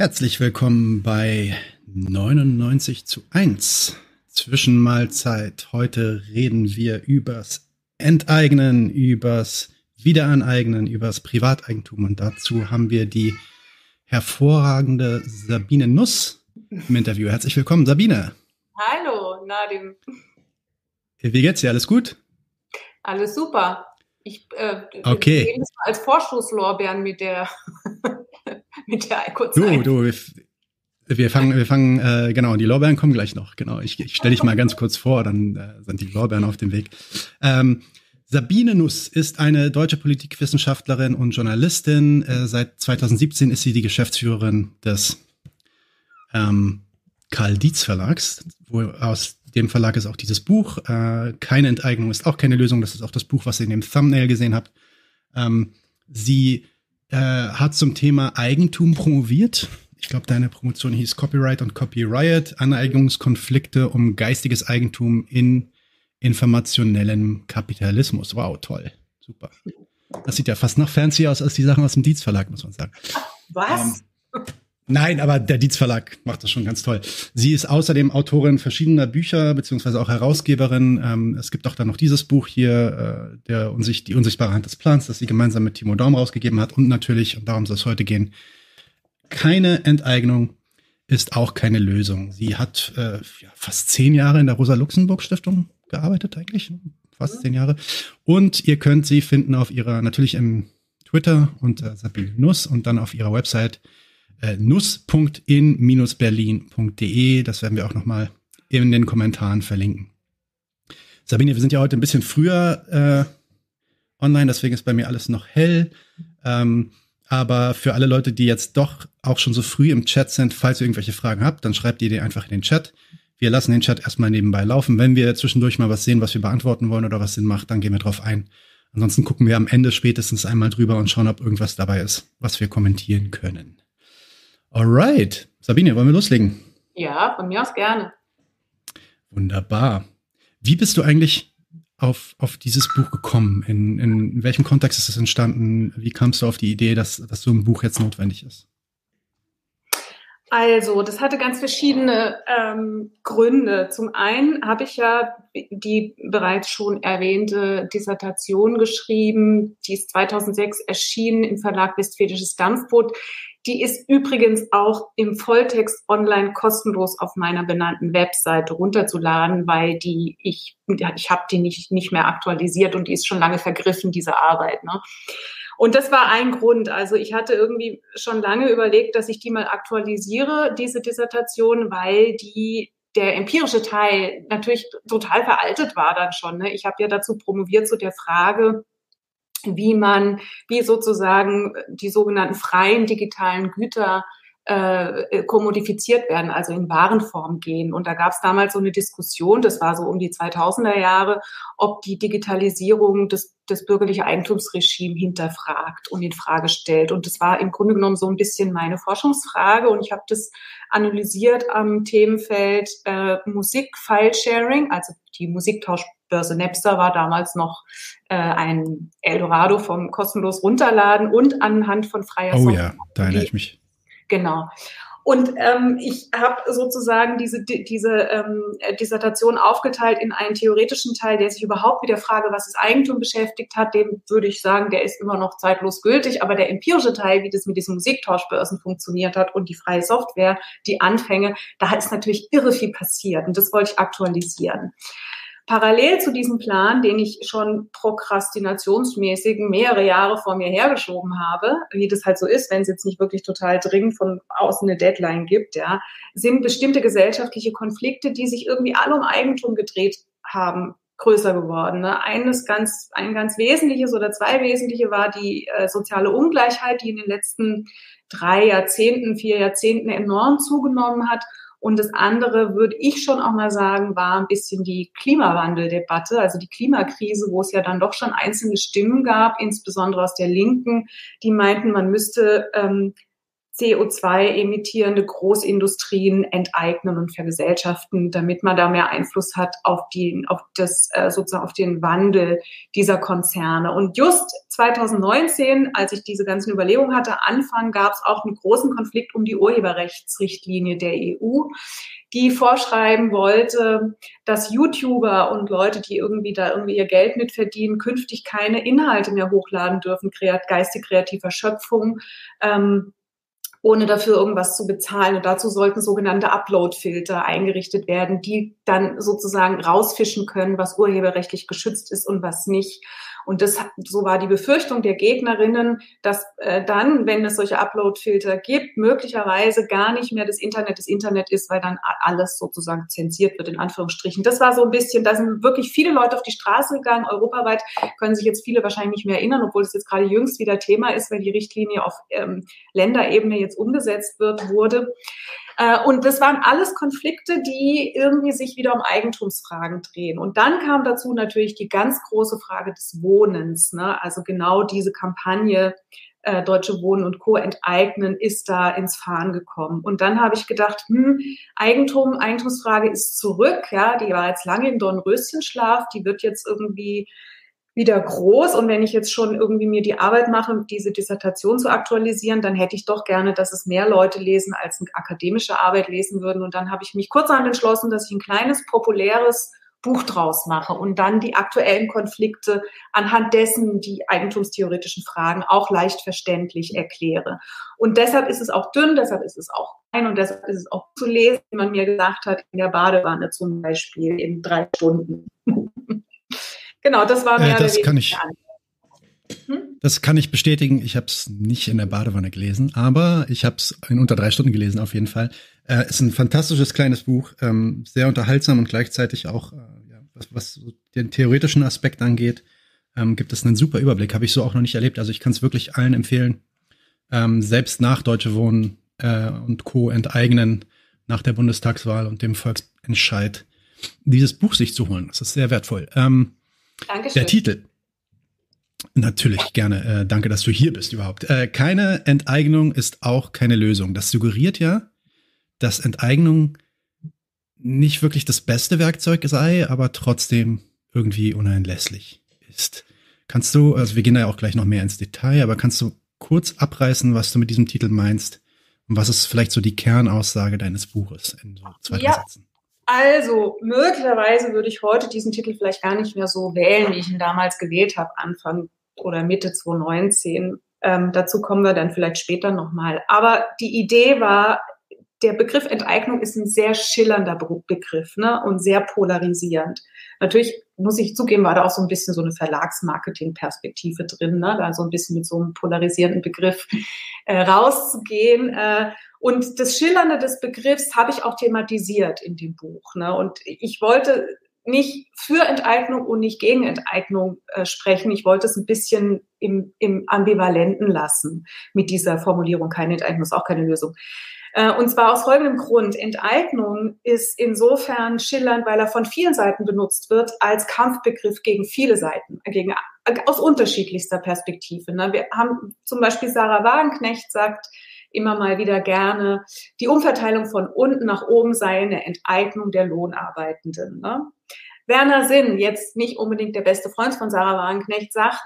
Herzlich willkommen bei 99 zu 1 Zwischenmahlzeit. Heute reden wir übers Enteignen, übers Wiederaneignen, übers Privateigentum und dazu haben wir die hervorragende Sabine Nuss im Interview. Herzlich willkommen, Sabine. Hallo, Nadim. Wie geht's dir? Alles gut? Alles super. Ich äh, okay. als Vorschusslorbeeren mit der mit der kurzen. Du, du, wir fangen, wir fangen, äh, genau, die Lorbeeren kommen gleich noch. Genau, ich, ich stelle dich mal ganz kurz vor, dann äh, sind die Lorbeeren auf dem Weg. Ähm, Sabine Nuss ist eine deutsche Politikwissenschaftlerin und Journalistin. Äh, seit 2017 ist sie die Geschäftsführerin des ähm, Karl Dietz Verlags, wo aus dem Verlag ist auch dieses Buch. Äh, keine Enteignung ist auch keine Lösung. Das ist auch das Buch, was ihr in dem Thumbnail gesehen habt. Ähm, sie äh, hat zum Thema Eigentum promoviert. Ich glaube, deine Promotion hieß Copyright und Copyright, Aneignungskonflikte um geistiges Eigentum in informationellem Kapitalismus. Wow, toll. Super. Das sieht ja fast noch fancy aus als die Sachen aus dem Dietz Verlag, muss man sagen. Was? Ähm, Nein, aber der Dietz Verlag macht das schon ganz toll. Sie ist außerdem Autorin verschiedener Bücher, beziehungsweise auch Herausgeberin. Ähm, es gibt auch dann noch dieses Buch hier, äh, der Unsicht, die unsichtbare Hand des Plans, das sie gemeinsam mit Timo Daum rausgegeben hat. Und natürlich, und darum soll es heute gehen, keine Enteignung ist auch keine Lösung. Sie hat äh, ja, fast zehn Jahre in der Rosa-Luxemburg-Stiftung gearbeitet eigentlich, fast zehn Jahre. Und ihr könnt sie finden auf ihrer, natürlich im Twitter unter Sabine Nuss und dann auf ihrer Website äh, nuss.in-berlin.de. Das werden wir auch nochmal in den Kommentaren verlinken. Sabine, wir sind ja heute ein bisschen früher äh, online, deswegen ist bei mir alles noch hell. Ähm, aber für alle Leute, die jetzt doch auch schon so früh im Chat sind, falls ihr irgendwelche Fragen habt, dann schreibt ihr die einfach in den Chat. Wir lassen den Chat erstmal nebenbei laufen. Wenn wir zwischendurch mal was sehen, was wir beantworten wollen oder was Sinn macht, dann gehen wir drauf ein. Ansonsten gucken wir am Ende spätestens einmal drüber und schauen, ob irgendwas dabei ist, was wir kommentieren können. Alright. Sabine, wollen wir loslegen? Ja, von mir aus gerne. Wunderbar. Wie bist du eigentlich auf, auf dieses Buch gekommen? In, in welchem Kontext ist es entstanden? Wie kamst du auf die Idee, dass, dass so ein Buch jetzt notwendig ist? Also, das hatte ganz verschiedene ähm, Gründe. Zum einen habe ich ja die bereits schon erwähnte Dissertation geschrieben, die ist 2006 erschienen im Verlag Westfälisches Dampfboot. Die ist übrigens auch im Volltext online kostenlos auf meiner benannten Webseite runterzuladen, weil die ich ich habe die nicht nicht mehr aktualisiert und die ist schon lange vergriffen diese Arbeit. Ne? Und das war ein Grund. Also ich hatte irgendwie schon lange überlegt, dass ich die mal aktualisiere, diese Dissertation, weil die der empirische Teil natürlich total veraltet war dann schon. Ne? Ich habe ja dazu promoviert zu der Frage, wie man, wie sozusagen die sogenannten freien digitalen Güter äh, kommodifiziert werden, also in Warenform gehen. Und da gab es damals so eine Diskussion, das war so um die 2000er Jahre, ob die Digitalisierung des, des bürgerlichen Eigentumsregimes hinterfragt und in Frage stellt. Und das war im Grunde genommen so ein bisschen meine Forschungsfrage. Und ich habe das analysiert am Themenfeld äh, Musik-File-Sharing, also die Musiktauschbörse Napster war damals noch äh, ein Eldorado vom kostenlos runterladen und anhand von freier Oh Software. ja, da erinnere ich mich. Genau. Und ähm, ich habe sozusagen diese, diese ähm, Dissertation aufgeteilt in einen theoretischen Teil, der sich überhaupt mit der Frage, was ist Eigentum beschäftigt hat. Dem würde ich sagen, der ist immer noch zeitlos gültig. Aber der empirische Teil, wie das mit diesen Musiktauschbörsen funktioniert hat und die freie Software, die Anfänge, da ist natürlich irre viel passiert. Und das wollte ich aktualisieren. Parallel zu diesem Plan, den ich schon prokrastinationsmäßig mehrere Jahre vor mir hergeschoben habe, wie das halt so ist, wenn es jetzt nicht wirklich total dringend von außen eine Deadline gibt, ja, sind bestimmte gesellschaftliche Konflikte, die sich irgendwie alle um Eigentum gedreht haben, größer geworden. Ne? Eines ganz, ein ganz wesentliches oder zwei wesentliche war die äh, soziale Ungleichheit, die in den letzten drei Jahrzehnten, vier Jahrzehnten enorm zugenommen hat und das andere, würde ich schon auch mal sagen, war ein bisschen die Klimawandeldebatte, also die Klimakrise, wo es ja dann doch schon einzelne Stimmen gab, insbesondere aus der Linken, die meinten, man müsste ähm, CO2-emittierende Großindustrien enteignen und vergesellschaften, damit man da mehr Einfluss hat auf die, auf das, äh, sozusagen auf den Wandel dieser Konzerne. Und just 2019, als ich diese ganzen Überlegungen hatte, Anfang gab es auch einen großen Konflikt um die Urheberrechtsrichtlinie der EU, die vorschreiben wollte, dass YouTuber und Leute, die irgendwie da irgendwie ihr Geld mitverdienen, künftig keine Inhalte mehr hochladen dürfen, geistig kreativer Schöpfung. Ähm, ohne dafür irgendwas zu bezahlen. Und dazu sollten sogenannte Upload-Filter eingerichtet werden, die dann sozusagen rausfischen können, was urheberrechtlich geschützt ist und was nicht. Und das, so war die Befürchtung der Gegnerinnen, dass äh, dann, wenn es solche Upload-Filter gibt, möglicherweise gar nicht mehr das Internet das Internet ist, weil dann alles sozusagen zensiert wird, in Anführungsstrichen. Das war so ein bisschen, da sind wirklich viele Leute auf die Straße gegangen. Europaweit können sich jetzt viele wahrscheinlich nicht mehr erinnern, obwohl es jetzt gerade jüngst wieder Thema ist, weil die Richtlinie auf ähm, Länderebene jetzt umgesetzt wird, wurde. Äh, und das waren alles Konflikte, die irgendwie sich wieder um Eigentumsfragen drehen. Und dann kam dazu natürlich die ganz große Frage des Wohnens. Ne? Also genau diese Kampagne äh, Deutsche Wohnen und Co. enteignen ist da ins Fahren gekommen. Und dann habe ich gedacht, hm, Eigentum, Eigentumsfrage ist zurück. Ja, die war jetzt lange im Dornröschenschlaf. Die wird jetzt irgendwie wieder groß. Und wenn ich jetzt schon irgendwie mir die Arbeit mache, diese Dissertation zu aktualisieren, dann hätte ich doch gerne, dass es mehr Leute lesen, als eine akademische Arbeit lesen würden. Und dann habe ich mich kurzerhand entschlossen, dass ich ein kleines, populäres Buch draus mache und dann die aktuellen Konflikte anhand dessen die eigentumstheoretischen Fragen auch leicht verständlich erkläre. Und deshalb ist es auch dünn, deshalb ist es auch klein und deshalb ist es auch zu lesen, wie man mir gesagt hat, in der Badewanne zum Beispiel in drei Stunden. Genau, das war mehr äh, das kann ich. Hm? Das kann ich bestätigen. Ich habe es nicht in der Badewanne gelesen, aber ich habe es in unter drei Stunden gelesen, auf jeden Fall. Äh, ist ein fantastisches kleines Buch, ähm, sehr unterhaltsam und gleichzeitig auch, äh, ja, was, was den theoretischen Aspekt angeht, ähm, gibt es einen super Überblick. Habe ich so auch noch nicht erlebt. Also ich kann es wirklich allen empfehlen, ähm, selbst nach Deutsche Wohnen äh, und Co. enteignen, nach der Bundestagswahl und dem Volksentscheid, dieses Buch sich zu holen. Das ist sehr wertvoll. Ähm, Dankeschön. Der Titel. Natürlich, gerne. Äh, danke, dass du hier bist überhaupt. Äh, keine Enteignung ist auch keine Lösung. Das suggeriert ja, dass Enteignung nicht wirklich das beste Werkzeug sei, aber trotzdem irgendwie unerlässlich ist. Kannst du, also wir gehen da ja auch gleich noch mehr ins Detail, aber kannst du kurz abreißen, was du mit diesem Titel meinst und was ist vielleicht so die Kernaussage deines Buches in so zwei ja. Sätzen? Also, möglicherweise würde ich heute diesen Titel vielleicht gar nicht mehr so wählen, wie ich ihn damals gewählt habe, Anfang oder Mitte 2019. Ähm, dazu kommen wir dann vielleicht später nochmal. Aber die Idee war, der Begriff Enteignung ist ein sehr schillernder Begriff ne, und sehr polarisierend. Natürlich muss ich zugeben, war da auch so ein bisschen so eine Verlagsmarketing-Perspektive drin, ne, da so ein bisschen mit so einem polarisierenden Begriff äh, rauszugehen. Äh, und das Schillernde des Begriffs habe ich auch thematisiert in dem Buch. Ne? Und ich wollte nicht für Enteignung und nicht gegen Enteignung äh, sprechen. Ich wollte es ein bisschen im, im Ambivalenten lassen mit dieser Formulierung. Keine Enteignung ist auch keine Lösung. Äh, und zwar aus folgendem Grund. Enteignung ist insofern schillernd, weil er von vielen Seiten benutzt wird als Kampfbegriff gegen viele Seiten, gegen, aus unterschiedlichster Perspektive. Ne? Wir haben zum Beispiel Sarah Wagenknecht sagt, immer mal wieder gerne, die Umverteilung von unten nach oben sei eine Enteignung der Lohnarbeitenden. Ne? Werner Sinn, jetzt nicht unbedingt der beste Freund von Sarah Wagenknecht, sagt,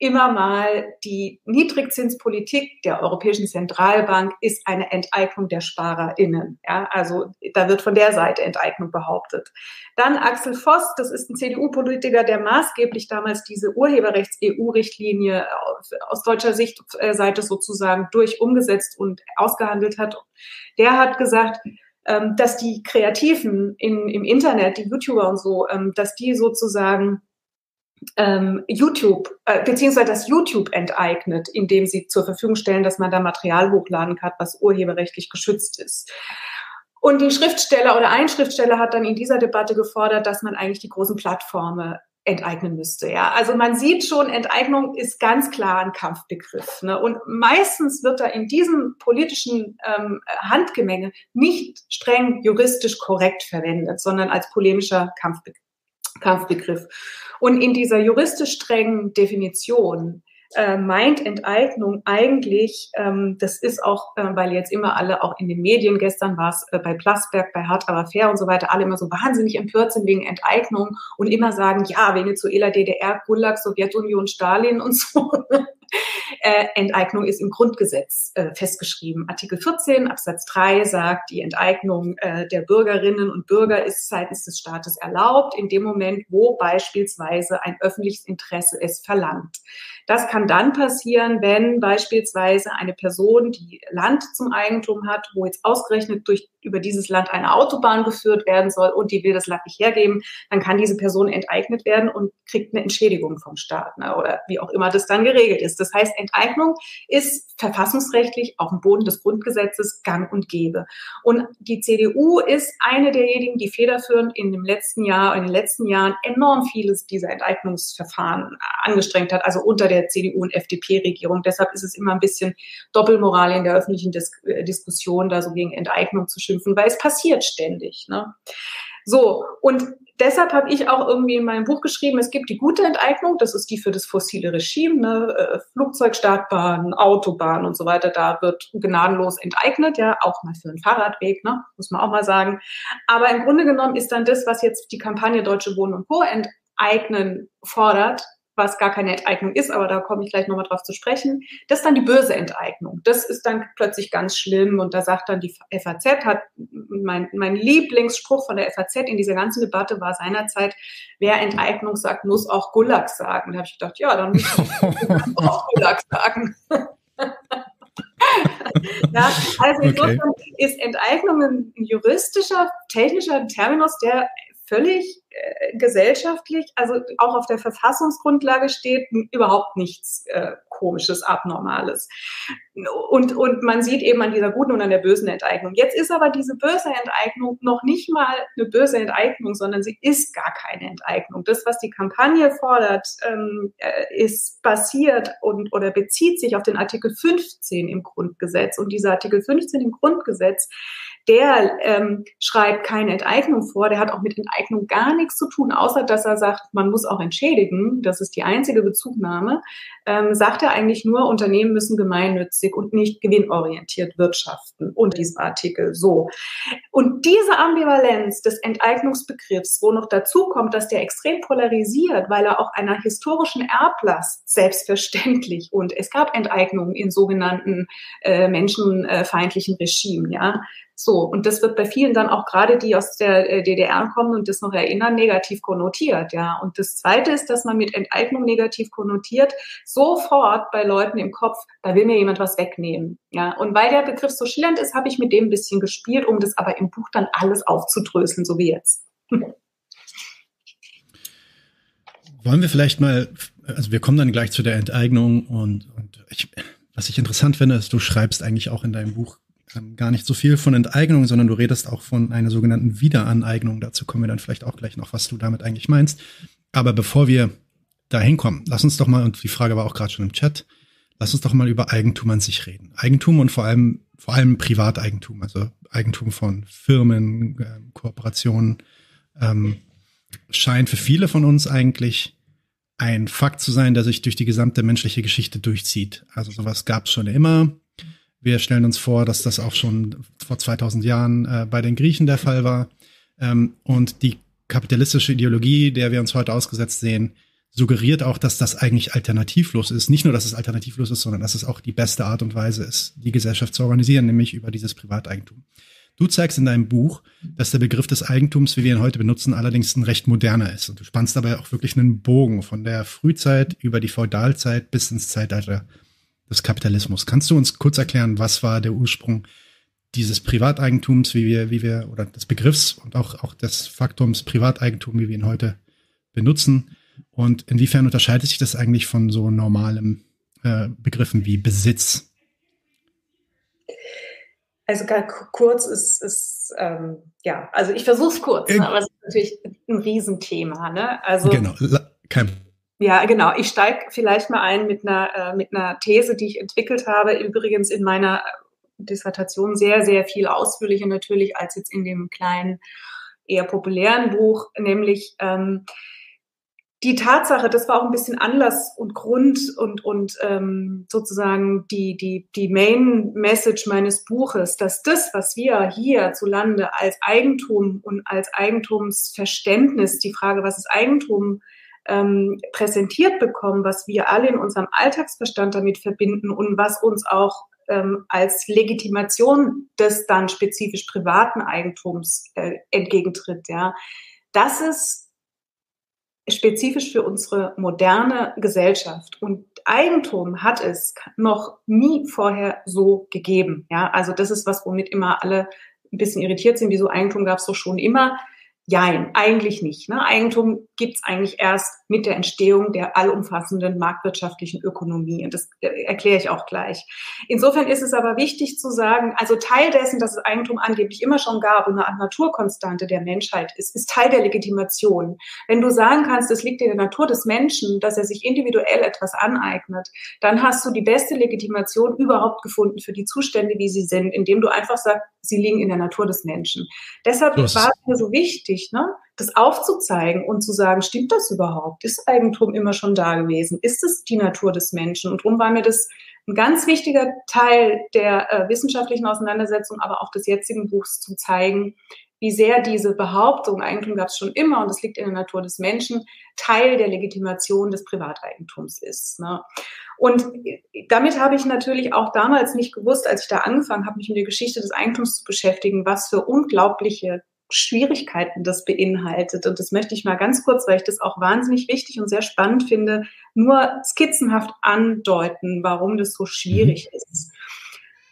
immer mal, die Niedrigzinspolitik der Europäischen Zentralbank ist eine Enteignung der SparerInnen. Ja, also da wird von der Seite Enteignung behauptet. Dann Axel Voss, das ist ein CDU-Politiker, der maßgeblich damals diese Urheberrechts-EU-Richtlinie aus deutscher Sicht, äh, Seite sozusagen durch umgesetzt und ausgehandelt hat. Der hat gesagt, ähm, dass die Kreativen in, im Internet, die YouTuber und so, ähm, dass die sozusagen ähm, YouTube, äh, beziehungsweise das YouTube enteignet, indem sie zur Verfügung stellen, dass man da Material hochladen kann, was urheberrechtlich geschützt ist. Und die Schriftsteller oder ein Schriftsteller hat dann in dieser Debatte gefordert, dass man eigentlich die großen Plattformen enteignen müsste. Ja, also man sieht schon, Enteignung ist ganz klar ein Kampfbegriff. Ne? Und meistens wird da in diesem politischen ähm, Handgemenge nicht streng juristisch korrekt verwendet, sondern als polemischer Kampfbegriff. Kampfbegriff. Und in dieser juristisch strengen Definition äh, meint Enteignung eigentlich, ähm, das ist auch, äh, weil jetzt immer alle auch in den Medien, gestern war es äh, bei Plasberg, bei Hart aber fair und so weiter, alle immer so wahnsinnig empört sind wegen Enteignung und immer sagen, ja, Venezuela, DDR, Gulag, Sowjetunion, Stalin und so. Äh, Enteignung ist im Grundgesetz äh, festgeschrieben. Artikel 14 Absatz 3 sagt, die Enteignung äh, der Bürgerinnen und Bürger ist seitens des Staates erlaubt, in dem Moment, wo beispielsweise ein öffentliches Interesse es verlangt. Das kann dann passieren, wenn beispielsweise eine Person, die Land zum Eigentum hat, wo jetzt ausgerechnet durch, über dieses Land eine Autobahn geführt werden soll und die will das Land nicht hergeben, dann kann diese Person enteignet werden und kriegt eine Entschädigung vom Staat ne, oder wie auch immer das dann geregelt ist. Das heißt, Enteignung ist verfassungsrechtlich auf dem Boden des Grundgesetzes gang und gäbe. Und die CDU ist eine derjenigen, die federführend in dem letzten Jahr, in den letzten Jahren enorm vieles dieser Enteignungsverfahren angestrengt hat, also unter der CDU- und FDP-Regierung. Deshalb ist es immer ein bisschen Doppelmoral in der öffentlichen Dis äh, Diskussion, da so gegen Enteignung zu schimpfen, weil es passiert ständig. Ne? So, und deshalb habe ich auch irgendwie in meinem Buch geschrieben, es gibt die gute Enteignung, das ist die für das fossile Regime, ne? Äh, Flugzeugstartbahn, Autobahn und so weiter, da wird gnadenlos enteignet, ja, auch mal für einen Fahrradweg, ne? muss man auch mal sagen. Aber im Grunde genommen ist dann das, was jetzt die Kampagne Deutsche Wohnen und Co. enteignen fordert, was gar keine Enteignung ist, aber da komme ich gleich nochmal drauf zu sprechen. Das ist dann die böse Enteignung. Das ist dann plötzlich ganz schlimm und da sagt dann die FAZ, hat mein, mein Lieblingsspruch von der FAZ in dieser ganzen Debatte war seinerzeit, wer Enteignung sagt, muss auch Gulag sagen. Da habe ich gedacht, ja, dann muss ich auch Gulag sagen. ja, also insofern okay. ist Enteignung ein juristischer, technischer Terminus, der völlig gesellschaftlich, also auch auf der Verfassungsgrundlage steht, überhaupt nichts äh, Komisches, Abnormales. Und, und man sieht eben an dieser guten und an der bösen Enteignung. Jetzt ist aber diese böse Enteignung noch nicht mal eine böse Enteignung, sondern sie ist gar keine Enteignung. Das, was die Kampagne fordert, ähm, äh, ist basiert und oder bezieht sich auf den Artikel 15 im Grundgesetz. Und dieser Artikel 15 im Grundgesetz, der ähm, schreibt keine Enteignung vor, der hat auch mit Enteignung gar nichts zu tun, außer dass er sagt, man muss auch entschädigen. Das ist die einzige Bezugnahme. Ähm, sagt er eigentlich nur, Unternehmen müssen gemeinnützig und nicht gewinnorientiert wirtschaften und diesem Artikel so. Und diese Ambivalenz des Enteignungsbegriffs, wo noch dazu kommt, dass der extrem polarisiert, weil er auch einer historischen Erblast selbstverständlich und es gab Enteignungen in sogenannten äh, menschenfeindlichen Regimen, ja, so, und das wird bei vielen dann auch gerade die aus der äh, DDR kommen und das noch erinnern, negativ konnotiert, ja. Und das Zweite ist, dass man mit Enteignung negativ konnotiert, sofort bei Leuten im Kopf, da will mir jemand was wegnehmen, ja. Und weil der Begriff so schillernd ist, habe ich mit dem ein bisschen gespielt, um das aber im Buch dann alles aufzudröseln, so wie jetzt. Wollen wir vielleicht mal, also wir kommen dann gleich zu der Enteignung und, und ich, was ich interessant finde, ist, du schreibst eigentlich auch in deinem Buch ähm, gar nicht so viel von Enteignung, sondern du redest auch von einer sogenannten Wiederaneignung. Dazu kommen wir dann vielleicht auch gleich noch, was du damit eigentlich meinst. Aber bevor wir da hinkommen, lass uns doch mal, und die Frage war auch gerade schon im Chat, lass uns doch mal über Eigentum an sich reden. Eigentum und vor allem, vor allem Privateigentum, also Eigentum von Firmen, äh, Kooperationen, ähm, scheint für viele von uns eigentlich ein Fakt zu sein, der sich durch die gesamte menschliche Geschichte durchzieht. Also sowas gab es schon immer. Wir stellen uns vor, dass das auch schon vor 2000 Jahren äh, bei den Griechen der Fall war. Ähm, und die kapitalistische Ideologie, der wir uns heute ausgesetzt sehen, suggeriert auch, dass das eigentlich alternativlos ist. Nicht nur, dass es alternativlos ist, sondern dass es auch die beste Art und Weise ist, die Gesellschaft zu organisieren, nämlich über dieses Privateigentum. Du zeigst in deinem Buch, dass der Begriff des Eigentums, wie wir ihn heute benutzen, allerdings ein recht moderner ist. Und du spannst dabei auch wirklich einen Bogen von der Frühzeit über die Feudalzeit bis ins Zeitalter des Kapitalismus. Kannst du uns kurz erklären, was war der Ursprung dieses Privateigentums, wie wir, wie wir, oder des Begriffs und auch, auch des Faktums Privateigentum, wie wir ihn heute benutzen? Und inwiefern unterscheidet sich das eigentlich von so normalen äh, Begriffen wie Besitz? Also ganz kurz ist, ist ähm, ja, also ich versuche es kurz, ne, aber es ist natürlich ein Riesenthema. Ne? Also, genau, kein ja, genau. Ich steige vielleicht mal ein mit einer, äh, mit einer These, die ich entwickelt habe. Übrigens in meiner Dissertation sehr, sehr viel ausführlicher natürlich als jetzt in dem kleinen, eher populären Buch, nämlich ähm, die Tatsache, das war auch ein bisschen Anlass und Grund und, und ähm, sozusagen die, die, die Main Message meines Buches, dass das, was wir hier zu Lande als Eigentum und als Eigentumsverständnis, die Frage, was ist Eigentum, ähm, präsentiert bekommen, was wir alle in unserem Alltagsverstand damit verbinden und was uns auch ähm, als Legitimation des dann spezifisch privaten Eigentums äh, entgegentritt. Ja, das ist spezifisch für unsere moderne Gesellschaft. Und Eigentum hat es noch nie vorher so gegeben. Ja, also das ist was, womit immer alle ein bisschen irritiert sind. Wieso Eigentum gab es doch schon immer? Jein, eigentlich nicht. Ne? Eigentum gibt's eigentlich erst mit der Entstehung der allumfassenden marktwirtschaftlichen Ökonomie. Und das äh, erkläre ich auch gleich. Insofern ist es aber wichtig zu sagen, also Teil dessen, dass es Eigentum angeblich immer schon gab und eine Art Naturkonstante der Menschheit ist, ist Teil der Legitimation. Wenn du sagen kannst, es liegt in der Natur des Menschen, dass er sich individuell etwas aneignet, dann hast du die beste Legitimation überhaupt gefunden für die Zustände, wie sie sind, indem du einfach sagst, sie liegen in der Natur des Menschen. Deshalb war es mir so wichtig, ne, das aufzuzeigen und zu sagen, stimmt das überhaupt? Ist Eigentum immer schon da gewesen? Ist es die Natur des Menschen? Und darum war mir das ein ganz wichtiger Teil der äh, wissenschaftlichen Auseinandersetzung, aber auch des jetzigen Buchs zu zeigen, wie sehr diese Behauptung, Eigentum gab es schon immer und es liegt in der Natur des Menschen, Teil der Legitimation des Privateigentums ist. Ne? Und damit habe ich natürlich auch damals nicht gewusst, als ich da angefangen habe, mich mit der Geschichte des Eigentums zu beschäftigen, was für unglaubliche Schwierigkeiten das beinhaltet. Und das möchte ich mal ganz kurz, weil ich das auch wahnsinnig wichtig und sehr spannend finde, nur skizzenhaft andeuten, warum das so schwierig mhm. ist.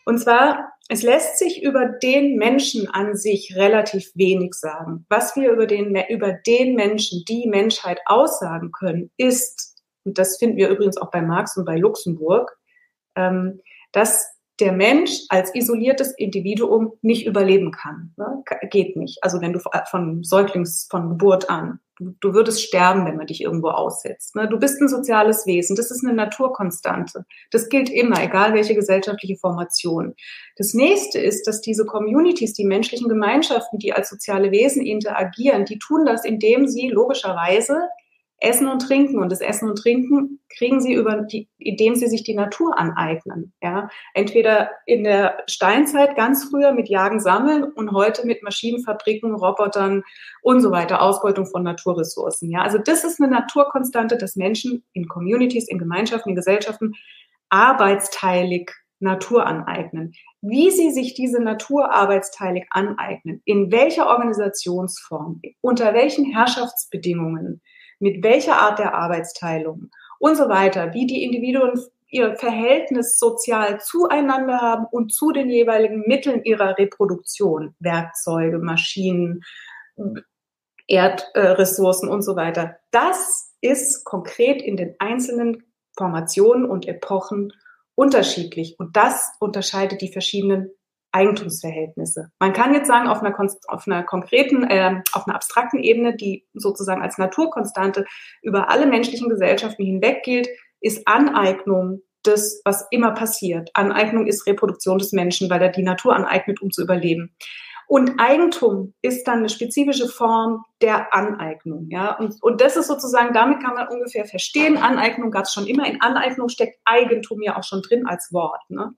Und zwar, es lässt sich über den Menschen an sich relativ wenig sagen. Was wir über den, über den Menschen, die Menschheit aussagen können, ist, und das finden wir übrigens auch bei Marx und bei Luxemburg, ähm, dass der Mensch als isoliertes Individuum nicht überleben kann. Ne? Geht nicht. Also wenn du von Säuglings, von Geburt an, du, du würdest sterben, wenn man dich irgendwo aussetzt. Ne? Du bist ein soziales Wesen. Das ist eine Naturkonstante. Das gilt immer, egal welche gesellschaftliche Formation. Das nächste ist, dass diese Communities, die menschlichen Gemeinschaften, die als soziale Wesen interagieren, die tun das, indem sie logischerweise Essen und Trinken. Und das Essen und Trinken kriegen sie über die, indem sie sich die Natur aneignen. Ja, entweder in der Steinzeit ganz früher mit Jagen, Sammeln und heute mit Maschinenfabriken, Robotern und so weiter, Ausbeutung von Naturressourcen. Ja, also das ist eine Naturkonstante, dass Menschen in Communities, in Gemeinschaften, in Gesellschaften arbeitsteilig Natur aneignen. Wie sie sich diese Natur arbeitsteilig aneignen, in welcher Organisationsform, unter welchen Herrschaftsbedingungen, mit welcher Art der Arbeitsteilung und so weiter, wie die Individuen ihr Verhältnis sozial zueinander haben und zu den jeweiligen Mitteln ihrer Reproduktion, Werkzeuge, Maschinen, Erdressourcen und so weiter. Das ist konkret in den einzelnen Formationen und Epochen unterschiedlich und das unterscheidet die verschiedenen Eigentumsverhältnisse. Man kann jetzt sagen, auf einer, auf einer konkreten, äh, auf einer abstrakten Ebene, die sozusagen als Naturkonstante über alle menschlichen Gesellschaften hinweg gilt, ist Aneignung das, was immer passiert. Aneignung ist Reproduktion des Menschen, weil er die Natur aneignet, um zu überleben. Und Eigentum ist dann eine spezifische Form der Aneignung. Ja? Und, und das ist sozusagen, damit kann man ungefähr verstehen, Aneignung gab es schon immer. In Aneignung steckt Eigentum ja auch schon drin als Wort. Ne?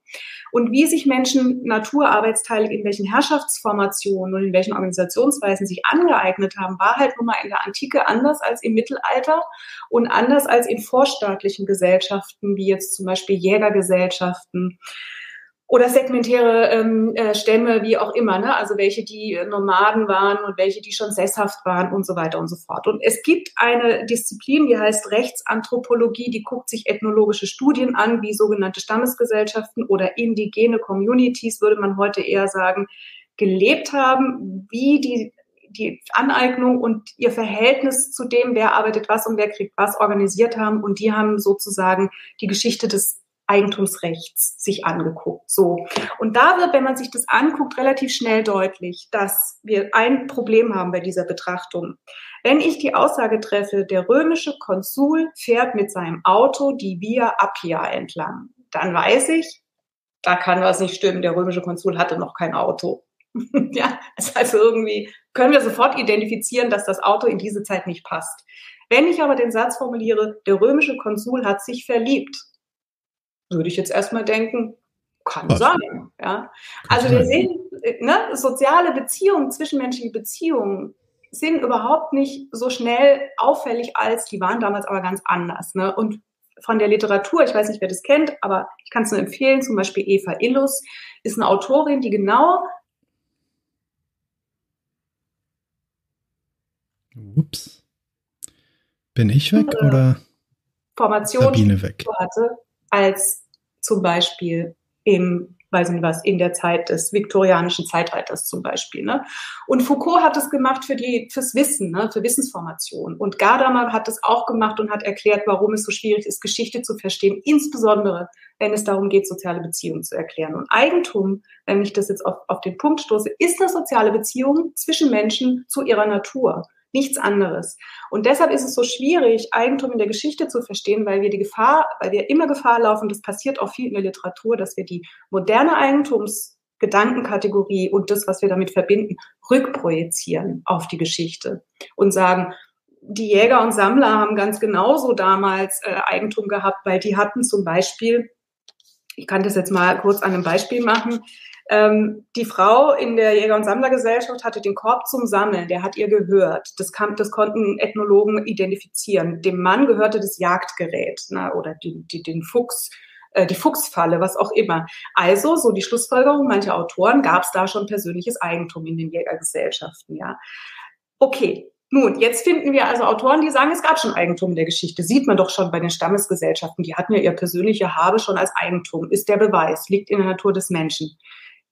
Und wie sich Menschen naturarbeitsteilig in welchen Herrschaftsformationen und in welchen Organisationsweisen sich angeeignet haben, war halt nun mal in der Antike anders als im Mittelalter und anders als in vorstaatlichen Gesellschaften, wie jetzt zum Beispiel Jägergesellschaften oder segmentäre ähm, äh, Stämme, wie auch immer, ne? also welche die Nomaden waren und welche die schon sesshaft waren und so weiter und so fort. Und es gibt eine Disziplin, die heißt Rechtsanthropologie, die guckt sich ethnologische Studien an, wie sogenannte Stammesgesellschaften oder indigene Communities, würde man heute eher sagen, gelebt haben, wie die die Aneignung und ihr Verhältnis zu dem, wer arbeitet was und wer kriegt was, organisiert haben. Und die haben sozusagen die Geschichte des Eigentumsrechts sich angeguckt. So. Und da wird, wenn man sich das anguckt, relativ schnell deutlich, dass wir ein Problem haben bei dieser Betrachtung. Wenn ich die Aussage treffe, der römische Konsul fährt mit seinem Auto die Via Appia entlang, dann weiß ich, da kann was nicht stimmen. Der römische Konsul hatte noch kein Auto. ja, das heißt irgendwie können wir sofort identifizieren, dass das Auto in diese Zeit nicht passt. Wenn ich aber den Satz formuliere, der römische Konsul hat sich verliebt, würde ich jetzt erstmal denken, kann Was? sein. Ja? Also wir sehen, ne, soziale Beziehungen, zwischenmenschliche Beziehungen sind überhaupt nicht so schnell auffällig als, die waren damals aber ganz anders. Ne? Und von der Literatur, ich weiß nicht, wer das kennt, aber ich kann es nur empfehlen, zum Beispiel Eva Illus ist eine Autorin, die genau Ups. Bin ich weg oder Formation Sabine weg? hatte, als zum Beispiel im weiß nicht was, in der Zeit des viktorianischen Zeitalters zum Beispiel. Ne? Und Foucault hat es gemacht für die, fürs Wissen, ne? für Wissensformation. Und Gadamer hat es auch gemacht und hat erklärt, warum es so schwierig ist, Geschichte zu verstehen, insbesondere wenn es darum geht, soziale Beziehungen zu erklären. Und Eigentum, wenn ich das jetzt auf, auf den Punkt stoße, ist eine soziale Beziehung zwischen Menschen zu ihrer Natur nichts anderes. Und deshalb ist es so schwierig, Eigentum in der Geschichte zu verstehen, weil wir die Gefahr, weil wir immer Gefahr laufen, das passiert auch viel in der Literatur, dass wir die moderne Eigentumsgedankenkategorie und das, was wir damit verbinden, rückprojizieren auf die Geschichte und sagen, die Jäger und Sammler haben ganz genauso damals äh, Eigentum gehabt, weil die hatten zum Beispiel, ich kann das jetzt mal kurz an einem Beispiel machen, ähm, die Frau in der Jäger- und Sammlergesellschaft hatte den Korb zum Sammeln, der hat ihr gehört. Das, kam, das konnten Ethnologen identifizieren. Dem Mann gehörte das Jagdgerät na, oder die, die, den Fuchs, äh, die Fuchsfalle, was auch immer. Also, so die Schlussfolgerung mancher Autoren, gab es da schon persönliches Eigentum in den Jägergesellschaften. Ja, Okay, nun, jetzt finden wir also Autoren, die sagen, es gab schon Eigentum in der Geschichte. Sieht man doch schon bei den Stammesgesellschaften. Die hatten ja ihr persönliche Habe schon als Eigentum. Ist der Beweis, liegt in der Natur des Menschen.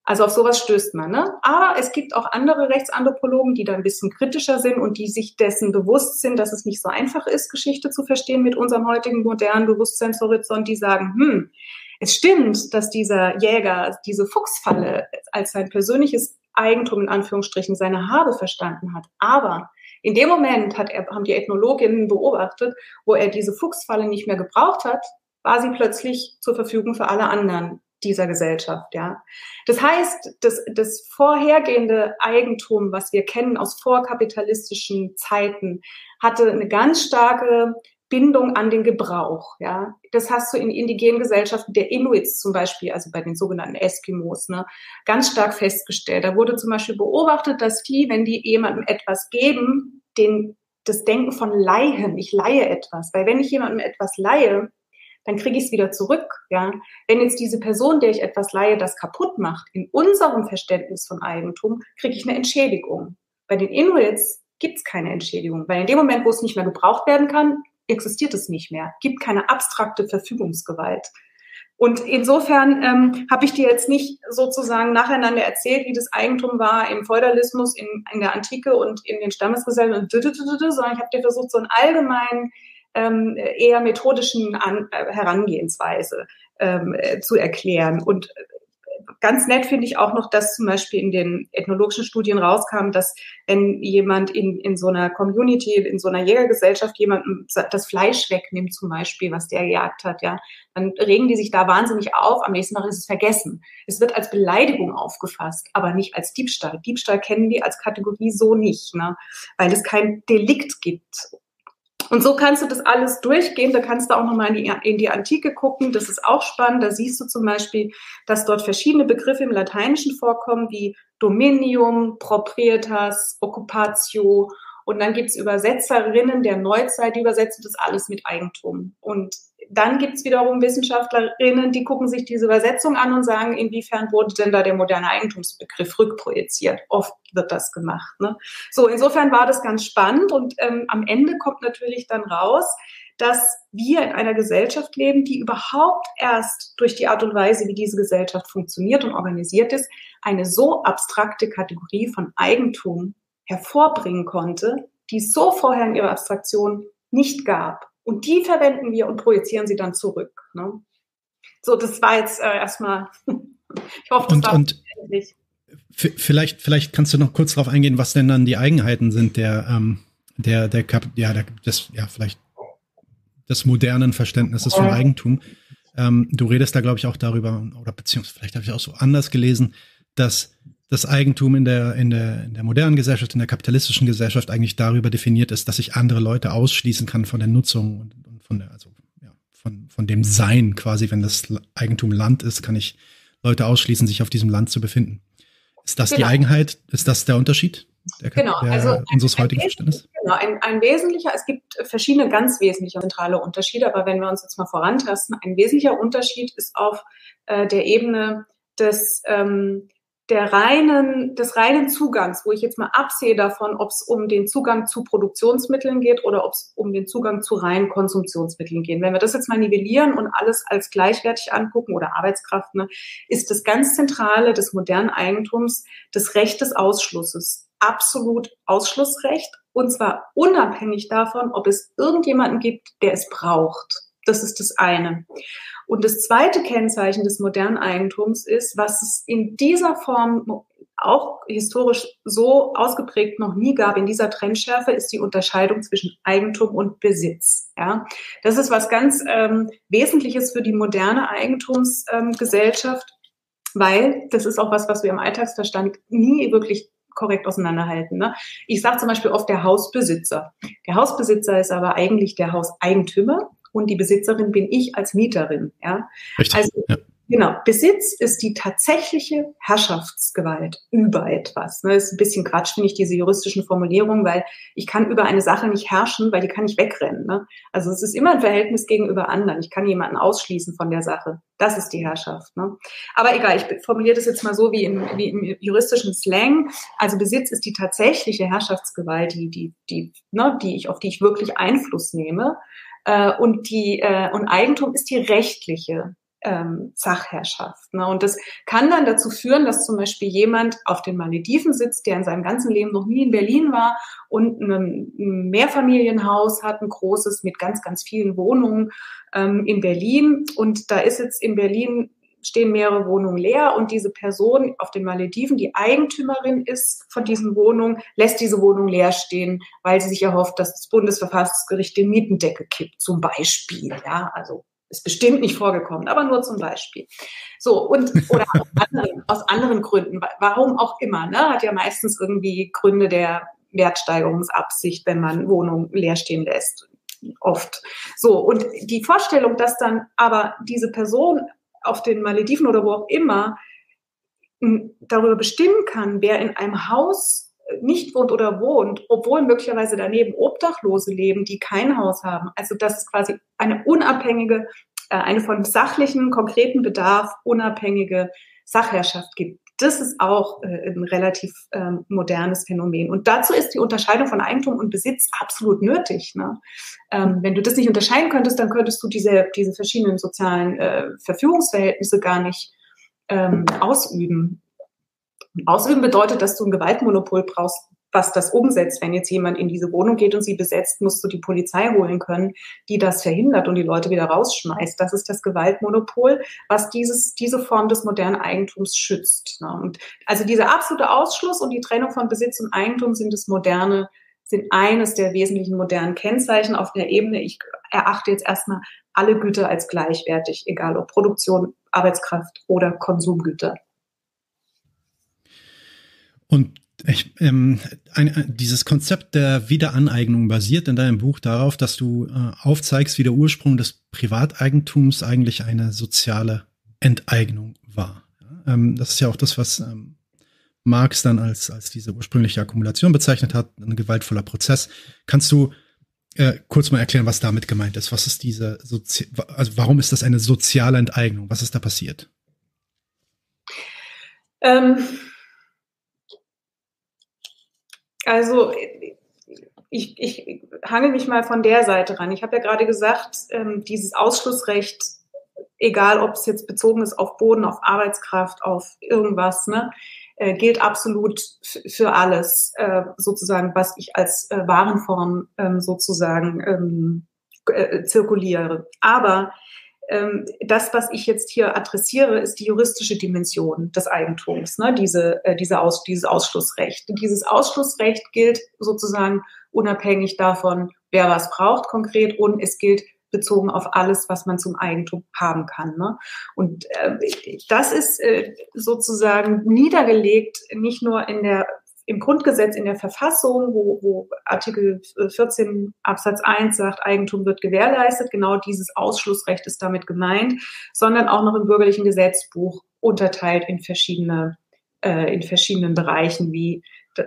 Also auf sowas stößt man. Ne? Aber es gibt auch andere Rechtsanthropologen, die da ein bisschen kritischer sind und die sich dessen bewusst sind, dass es nicht so einfach ist, Geschichte zu verstehen mit unserem heutigen modernen Bewusstseinshorizont, die sagen, hm, es stimmt, dass dieser Jäger diese Fuchsfalle als sein persönliches Eigentum in Anführungsstrichen seine Habe verstanden hat. Aber in dem Moment hat er, haben die Ethnologinnen beobachtet, wo er diese Fuchsfalle nicht mehr gebraucht hat, war sie plötzlich zur Verfügung für alle anderen dieser Gesellschaft, ja. Das heißt, das, das vorhergehende Eigentum, was wir kennen aus vorkapitalistischen Zeiten, hatte eine ganz starke Bindung an den Gebrauch, ja. Das hast du in indigenen Gesellschaften der Inuits zum Beispiel, also bei den sogenannten Eskimos, ne, ganz stark festgestellt. Da wurde zum Beispiel beobachtet, dass die, wenn die jemandem etwas geben, den, das Denken von Leihen, ich leihe etwas. Weil wenn ich jemandem etwas leihe, dann kriege ich es wieder zurück. Ja? Wenn jetzt diese Person, der ich etwas leihe, das kaputt macht, in unserem Verständnis von Eigentum, kriege ich eine Entschädigung. Bei den Inuits gibt es keine Entschädigung, weil in dem Moment, wo es nicht mehr gebraucht werden kann, existiert es nicht mehr, gibt keine abstrakte Verfügungsgewalt. Und insofern ähm, habe ich dir jetzt nicht sozusagen nacheinander erzählt, wie das Eigentum war im Feudalismus, in, in der Antike und in den Stammesgesellschaften, sondern ich habe dir versucht, so einen allgemeinen ähm, eher methodischen An äh, Herangehensweise ähm, äh, zu erklären. Und äh, ganz nett finde ich auch noch, dass zum Beispiel in den ethnologischen Studien rauskam, dass wenn jemand in, in so einer Community, in so einer Jägergesellschaft jemandem das Fleisch wegnimmt zum Beispiel, was der gejagt hat, ja, dann regen die sich da wahnsinnig auf. Am nächsten Tag ist es vergessen. Es wird als Beleidigung aufgefasst, aber nicht als Diebstahl. Diebstahl kennen die als Kategorie so nicht, ne? weil es kein Delikt gibt. Und so kannst du das alles durchgehen. Da kannst du auch nochmal in die, in die Antike gucken. Das ist auch spannend. Da siehst du zum Beispiel, dass dort verschiedene Begriffe im Lateinischen vorkommen, wie Dominium, Proprietas, Occupatio. Und dann gibt's Übersetzerinnen der Neuzeit, die übersetzen das alles mit Eigentum. Und dann gibt's wiederum Wissenschaftlerinnen, die gucken sich diese Übersetzung an und sagen, inwiefern wurde denn da der moderne Eigentumsbegriff rückprojiziert. Oft wird das gemacht. Ne? So, insofern war das ganz spannend und ähm, am Ende kommt natürlich dann raus, dass wir in einer Gesellschaft leben, die überhaupt erst durch die Art und Weise, wie diese Gesellschaft funktioniert und organisiert ist, eine so abstrakte Kategorie von Eigentum hervorbringen konnte, die es so vorher in ihrer Abstraktion nicht gab. Und die verwenden wir und projizieren sie dann zurück. Ne? So, das war jetzt äh, erstmal, ich hoffe, das und, war und Vielleicht, vielleicht kannst du noch kurz darauf eingehen, was denn dann die Eigenheiten sind der, ähm, der, der, Kap ja, der, des, ja, vielleicht des modernen Verständnisses von Eigentum. Ähm, du redest da, glaube ich, auch darüber, oder beziehungsweise vielleicht habe ich auch so anders gelesen, dass das Eigentum in der, in der, in der modernen Gesellschaft, in der kapitalistischen Gesellschaft eigentlich darüber definiert ist, dass ich andere Leute ausschließen kann von der Nutzung und, und von der, also ja, von, von dem Sein quasi, wenn das Eigentum Land ist, kann ich Leute ausschließen, sich auf diesem Land zu befinden. Ist das genau. die Eigenheit? Ist das der Unterschied? Der, genau, der, also unseres heutigen Verständnisses? Genau, ein, ein wesentlicher, es gibt verschiedene ganz wesentliche zentrale Unterschiede, aber wenn wir uns jetzt mal vorantasten, ein wesentlicher Unterschied ist auf äh, der Ebene des ähm, der reinen, des reinen Zugangs, wo ich jetzt mal absehe davon, ob es um den Zugang zu Produktionsmitteln geht oder ob es um den Zugang zu reinen Konsumtionsmitteln geht. Wenn wir das jetzt mal nivellieren und alles als gleichwertig angucken oder Arbeitskraft, ne, ist das ganz Zentrale des modernen Eigentums das Recht des Ausschlusses. Absolut Ausschlussrecht und zwar unabhängig davon, ob es irgendjemanden gibt, der es braucht. Das ist das eine. Und das zweite Kennzeichen des modernen Eigentums ist, was es in dieser Form auch historisch so ausgeprägt noch nie gab in dieser Trendschärfe, ist die Unterscheidung zwischen Eigentum und Besitz. Ja, das ist was ganz ähm, Wesentliches für die moderne Eigentumsgesellschaft, ähm, weil das ist auch was, was wir im Alltagsverstand nie wirklich korrekt auseinanderhalten. Ne? Ich sage zum Beispiel oft der Hausbesitzer. Der Hausbesitzer ist aber eigentlich der Hauseigentümer und die Besitzerin bin ich als Mieterin. Ja? Richtig. Also ja. Genau, Besitz ist die tatsächliche Herrschaftsgewalt über etwas. Das ist ein bisschen Quatsch, finde ich, diese juristischen Formulierungen, weil ich kann über eine Sache nicht herrschen, weil die kann ich wegrennen. Ne? Also es ist immer ein Verhältnis gegenüber anderen. Ich kann jemanden ausschließen von der Sache. Das ist die Herrschaft. Ne? Aber egal, ich formuliere das jetzt mal so wie im, wie im juristischen Slang. Also Besitz ist die tatsächliche Herrschaftsgewalt, die, die, die, ne, die ich, auf die ich wirklich Einfluss nehme. Äh, und die äh, und Eigentum ist die rechtliche ähm, Sachherrschaft. Ne? Und das kann dann dazu führen, dass zum Beispiel jemand auf den Malediven sitzt, der in seinem ganzen Leben noch nie in Berlin war und ein Mehrfamilienhaus hat, ein großes mit ganz, ganz vielen Wohnungen ähm, in Berlin. Und da ist jetzt in Berlin stehen mehrere Wohnungen leer und diese Person auf den Malediven, die Eigentümerin ist von diesen Wohnungen, lässt diese Wohnung leer stehen, weil sie sich erhofft, dass das Bundesverfassungsgericht den Mietendeckel kippt, zum Beispiel. Ja, also ist bestimmt nicht vorgekommen, aber nur zum Beispiel. So, und, oder aus anderen, aus anderen Gründen, warum auch immer, ne, hat ja meistens irgendwie Gründe der Wertsteigerungsabsicht, wenn man Wohnungen leer stehen lässt. Oft. So, und die Vorstellung, dass dann aber diese Person auf den Malediven oder wo auch immer darüber bestimmen kann, wer in einem Haus nicht wohnt oder wohnt, obwohl möglicherweise daneben Obdachlose leben, die kein Haus haben. Also dass es quasi eine unabhängige, äh, eine von sachlichen, konkreten Bedarf unabhängige Sachherrschaft gibt. Das ist auch äh, ein relativ ähm, modernes Phänomen. Und dazu ist die Unterscheidung von Eigentum und Besitz absolut nötig. Ne? Ähm, wenn du das nicht unterscheiden könntest, dann könntest du diese, diese verschiedenen sozialen äh, Verfügungsverhältnisse gar nicht ähm, ausüben. Ausüben bedeutet, dass du ein Gewaltmonopol brauchst, was das umsetzt. Wenn jetzt jemand in diese Wohnung geht und sie besetzt, musst du die Polizei holen können, die das verhindert und die Leute wieder rausschmeißt. Das ist das Gewaltmonopol, was dieses, diese Form des modernen Eigentums schützt. Ne? Und also dieser absolute Ausschluss und die Trennung von Besitz und Eigentum sind das moderne, sind eines der wesentlichen modernen Kennzeichen auf der Ebene. Ich erachte jetzt erstmal alle Güter als gleichwertig, egal ob Produktion, Arbeitskraft oder Konsumgüter. Und ich, ähm, ein, dieses Konzept der Wiederaneignung basiert in deinem Buch darauf, dass du äh, aufzeigst, wie der Ursprung des Privateigentums eigentlich eine soziale Enteignung war. Ähm, das ist ja auch das, was ähm, Marx dann als, als diese ursprüngliche Akkumulation bezeichnet hat, ein gewaltvoller Prozess. Kannst du äh, kurz mal erklären, was damit gemeint ist? Was ist diese, Sozi also warum ist das eine soziale Enteignung? Was ist da passiert? Ähm also ich, ich hange mich mal von der Seite ran. Ich habe ja gerade gesagt, ähm, dieses Ausschlussrecht, egal ob es jetzt bezogen ist auf Boden, auf Arbeitskraft, auf irgendwas, ne, äh, gilt absolut für alles, äh, sozusagen, was ich als äh, Warenform ähm, sozusagen ähm, äh, zirkuliere. Aber ähm, das, was ich jetzt hier adressiere, ist die juristische Dimension des Eigentums, ne? Diese, äh, diese Aus, dieses Ausschlussrecht. Dieses Ausschlussrecht gilt sozusagen unabhängig davon, wer was braucht konkret und es gilt bezogen auf alles, was man zum Eigentum haben kann. Ne? Und äh, das ist äh, sozusagen niedergelegt, nicht nur in der im Grundgesetz, in der Verfassung, wo, wo Artikel 14 Absatz 1 sagt, Eigentum wird gewährleistet, genau dieses Ausschlussrecht ist damit gemeint, sondern auch noch im bürgerlichen Gesetzbuch unterteilt in verschiedene, äh, in verschiedenen Bereichen, wie,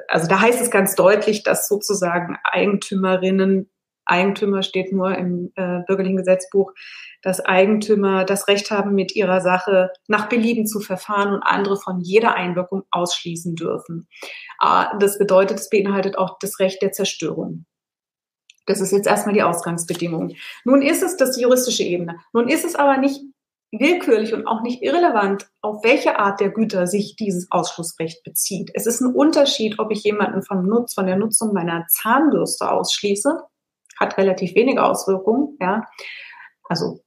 also da heißt es ganz deutlich, dass sozusagen Eigentümerinnen Eigentümer steht nur im äh, bürgerlichen Gesetzbuch, dass Eigentümer das Recht haben, mit ihrer Sache nach Belieben zu verfahren und andere von jeder Einwirkung ausschließen dürfen. Äh, das bedeutet, es beinhaltet auch das Recht der Zerstörung. Das ist jetzt erstmal die Ausgangsbedingung. Nun ist es das juristische Ebene. Nun ist es aber nicht willkürlich und auch nicht irrelevant, auf welche Art der Güter sich dieses Ausschlussrecht bezieht. Es ist ein Unterschied, ob ich jemanden vom Nutz, von der Nutzung meiner Zahnbürste ausschließe hat relativ wenige Auswirkungen, ja. Also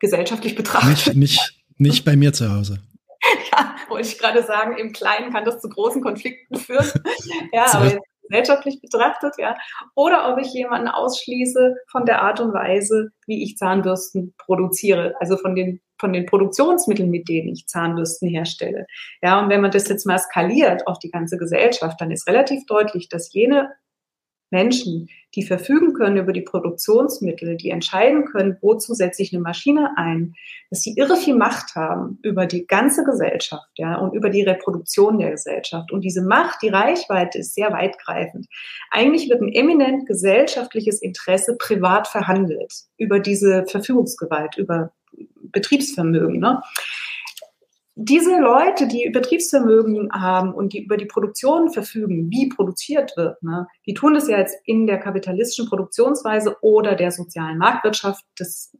gesellschaftlich betrachtet. Nicht, nicht, nicht bei mir zu Hause. ja, wollte ich gerade sagen, im Kleinen kann das zu großen Konflikten führen. ja, aber jetzt gesellschaftlich betrachtet, ja. Oder ob ich jemanden ausschließe von der Art und Weise, wie ich Zahnbürsten produziere, also von den von den Produktionsmitteln, mit denen ich Zahnbürsten herstelle. Ja, und wenn man das jetzt mal skaliert auf die ganze Gesellschaft, dann ist relativ deutlich, dass jene Menschen, die verfügen können über die Produktionsmittel, die entscheiden können, wozu setze ich eine Maschine ein, dass sie irre viel Macht haben über die ganze Gesellschaft, ja, und über die Reproduktion der Gesellschaft. Und diese Macht, die Reichweite ist sehr weitgreifend. Eigentlich wird ein eminent gesellschaftliches Interesse privat verhandelt über diese Verfügungsgewalt, über Betriebsvermögen. Ne? Diese Leute, die Betriebsvermögen haben und die über die Produktion verfügen, wie produziert wird, ne, die tun das ja jetzt in der kapitalistischen Produktionsweise oder der sozialen Marktwirtschaft. Das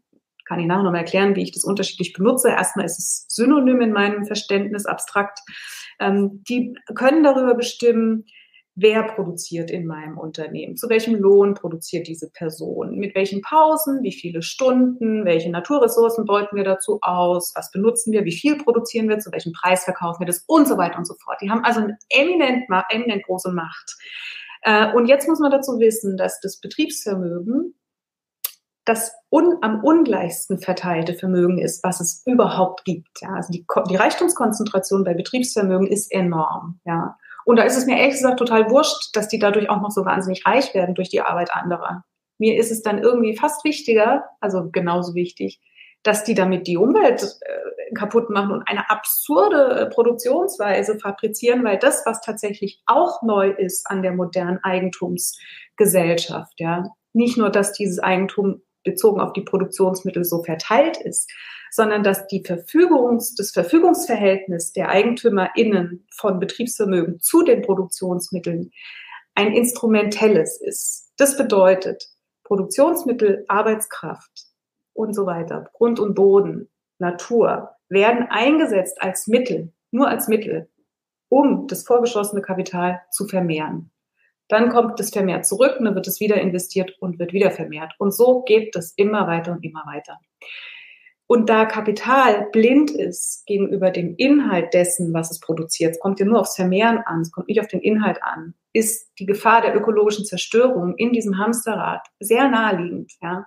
kann ich nachher noch mal erklären, wie ich das unterschiedlich benutze. Erstmal ist es synonym in meinem Verständnis abstrakt. Ähm, die können darüber bestimmen, wer produziert in meinem Unternehmen, zu welchem Lohn produziert diese Person, mit welchen Pausen, wie viele Stunden, welche Naturressourcen beuten wir dazu aus, was benutzen wir, wie viel produzieren wir, zu welchem Preis verkaufen wir das und so weiter und so fort. Die haben also eine eminent, eminent große Macht. Äh, und jetzt muss man dazu wissen, dass das Betriebsvermögen das un, am ungleichsten verteilte Vermögen ist, was es überhaupt gibt. Ja, also die, die Reichtumskonzentration bei Betriebsvermögen ist enorm. Ja, und da ist es mir ehrlich gesagt total wurscht, dass die dadurch auch noch so wahnsinnig reich werden durch die Arbeit anderer. Mir ist es dann irgendwie fast wichtiger, also genauso wichtig, dass die damit die Umwelt äh, kaputt machen und eine absurde Produktionsweise fabrizieren, weil das, was tatsächlich auch neu ist an der modernen Eigentumsgesellschaft, ja, nicht nur, dass dieses Eigentum bezogen auf die Produktionsmittel so verteilt ist, sondern dass die Verfügungs, das Verfügungsverhältnis der EigentümerInnen von Betriebsvermögen zu den Produktionsmitteln ein instrumentelles ist. Das bedeutet, Produktionsmittel, Arbeitskraft und so weiter, Grund und Boden, Natur werden eingesetzt als Mittel, nur als Mittel, um das vorgeschossene Kapital zu vermehren. Dann kommt das vermehrt zurück dann wird es wieder investiert und wird wieder vermehrt. Und so geht das immer weiter und immer weiter. Und da Kapital blind ist gegenüber dem Inhalt dessen, was es produziert, es kommt ja nur aufs Vermehren an, es kommt nicht auf den Inhalt an, ist die Gefahr der ökologischen Zerstörung in diesem Hamsterrad sehr naheliegend. Ja.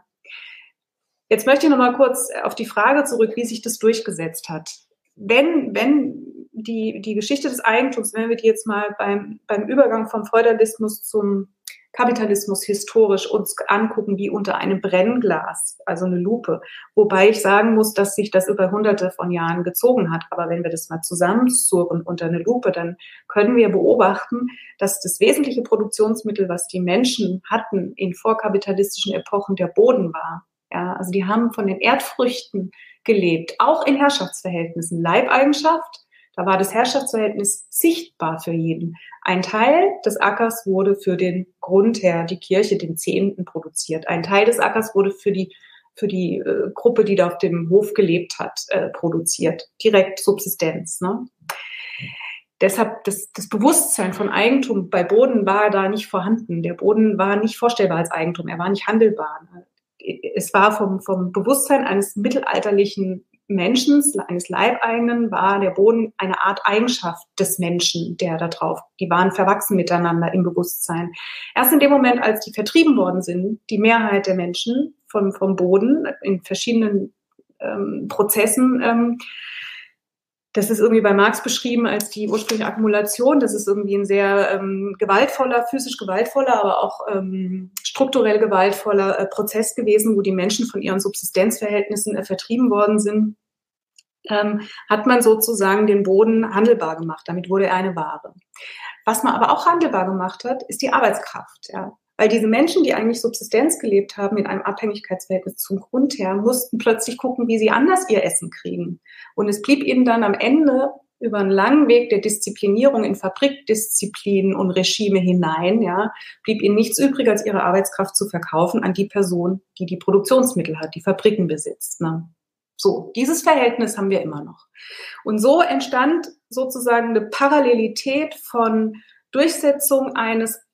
Jetzt möchte ich noch mal kurz auf die Frage zurück, wie sich das durchgesetzt hat. Wenn, wenn die, die Geschichte des Eigentums, wenn wir die jetzt mal beim, beim Übergang vom Feudalismus zum Kapitalismus historisch uns angucken wie unter einem Brennglas, also eine Lupe. Wobei ich sagen muss, dass sich das über hunderte von Jahren gezogen hat. Aber wenn wir das mal zusammensurren unter eine Lupe, dann können wir beobachten, dass das wesentliche Produktionsmittel, was die Menschen hatten in vorkapitalistischen Epochen, der Boden war. Ja, also die haben von den Erdfrüchten gelebt, auch in Herrschaftsverhältnissen. Leibeigenschaft, da war das Herrschaftsverhältnis sichtbar für jeden. Ein Teil des Ackers wurde für den Grundherr, die Kirche, den Zehnten produziert. Ein Teil des Ackers wurde für die für die äh, Gruppe, die da auf dem Hof gelebt hat, äh, produziert. Direkt Subsistenz. Ne? Deshalb das, das Bewusstsein von Eigentum bei Boden war da nicht vorhanden. Der Boden war nicht vorstellbar als Eigentum. Er war nicht handelbar. Es war vom, vom Bewusstsein eines mittelalterlichen Menschen, eines Leibeigenen, war der Boden eine Art Eigenschaft des Menschen, der da drauf, die waren verwachsen miteinander im Bewusstsein. Erst in dem Moment, als die vertrieben worden sind, die Mehrheit der Menschen vom, vom Boden in verschiedenen ähm, Prozessen, ähm, das ist irgendwie bei Marx beschrieben als die ursprüngliche Akkumulation. Das ist irgendwie ein sehr ähm, gewaltvoller, physisch gewaltvoller, aber auch ähm, strukturell gewaltvoller äh, Prozess gewesen, wo die Menschen von ihren Subsistenzverhältnissen äh, vertrieben worden sind. Ähm, hat man sozusagen den Boden handelbar gemacht. Damit wurde er eine Ware. Was man aber auch handelbar gemacht hat, ist die Arbeitskraft. Ja. Weil diese Menschen, die eigentlich Subsistenz gelebt haben in einem Abhängigkeitsverhältnis zum Grund her, mussten plötzlich gucken, wie sie anders ihr Essen kriegen. Und es blieb ihnen dann am Ende über einen langen Weg der Disziplinierung in Fabrikdisziplinen und Regime hinein, ja, blieb ihnen nichts übrig, als ihre Arbeitskraft zu verkaufen an die Person, die die Produktionsmittel hat, die Fabriken besitzt. Ne? So, dieses Verhältnis haben wir immer noch. Und so entstand sozusagen eine Parallelität von Durchsetzung eines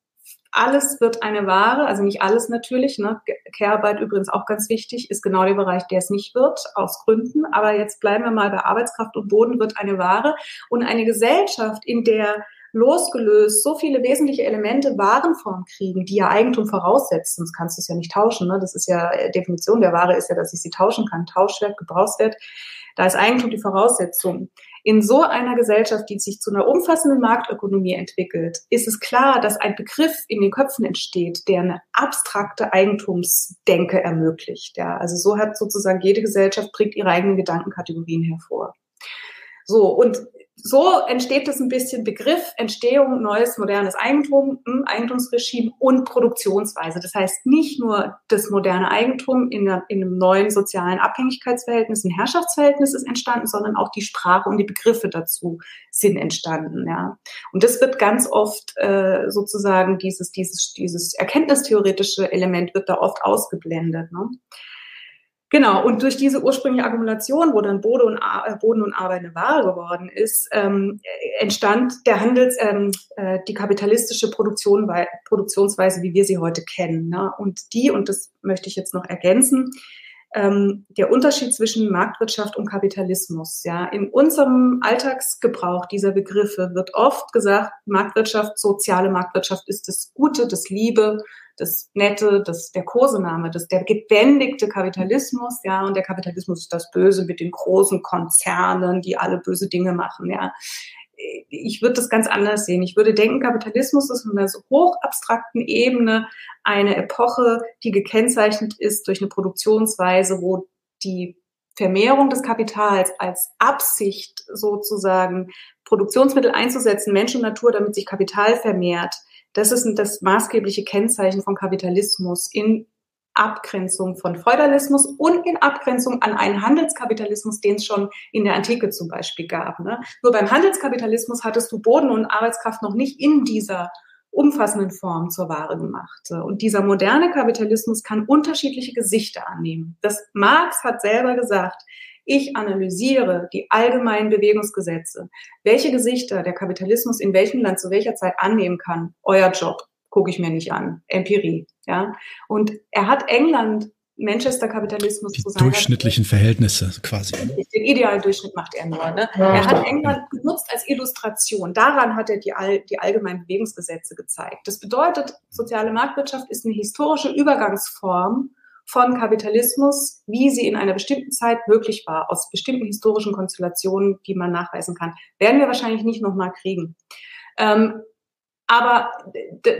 alles wird eine Ware, also nicht alles natürlich. Ne? Care-Arbeit übrigens auch ganz wichtig, ist genau der Bereich, der es nicht wird, aus Gründen. Aber jetzt bleiben wir mal bei Arbeitskraft und Boden wird eine Ware. Und eine Gesellschaft, in der losgelöst so viele wesentliche Elemente Warenform kriegen, die ja Eigentum voraussetzen, sonst kannst du es ja nicht tauschen. Ne? Das ist ja, äh, Definition der Ware ist ja, dass ich sie tauschen kann. Tauschwert, Gebrauchswert. Da ist Eigentum die Voraussetzung. In so einer Gesellschaft, die sich zu einer umfassenden Marktökonomie entwickelt, ist es klar, dass ein Begriff in den Köpfen entsteht, der eine abstrakte Eigentumsdenke ermöglicht. Ja, also so hat sozusagen jede Gesellschaft bringt ihre eigenen Gedankenkategorien hervor. So, und so entsteht es ein bisschen Begriff, Entstehung, neues, modernes Eigentum, hm, Eigentumsregime und Produktionsweise. Das heißt, nicht nur das moderne Eigentum in, einer, in einem neuen sozialen Abhängigkeitsverhältnis, ein Herrschaftsverhältnis ist entstanden, sondern auch die Sprache und die Begriffe dazu sind entstanden. Ja. Und das wird ganz oft äh, sozusagen dieses, dieses, dieses erkenntnistheoretische Element wird da oft ausgeblendet. Ne? Genau, und durch diese ursprüngliche Akkumulation, wo dann Boden und, Ar äh, Boden und Arbeit eine Ware geworden ist, ähm, entstand der Handels, ähm, äh, die kapitalistische Produktion, Produktionsweise, wie wir sie heute kennen. Ne? Und die, und das möchte ich jetzt noch ergänzen, ähm, der Unterschied zwischen Marktwirtschaft und Kapitalismus. Ja, in unserem Alltagsgebrauch dieser Begriffe wird oft gesagt, Marktwirtschaft, soziale Marktwirtschaft ist das Gute, das Liebe, das Nette, das, der Kosename, das, der gebändigte Kapitalismus, ja, und der Kapitalismus ist das Böse mit den großen Konzernen, die alle böse Dinge machen, ja. Ich würde das ganz anders sehen. Ich würde denken, Kapitalismus ist von einer so hoch abstrakten Ebene eine Epoche, die gekennzeichnet ist durch eine Produktionsweise, wo die Vermehrung des Kapitals als Absicht sozusagen Produktionsmittel einzusetzen, Mensch und Natur, damit sich Kapital vermehrt, das ist das maßgebliche Kennzeichen von Kapitalismus in Abgrenzung von Feudalismus und in Abgrenzung an einen Handelskapitalismus, den es schon in der Antike zum Beispiel gab. Ne? Nur beim Handelskapitalismus hattest du Boden und Arbeitskraft noch nicht in dieser umfassenden Form zur Ware gemacht. Und dieser moderne Kapitalismus kann unterschiedliche Gesichter annehmen. Das Marx hat selber gesagt, ich analysiere die allgemeinen Bewegungsgesetze. Welche Gesichter der Kapitalismus in welchem Land zu welcher Zeit annehmen kann, euer Job, gucke ich mir nicht an. Empirie. Ja. Und er hat England Manchester Kapitalismus die zu sein. Durchschnittlichen Verhältnisse quasi. Den Idealdurchschnitt macht er nur. Ne? Er hat England genutzt als Illustration. Daran hat er die, all, die allgemeinen Bewegungsgesetze gezeigt. Das bedeutet, soziale Marktwirtschaft ist eine historische Übergangsform von Kapitalismus, wie sie in einer bestimmten Zeit möglich war, aus bestimmten historischen Konstellationen, die man nachweisen kann, werden wir wahrscheinlich nicht nochmal kriegen. Ähm, aber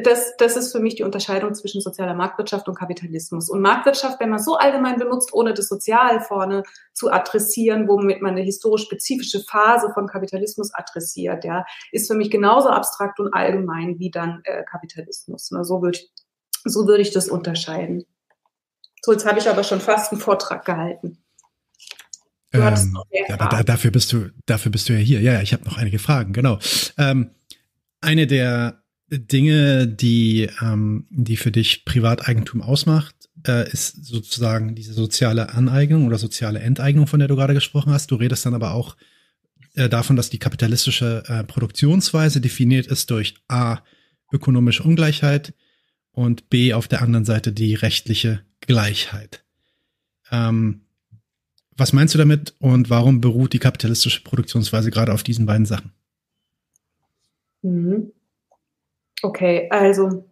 das, das ist für mich die Unterscheidung zwischen sozialer Marktwirtschaft und Kapitalismus. Und Marktwirtschaft, wenn man so allgemein benutzt, ohne das Sozial vorne zu adressieren, womit man eine historisch spezifische Phase von Kapitalismus adressiert, ja, ist für mich genauso abstrakt und allgemein wie dann äh, Kapitalismus. So würde ich, so würde ich das unterscheiden. So, jetzt habe ich aber schon fast einen Vortrag gehalten. Ähm, aber da, dafür bist du, dafür bist du ja hier. Ja, ja, ich habe noch einige Fragen, genau. Ähm, eine der Dinge, die, ähm, die für dich Privateigentum ausmacht, äh, ist sozusagen diese soziale Aneignung oder soziale Enteignung, von der du gerade gesprochen hast. Du redest dann aber auch äh, davon, dass die kapitalistische äh, Produktionsweise definiert ist durch A, ökonomische Ungleichheit und B, auf der anderen Seite die rechtliche Gleichheit. Ähm, Was meinst du damit und warum beruht die kapitalistische Produktionsweise gerade auf diesen beiden Sachen? Mhm. Okay, also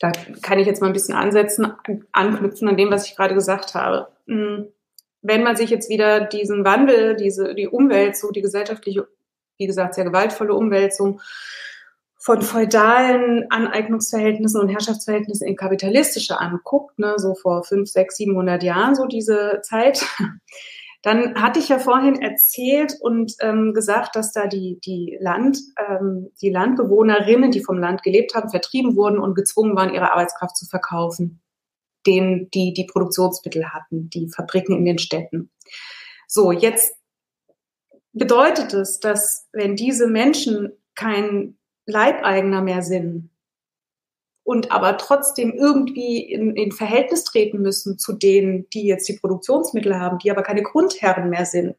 da kann ich jetzt mal ein bisschen ansetzen, anknüpfen an dem, was ich gerade gesagt habe. Mhm. Wenn man sich jetzt wieder diesen Wandel, diese, die Umwälzung, die gesellschaftliche, wie gesagt, sehr gewaltvolle Umwälzung von feudalen Aneignungsverhältnissen und Herrschaftsverhältnissen in kapitalistische anguckt, ne, so vor fünf, sechs, 700 Jahren, so diese Zeit, dann hatte ich ja vorhin erzählt und ähm, gesagt, dass da die, die, Land, ähm, die Landbewohnerinnen, die vom Land gelebt haben, vertrieben wurden und gezwungen waren, ihre Arbeitskraft zu verkaufen, denen, die die Produktionsmittel hatten, die Fabriken in den Städten. So, jetzt bedeutet es, dass wenn diese Menschen kein Leibeigener mehr sind und aber trotzdem irgendwie in, in Verhältnis treten müssen zu denen, die jetzt die Produktionsmittel haben, die aber keine Grundherren mehr sind.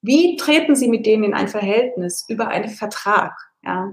Wie treten sie mit denen in ein Verhältnis über einen Vertrag? Ja.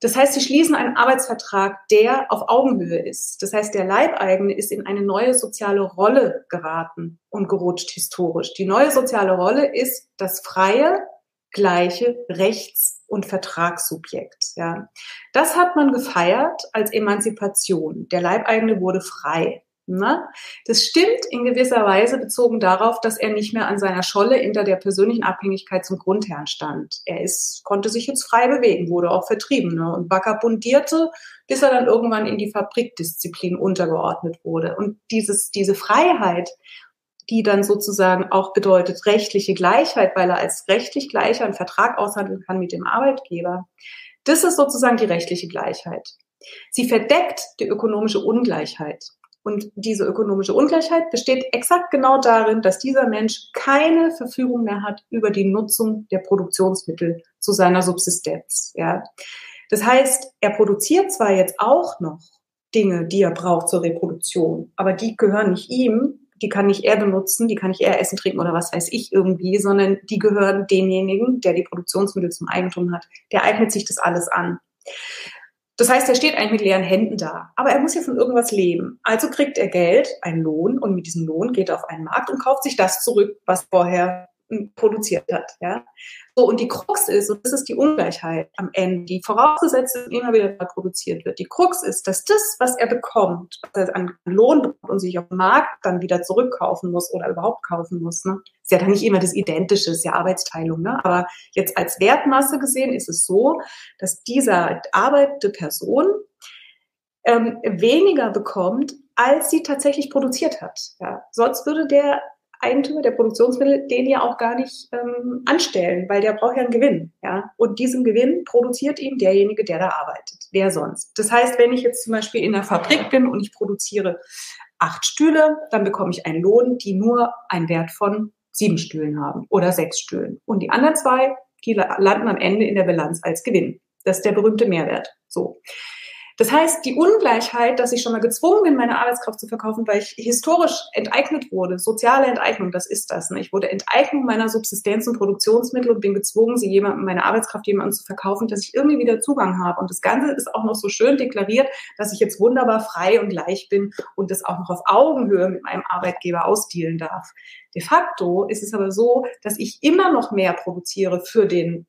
Das heißt, sie schließen einen Arbeitsvertrag, der auf Augenhöhe ist. Das heißt, der Leibeigene ist in eine neue soziale Rolle geraten und gerutscht historisch. Die neue soziale Rolle ist das freie, gleiche Rechts- und Vertragssubjekt. Ja. Das hat man gefeiert als Emanzipation. Der Leibeigene wurde frei. Ne? Das stimmt in gewisser Weise bezogen darauf, dass er nicht mehr an seiner Scholle hinter der persönlichen Abhängigkeit zum Grundherrn stand. Er ist, konnte sich jetzt frei bewegen, wurde auch vertrieben ne? und vagabundierte, bis er dann irgendwann in die Fabrikdisziplin untergeordnet wurde. Und dieses, diese Freiheit die dann sozusagen auch bedeutet rechtliche Gleichheit, weil er als rechtlich gleicher einen Vertrag aushandeln kann mit dem Arbeitgeber. Das ist sozusagen die rechtliche Gleichheit. Sie verdeckt die ökonomische Ungleichheit. Und diese ökonomische Ungleichheit besteht exakt genau darin, dass dieser Mensch keine Verfügung mehr hat über die Nutzung der Produktionsmittel zu seiner Subsistenz. Ja. Das heißt, er produziert zwar jetzt auch noch Dinge, die er braucht zur Reproduktion, aber die gehören nicht ihm, die kann nicht er benutzen, die kann nicht er essen, trinken oder was weiß ich irgendwie, sondern die gehören demjenigen, der die Produktionsmittel zum Eigentum hat. Der eignet sich das alles an. Das heißt, er steht eigentlich mit leeren Händen da. Aber er muss ja von irgendwas leben. Also kriegt er Geld, einen Lohn, und mit diesem Lohn geht er auf einen Markt und kauft sich das zurück, was vorher produziert hat. Ja? So, und die Krux ist, und das ist die Ungleichheit am Ende, die vorausgesetzt ist, immer wieder produziert wird. Die Krux ist, dass das, was er bekommt, was er an Lohn bekommt und sich auf dem Markt dann wieder zurückkaufen muss oder überhaupt kaufen muss, ne? ist ja dann nicht immer das Identische, ist ja Arbeitsteilung. Ne? Aber jetzt als Wertmasse gesehen ist es so, dass dieser arbeitende Person ähm, weniger bekommt, als sie tatsächlich produziert hat. Ja. Sonst würde der Eigentümer der Produktionsmittel den ja auch gar nicht ähm, anstellen, weil der braucht ja einen Gewinn. Ja? Und diesen Gewinn produziert ihm derjenige, der da arbeitet. Wer sonst? Das heißt, wenn ich jetzt zum Beispiel in einer Fabrik bin und ich produziere acht Stühle, dann bekomme ich einen Lohn, die nur einen Wert von sieben Stühlen haben oder sechs Stühlen. Und die anderen zwei, die landen am Ende in der Bilanz als Gewinn. Das ist der berühmte Mehrwert. So. Das heißt, die Ungleichheit, dass ich schon mal gezwungen bin, meine Arbeitskraft zu verkaufen, weil ich historisch enteignet wurde, soziale Enteignung, das ist das. Ne? Ich wurde enteignet meiner Subsistenz und Produktionsmittel und bin gezwungen, sie jemandem, meine Arbeitskraft jemandem zu verkaufen, dass ich irgendwie wieder Zugang habe. Und das Ganze ist auch noch so schön deklariert, dass ich jetzt wunderbar frei und gleich bin und das auch noch auf Augenhöhe mit meinem Arbeitgeber ausdealen darf. De facto ist es aber so, dass ich immer noch mehr produziere für den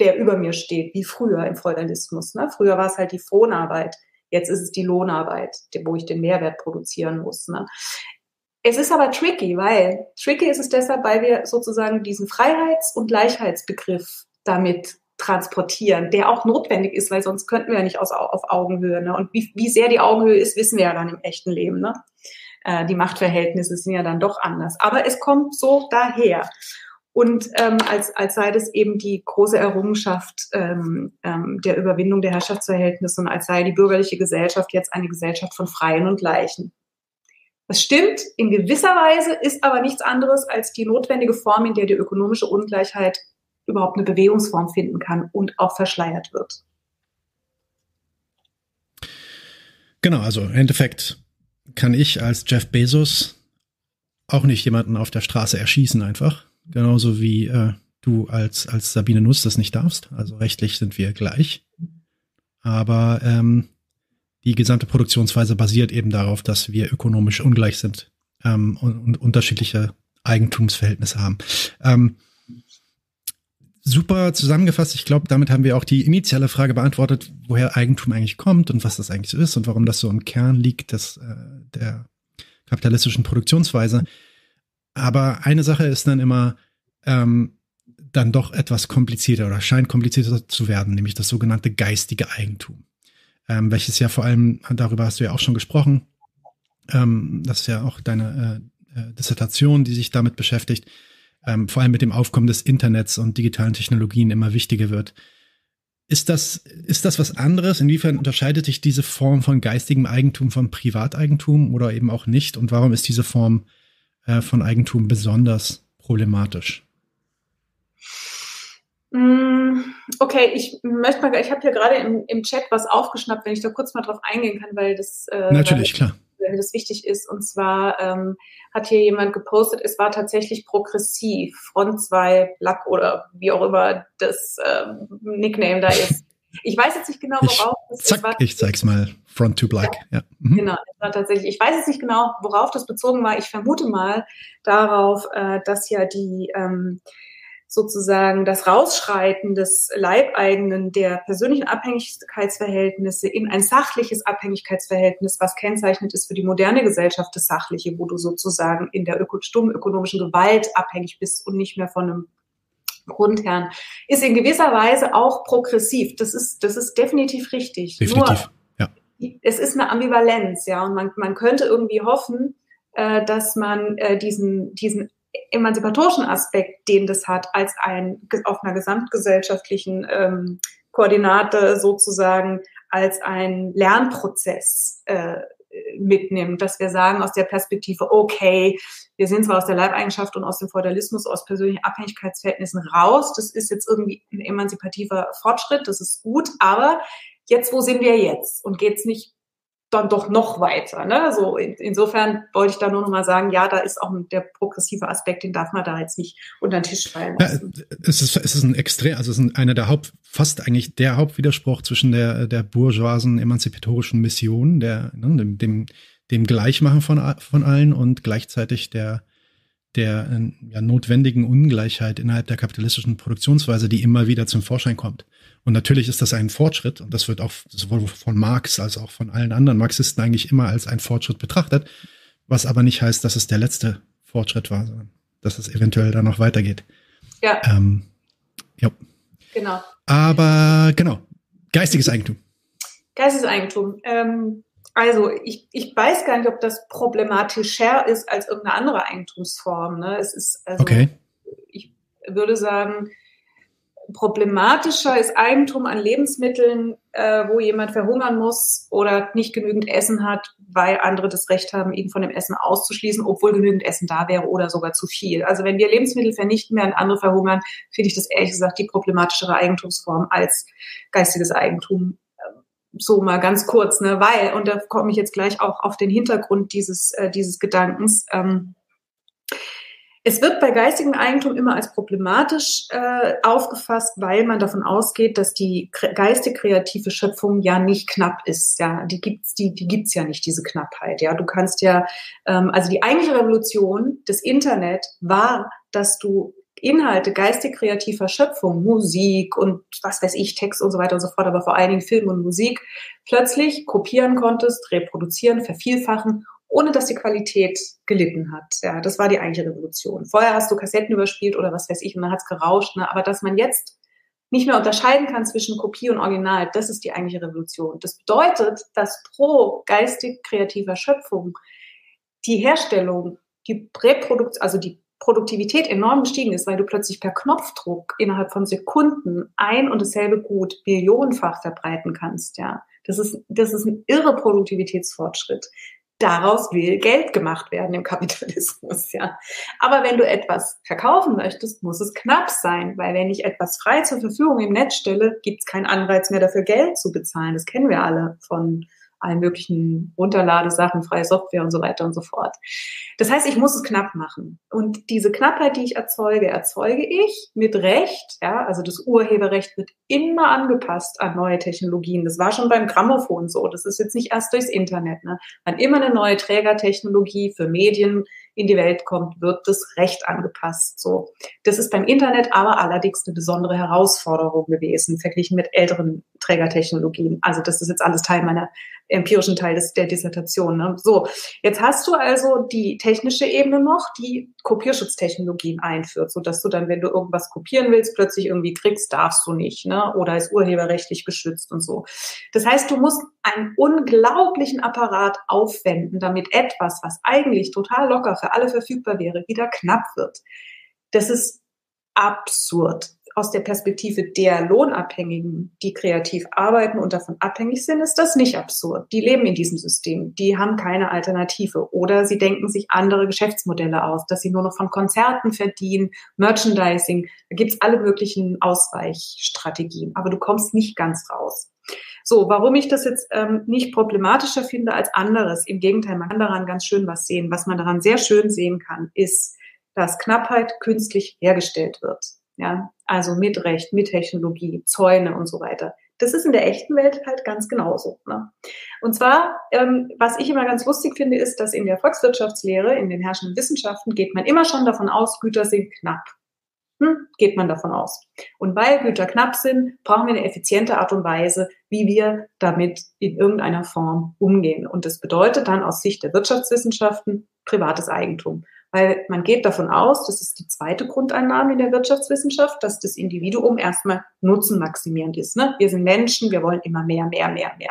der über mir steht, wie früher im Feudalismus. Ne? Früher war es halt die Fronarbeit, jetzt ist es die Lohnarbeit, wo ich den Mehrwert produzieren muss. Ne? Es ist aber tricky, weil tricky ist es deshalb, weil wir sozusagen diesen Freiheits- und Gleichheitsbegriff damit transportieren, der auch notwendig ist, weil sonst könnten wir ja nicht aus, auf Augenhöhe. Ne? Und wie, wie sehr die Augenhöhe ist, wissen wir ja dann im echten Leben. Ne? Äh, die Machtverhältnisse sind ja dann doch anders. Aber es kommt so daher und ähm, als, als sei das eben die große Errungenschaft ähm, ähm, der Überwindung der Herrschaftsverhältnisse und als sei die bürgerliche Gesellschaft jetzt eine Gesellschaft von Freien und Gleichen. Das stimmt in gewisser Weise, ist aber nichts anderes als die notwendige Form, in der die ökonomische Ungleichheit überhaupt eine Bewegungsform finden kann und auch verschleiert wird. Genau, also im Endeffekt kann ich als Jeff Bezos auch nicht jemanden auf der Straße erschießen einfach, genauso wie äh, du als, als Sabine Nuss das nicht darfst. Also rechtlich sind wir gleich. Aber ähm, die gesamte Produktionsweise basiert eben darauf, dass wir ökonomisch ungleich sind ähm, und, und unterschiedliche Eigentumsverhältnisse haben. Ähm, super zusammengefasst. Ich glaube, damit haben wir auch die initiale Frage beantwortet, woher Eigentum eigentlich kommt und was das eigentlich so ist und warum das so im Kern liegt des, äh, der kapitalistischen Produktionsweise. Aber eine Sache ist dann immer ähm, dann doch etwas komplizierter oder scheint komplizierter zu werden, nämlich das sogenannte geistige Eigentum, ähm, welches ja vor allem, darüber hast du ja auch schon gesprochen, ähm, das ist ja auch deine äh, äh, Dissertation, die sich damit beschäftigt, ähm, vor allem mit dem Aufkommen des Internets und digitalen Technologien immer wichtiger wird. Ist das, ist das was anderes? Inwiefern unterscheidet sich diese Form von geistigem Eigentum von Privateigentum oder eben auch nicht? Und warum ist diese Form äh, von Eigentum besonders problematisch? Mm, okay, ich möchte mal, ich habe hier gerade im, im Chat was aufgeschnappt, wenn ich da kurz mal drauf eingehen kann, weil das äh, natürlich weil, klar wenn das wichtig ist. Und zwar ähm, hat hier jemand gepostet, es war tatsächlich progressiv, Front 2 Lack oder wie auch immer das ähm, Nickname da ist. Ich weiß jetzt nicht genau, worauf ich, das zack, war. Ich zeig's mal. Front to Black. Ja. ja. Mhm. Genau, es war tatsächlich. Ich weiß jetzt nicht genau, worauf das bezogen war. Ich vermute mal darauf, äh, dass ja die ähm, sozusagen das Rausschreiten des Leibeigenen der persönlichen Abhängigkeitsverhältnisse in ein sachliches Abhängigkeitsverhältnis, was kennzeichnend ist für die moderne Gesellschaft, das Sachliche, wo du sozusagen in der öko stummen ökonomischen Gewalt abhängig bist und nicht mehr von einem Grundherrn, ist in gewisser Weise auch progressiv. Das ist, das ist definitiv richtig. Definitiv, Nur, ja. Es ist eine Ambivalenz, ja, und man, man könnte irgendwie hoffen, äh, dass man äh, diesen, diesen emanzipatorischen Aspekt, den das hat, als ein auf einer gesamtgesellschaftlichen ähm, Koordinate sozusagen als ein Lernprozess äh, mitnimmt, dass wir sagen aus der Perspektive, okay, wir sind zwar aus der Leibeigenschaft und aus dem Feudalismus, aus persönlichen Abhängigkeitsverhältnissen raus, das ist jetzt irgendwie ein emanzipativer Fortschritt, das ist gut, aber jetzt, wo sind wir jetzt? Und geht's nicht dann doch noch weiter. Ne? So in, insofern wollte ich da nur noch mal sagen, ja, da ist auch der progressive Aspekt, den darf man da jetzt nicht unter den Tisch fallen lassen. Ja, es ist es ist ein extrem, also es ist einer der Haupt, fast eigentlich der Hauptwiderspruch zwischen der der bourgeoisen emanzipatorischen Mission, der ne, dem, dem dem Gleichmachen von von allen und gleichzeitig der der äh, ja, notwendigen Ungleichheit innerhalb der kapitalistischen Produktionsweise, die immer wieder zum Vorschein kommt. Und natürlich ist das ein Fortschritt und das wird auch sowohl von Marx als auch von allen anderen Marxisten eigentlich immer als ein Fortschritt betrachtet, was aber nicht heißt, dass es der letzte Fortschritt war, sondern dass es eventuell dann noch weitergeht. Ja. Ähm, ja. Genau. Aber genau, geistiges Eigentum. Geistiges Eigentum. Ähm, also ich, ich weiß gar nicht, ob das problematischer ist als irgendeine andere Eigentumsform. Ne? Es ist also, okay. ich würde sagen, problematischer ist Eigentum an Lebensmitteln, äh, wo jemand verhungern muss oder nicht genügend Essen hat, weil andere das Recht haben, ihn von dem Essen auszuschließen, obwohl genügend Essen da wäre oder sogar zu viel. Also wenn wir Lebensmittel vernichten, während andere verhungern, finde ich das ehrlich gesagt die problematischere Eigentumsform als geistiges Eigentum. So mal ganz kurz, ne? Weil, und da komme ich jetzt gleich auch auf den Hintergrund dieses, äh, dieses Gedankens, ähm, es wird bei geistigem Eigentum immer als problematisch äh, aufgefasst, weil man davon ausgeht, dass die geistig kreative Schöpfung ja nicht knapp ist. Ja, die gibt's, die, die gibt's ja nicht diese Knappheit. Ja, du kannst ja, ähm, also die eigentliche Revolution des Internet war, dass du Inhalte geistig kreativer Schöpfung, Musik und was weiß ich, Text und so weiter und so fort, aber vor allen Dingen Film und Musik plötzlich kopieren konntest, reproduzieren, vervielfachen ohne dass die Qualität gelitten hat. Ja, das war die eigentliche Revolution. Vorher hast du Kassetten überspielt oder was weiß ich und dann hat's gerauscht. Ne? Aber dass man jetzt nicht mehr unterscheiden kann zwischen Kopie und Original, das ist die eigentliche Revolution. Das bedeutet, dass pro geistig kreativer Schöpfung die Herstellung, die Reproduktion, also die Produktivität enorm gestiegen ist, weil du plötzlich per Knopfdruck innerhalb von Sekunden ein und dasselbe Gut millionenfach verbreiten kannst, ja. Das ist, das ist ein irre Produktivitätsfortschritt daraus will Geld gemacht werden im Kapitalismus, ja. Aber wenn du etwas verkaufen möchtest, muss es knapp sein, weil wenn ich etwas frei zur Verfügung im Netz stelle, gibt es keinen Anreiz mehr dafür Geld zu bezahlen. Das kennen wir alle von allen möglichen Runterladesachen, freie Software und so weiter und so fort. Das heißt, ich muss es knapp machen. Und diese Knappheit, die ich erzeuge, erzeuge ich mit Recht. Ja, also das Urheberrecht wird immer angepasst an neue Technologien. Das war schon beim Grammophon so. Das ist jetzt nicht erst durchs Internet. Ne? Man immer eine neue Trägertechnologie für Medien in die Welt kommt, wird das Recht angepasst. So, das ist beim Internet aber allerdings eine besondere Herausforderung gewesen, verglichen mit älteren Trägertechnologien. Also das ist jetzt alles Teil meiner empirischen Teil des, der Dissertation. Ne? So, jetzt hast du also die technische Ebene noch, die Kopierschutztechnologien einführt, so dass du dann, wenn du irgendwas kopieren willst, plötzlich irgendwie kriegst, darfst du nicht, ne? Oder ist urheberrechtlich geschützt und so. Das heißt, du musst einen unglaublichen Apparat aufwenden, damit etwas, was eigentlich total locker für alle verfügbar wäre, wieder knapp wird. Das ist absurd aus der Perspektive der Lohnabhängigen, die kreativ arbeiten und davon abhängig sind, ist das nicht absurd. Die leben in diesem System, die haben keine Alternative oder sie denken sich andere Geschäftsmodelle aus, dass sie nur noch von Konzerten verdienen, Merchandising, da gibt's alle möglichen Ausweichstrategien, aber du kommst nicht ganz raus. So, warum ich das jetzt ähm, nicht problematischer finde als anderes, im Gegenteil, man kann daran ganz schön was sehen. Was man daran sehr schön sehen kann, ist, dass Knappheit künstlich hergestellt wird. Ja, also mit Recht, mit Technologie, Zäune und so weiter. Das ist in der echten Welt halt ganz genauso. Ne? Und zwar, ähm, was ich immer ganz lustig finde, ist, dass in der Volkswirtschaftslehre, in den herrschenden Wissenschaften, geht man immer schon davon aus, Güter sind knapp. Hm, geht man davon aus. Und weil Güter knapp sind, brauchen wir eine effiziente Art und Weise, wie wir damit in irgendeiner Form umgehen. Und das bedeutet dann aus Sicht der Wirtschaftswissenschaften privates Eigentum. Weil man geht davon aus, das ist die zweite Grundeinnahme in der Wirtschaftswissenschaft, dass das Individuum erstmal nutzenmaximierend ist. Ne? Wir sind Menschen, wir wollen immer mehr, mehr, mehr, mehr.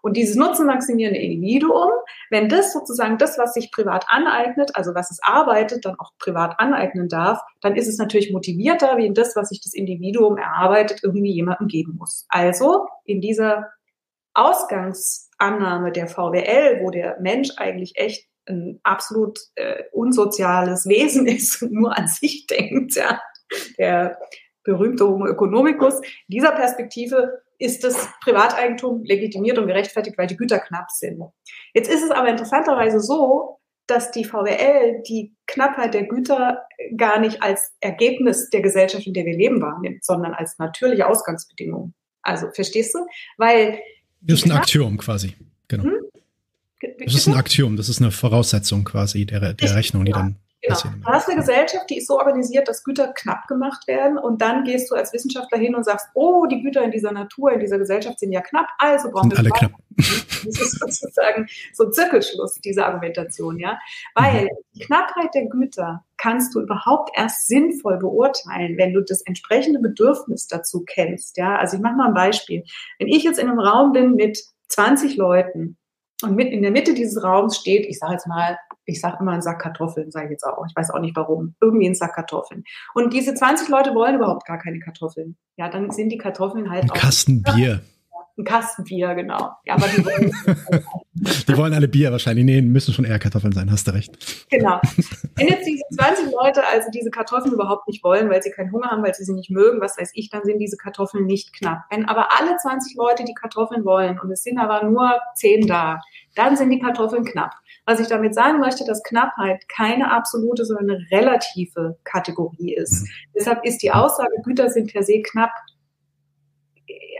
Und dieses nutzenmaximierende Individuum, wenn das sozusagen das, was sich privat aneignet, also was es arbeitet, dann auch privat aneignen darf, dann ist es natürlich motivierter, wie das, was sich das Individuum erarbeitet, irgendwie jemandem geben muss. Also in dieser Ausgangsannahme der VWL, wo der Mensch eigentlich echt ein absolut äh, unsoziales Wesen ist und nur an sich denkt, ja, der berühmte Homo economicus. In dieser Perspektive ist das Privateigentum legitimiert und gerechtfertigt, weil die Güter knapp sind. Jetzt ist es aber interessanterweise so, dass die VWL die Knappheit der Güter gar nicht als Ergebnis der Gesellschaft, in der wir leben, wahrnimmt, sondern als natürliche Ausgangsbedingung. Also, verstehst du? Weil. Das ist ein Aktion quasi. Genau. Hm? Das ist ein Aktium, das ist eine Voraussetzung quasi der, der Rechnung, die dann Genau. Du hast eine Gesellschaft, die ist so organisiert, dass Güter knapp gemacht werden und dann gehst du als Wissenschaftler hin und sagst, oh, die Güter in dieser Natur, in dieser Gesellschaft sind ja knapp, also brauchen sind wir alle knapp. Das ist sozusagen so ein Zirkelschluss dieser Argumentation, ja. Weil mhm. die Knappheit der Güter kannst du überhaupt erst sinnvoll beurteilen, wenn du das entsprechende Bedürfnis dazu kennst, ja. Also ich mache mal ein Beispiel. Wenn ich jetzt in einem Raum bin mit 20 Leuten und mit in der Mitte dieses Raums steht, ich sage jetzt mal, ich sage immer einen Sack Kartoffeln, sage ich jetzt auch. Ich weiß auch nicht warum. Irgendwie ein Sack Kartoffeln. Und diese 20 Leute wollen überhaupt gar keine Kartoffeln. Ja, dann sind die Kartoffeln halt ein auch. Kasten Bier. Ein Kasten Bier, genau. Ja, aber die wollen, die wollen alle Bier wahrscheinlich. Nee, müssen schon eher Kartoffeln sein, hast du recht. Genau. Wenn jetzt diese 20 Leute also diese Kartoffeln überhaupt nicht wollen, weil sie keinen Hunger haben, weil sie sie nicht mögen, was weiß ich, dann sind diese Kartoffeln nicht knapp. Wenn aber alle 20 Leute die Kartoffeln wollen und es sind aber nur 10 da, dann sind die Kartoffeln knapp. Was ich damit sagen möchte, dass Knappheit keine absolute, sondern eine relative Kategorie ist. Mhm. Deshalb ist die Aussage, Güter sind per se knapp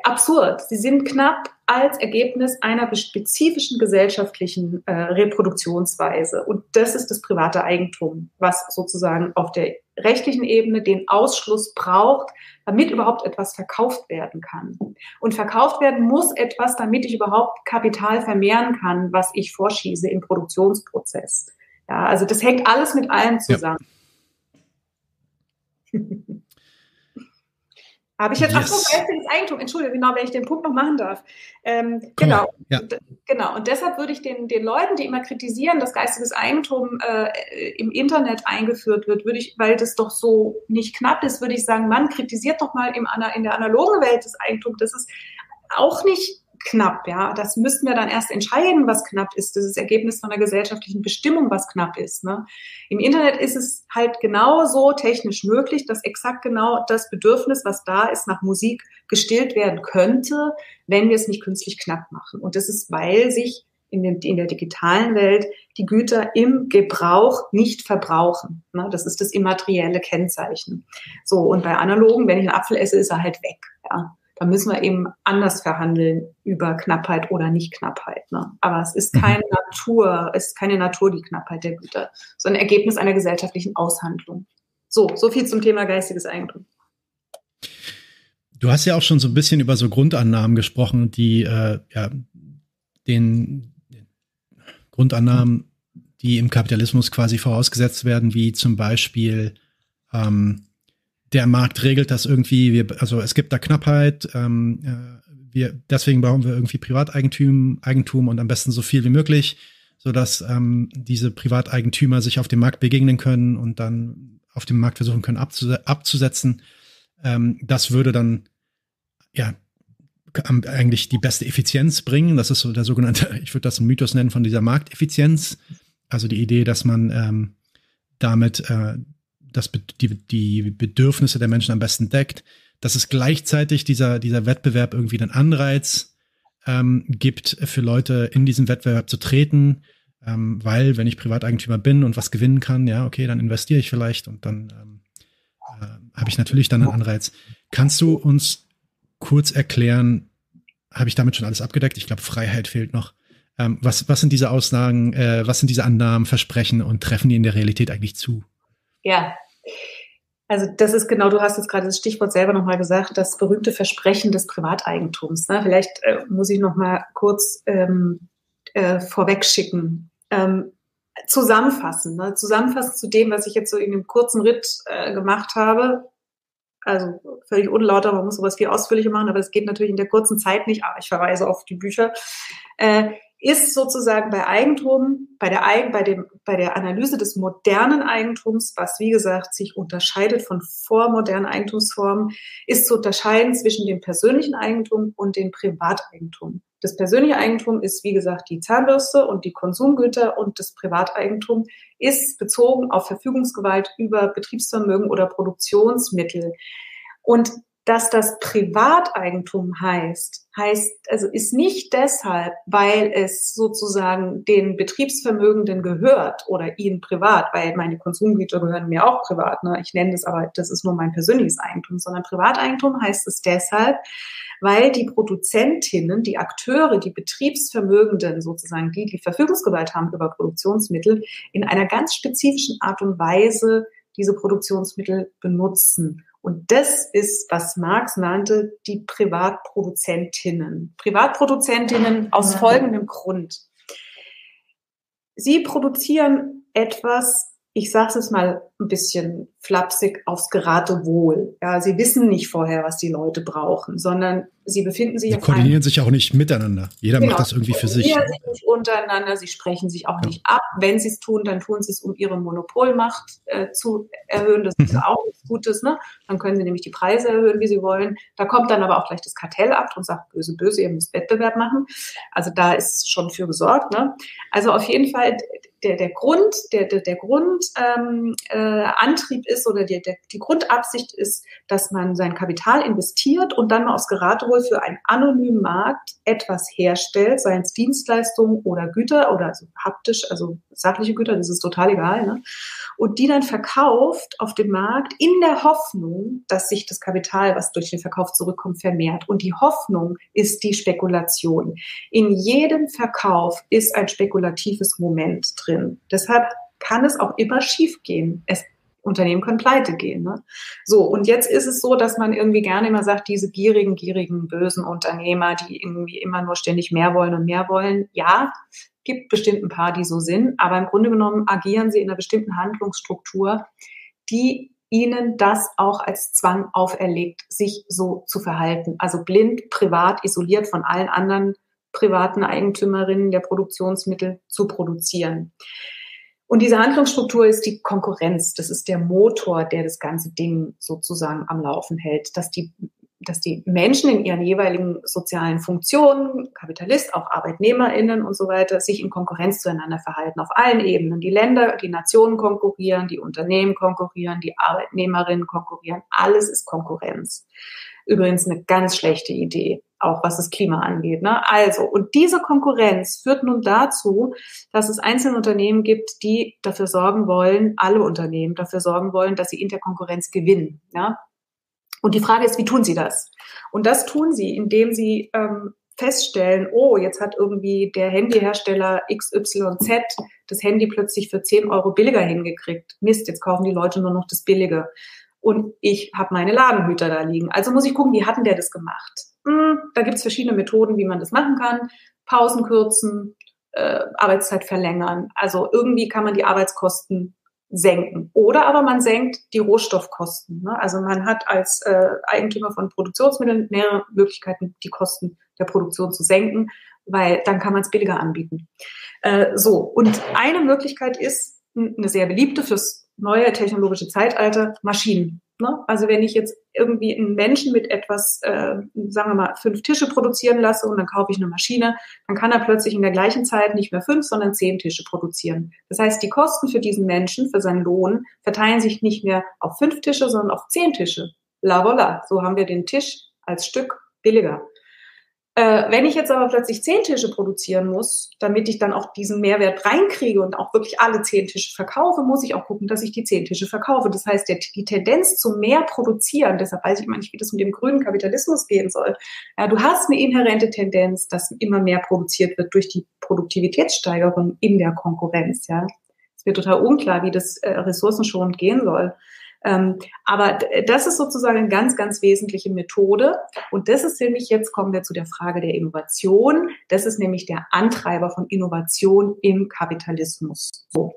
absurd. Sie sind knapp als Ergebnis einer spezifischen gesellschaftlichen äh, Reproduktionsweise. Und das ist das private Eigentum, was sozusagen auf der rechtlichen Ebene den Ausschluss braucht, damit überhaupt etwas verkauft werden kann. Und verkauft werden muss etwas, damit ich überhaupt Kapital vermehren kann, was ich vorschieße im Produktionsprozess. Ja, also das hängt alles mit allem zusammen. Ja. Habe ich jetzt, yes. ach so, geistiges Eigentum, Entschuldigung, genau, wenn ich den Punkt noch machen darf. Ähm, genau, ja. genau. Und deshalb würde ich den, den Leuten, die immer kritisieren, dass geistiges Eigentum äh, im Internet eingeführt wird, würde ich, weil das doch so nicht knapp ist, würde ich sagen, man kritisiert doch mal im, in der analogen Welt das Eigentum. Das ist auch nicht knapp, ja. Das müssten wir dann erst entscheiden, was knapp ist. Das ist Ergebnis von der gesellschaftlichen Bestimmung, was knapp ist. Ne? Im Internet ist es halt genau so technisch möglich, dass exakt genau das Bedürfnis, was da ist, nach Musik gestillt werden könnte, wenn wir es nicht künstlich knapp machen. Und das ist, weil sich in, den, in der digitalen Welt die Güter im Gebrauch nicht verbrauchen. Ne? Das ist das immaterielle Kennzeichen. So, und bei analogen, wenn ich einen Apfel esse, ist er halt weg. Ja? Da müssen wir eben anders verhandeln über Knappheit oder Nicht-Knappheit. Ne? Aber es ist mhm. keine Natur, es ist keine Natur die Knappheit der Güter, sondern Ergebnis einer gesellschaftlichen Aushandlung. So, so viel zum Thema geistiges Eigentum. Du hast ja auch schon so ein bisschen über so Grundannahmen gesprochen, die äh, ja den Grundannahmen, die im Kapitalismus quasi vorausgesetzt werden, wie zum Beispiel ähm, der Markt regelt das irgendwie, wir, also es gibt da Knappheit, ähm, äh, wir, deswegen brauchen wir irgendwie Privateigentum Eigentum und am besten so viel wie möglich, sodass ähm, diese Privateigentümer sich auf dem Markt begegnen können und dann auf dem Markt versuchen können abzus abzusetzen. Ähm, das würde dann ja eigentlich die beste Effizienz bringen. Das ist so der sogenannte, ich würde das einen Mythos nennen von dieser Markteffizienz. Also die Idee, dass man ähm, damit äh, das, die, die Bedürfnisse der Menschen am besten deckt, dass es gleichzeitig dieser, dieser Wettbewerb irgendwie einen Anreiz ähm, gibt, für Leute in diesen Wettbewerb zu treten, ähm, weil wenn ich Privateigentümer bin und was gewinnen kann, ja, okay, dann investiere ich vielleicht und dann ähm, äh, habe ich natürlich dann einen Anreiz. Kannst du uns kurz erklären, habe ich damit schon alles abgedeckt? Ich glaube, Freiheit fehlt noch. Ähm, was, was sind diese Aussagen, äh, was sind diese Annahmen, Versprechen und treffen die in der Realität eigentlich zu? Ja. Also das ist genau, du hast jetzt gerade das Stichwort selber nochmal gesagt, das berühmte Versprechen des Privateigentums. Ne? Vielleicht äh, muss ich nochmal kurz ähm, äh, vorwegschicken. Ähm, zusammenfassen, ne? zusammenfassen zu dem, was ich jetzt so in dem kurzen Ritt äh, gemacht habe. Also völlig unlauter, man muss sowas viel ausführlicher machen, aber das geht natürlich in der kurzen Zeit nicht. Aber ich verweise auf die Bücher. Äh, ist sozusagen bei Eigentum, bei der, bei, dem, bei der Analyse des modernen Eigentums, was wie gesagt sich unterscheidet von vormodernen Eigentumsformen, ist zu unterscheiden zwischen dem persönlichen Eigentum und dem Privateigentum. Das persönliche Eigentum ist, wie gesagt, die Zahnbürste und die Konsumgüter und das Privateigentum ist bezogen auf Verfügungsgewalt über Betriebsvermögen oder Produktionsmittel. Und dass das Privateigentum heißt, heißt, also ist nicht deshalb, weil es sozusagen den Betriebsvermögenden gehört oder ihnen privat, weil meine Konsumgüter gehören mir auch privat. Ne? Ich nenne das aber, das ist nur mein persönliches Eigentum, sondern Privateigentum heißt es deshalb, weil die Produzentinnen, die Akteure, die Betriebsvermögenden sozusagen, die die Verfügungsgewalt haben über Produktionsmittel, in einer ganz spezifischen Art und Weise diese Produktionsmittel benutzen. Und das ist, was Marx nannte, die Privatproduzentinnen. Privatproduzentinnen aus folgendem Grund. Sie produzieren etwas, ich sage es mal ein bisschen flapsig, aufs Geratewohl. Ja, sie wissen nicht vorher, was die Leute brauchen, sondern sie befinden sich. Sie koordinieren sich auch nicht miteinander. Jeder genau, macht das irgendwie für sich. Sie sich nicht untereinander, sie sprechen sich auch ja. nicht ab. Wenn sie es tun, dann tun sie es, um ihre Monopolmacht äh, zu erhöhen. Das ist mhm. auch nichts Gutes. Ne? Dann können sie nämlich die Preise erhöhen, wie sie wollen. Da kommt dann aber auch gleich das Kartell ab und sagt, böse, böse, ihr müsst Wettbewerb machen. Also da ist schon für gesorgt. Ne? Also auf jeden Fall der, der Grund, der, der, der Grundantrieb ähm, äh, ist oder die, der, die Grundabsicht ist, dass man sein Kapital investiert und dann mal aufs Geratewohl für einen anonymen Markt etwas herstellt, seien es Dienstleistungen oder Güter oder also haptisch, also sachliche Güter, das ist total egal, ne? Und die dann verkauft auf dem Markt in der Hoffnung, dass sich das Kapital, was durch den Verkauf zurückkommt, vermehrt. Und die Hoffnung ist die Spekulation. In jedem Verkauf ist ein spekulatives Moment drin. Deshalb kann es auch immer schiefgehen. Es Unternehmen können pleite gehen. Ne? So, und jetzt ist es so, dass man irgendwie gerne immer sagt, diese gierigen, gierigen, bösen Unternehmer, die irgendwie immer nur ständig mehr wollen und mehr wollen. Ja, gibt bestimmt ein paar, die so sind, aber im Grunde genommen agieren sie in einer bestimmten Handlungsstruktur, die ihnen das auch als Zwang auferlegt, sich so zu verhalten. Also blind, privat, isoliert von allen anderen privaten Eigentümerinnen der Produktionsmittel zu produzieren. Und diese Handlungsstruktur ist die Konkurrenz. Das ist der Motor, der das ganze Ding sozusagen am Laufen hält, dass die dass die Menschen in ihren jeweiligen sozialen Funktionen, Kapitalist, auch ArbeitnehmerInnen und so weiter, sich in Konkurrenz zueinander verhalten auf allen Ebenen. Die Länder, die Nationen konkurrieren, die Unternehmen konkurrieren, die Arbeitnehmerinnen konkurrieren. Alles ist Konkurrenz. Übrigens eine ganz schlechte Idee, auch was das Klima angeht. Ne? Also, und diese Konkurrenz führt nun dazu, dass es einzelne Unternehmen gibt, die dafür sorgen wollen, alle Unternehmen dafür sorgen wollen, dass sie in der Konkurrenz gewinnen. Ja? Und die Frage ist, wie tun sie das? Und das tun sie, indem sie ähm, feststellen, oh, jetzt hat irgendwie der Handyhersteller XYZ das Handy plötzlich für 10 Euro billiger hingekriegt. Mist, jetzt kaufen die Leute nur noch das Billige. Und ich habe meine Ladenhüter da liegen. Also muss ich gucken, wie hatten der das gemacht? Hm, da gibt es verschiedene Methoden, wie man das machen kann. Pausen kürzen, äh, Arbeitszeit verlängern. Also irgendwie kann man die Arbeitskosten senken. Oder aber man senkt die Rohstoffkosten. Ne? Also man hat als äh, Eigentümer von Produktionsmitteln mehrere Möglichkeiten, die Kosten der Produktion zu senken, weil dann kann man es billiger anbieten. Äh, so, und eine Möglichkeit ist, eine sehr beliebte fürs neue technologische Zeitalter, Maschinen. Ne? Also wenn ich jetzt irgendwie einen Menschen mit etwas, äh, sagen wir mal, fünf Tische produzieren lasse und dann kaufe ich eine Maschine, dann kann er plötzlich in der gleichen Zeit nicht mehr fünf, sondern zehn Tische produzieren. Das heißt, die Kosten für diesen Menschen, für seinen Lohn, verteilen sich nicht mehr auf fünf Tische, sondern auf zehn Tische. La voila, so haben wir den Tisch als Stück billiger. Äh, wenn ich jetzt aber plötzlich zehn Tische produzieren muss, damit ich dann auch diesen Mehrwert reinkriege und auch wirklich alle zehn Tische verkaufe, muss ich auch gucken, dass ich die zehn Tische verkaufe. Das heißt, der, die Tendenz zu mehr produzieren, deshalb weiß ich immer nicht, wie das mit dem grünen Kapitalismus gehen soll. Ja, du hast eine inhärente Tendenz, dass immer mehr produziert wird durch die Produktivitätssteigerung in der Konkurrenz. Ja, es wird total unklar, wie das äh, ressourcenschonend gehen soll. Ähm, aber das ist sozusagen eine ganz, ganz wesentliche Methode. Und das ist nämlich, jetzt kommen wir zu der Frage der Innovation. Das ist nämlich der Antreiber von Innovation im Kapitalismus. So.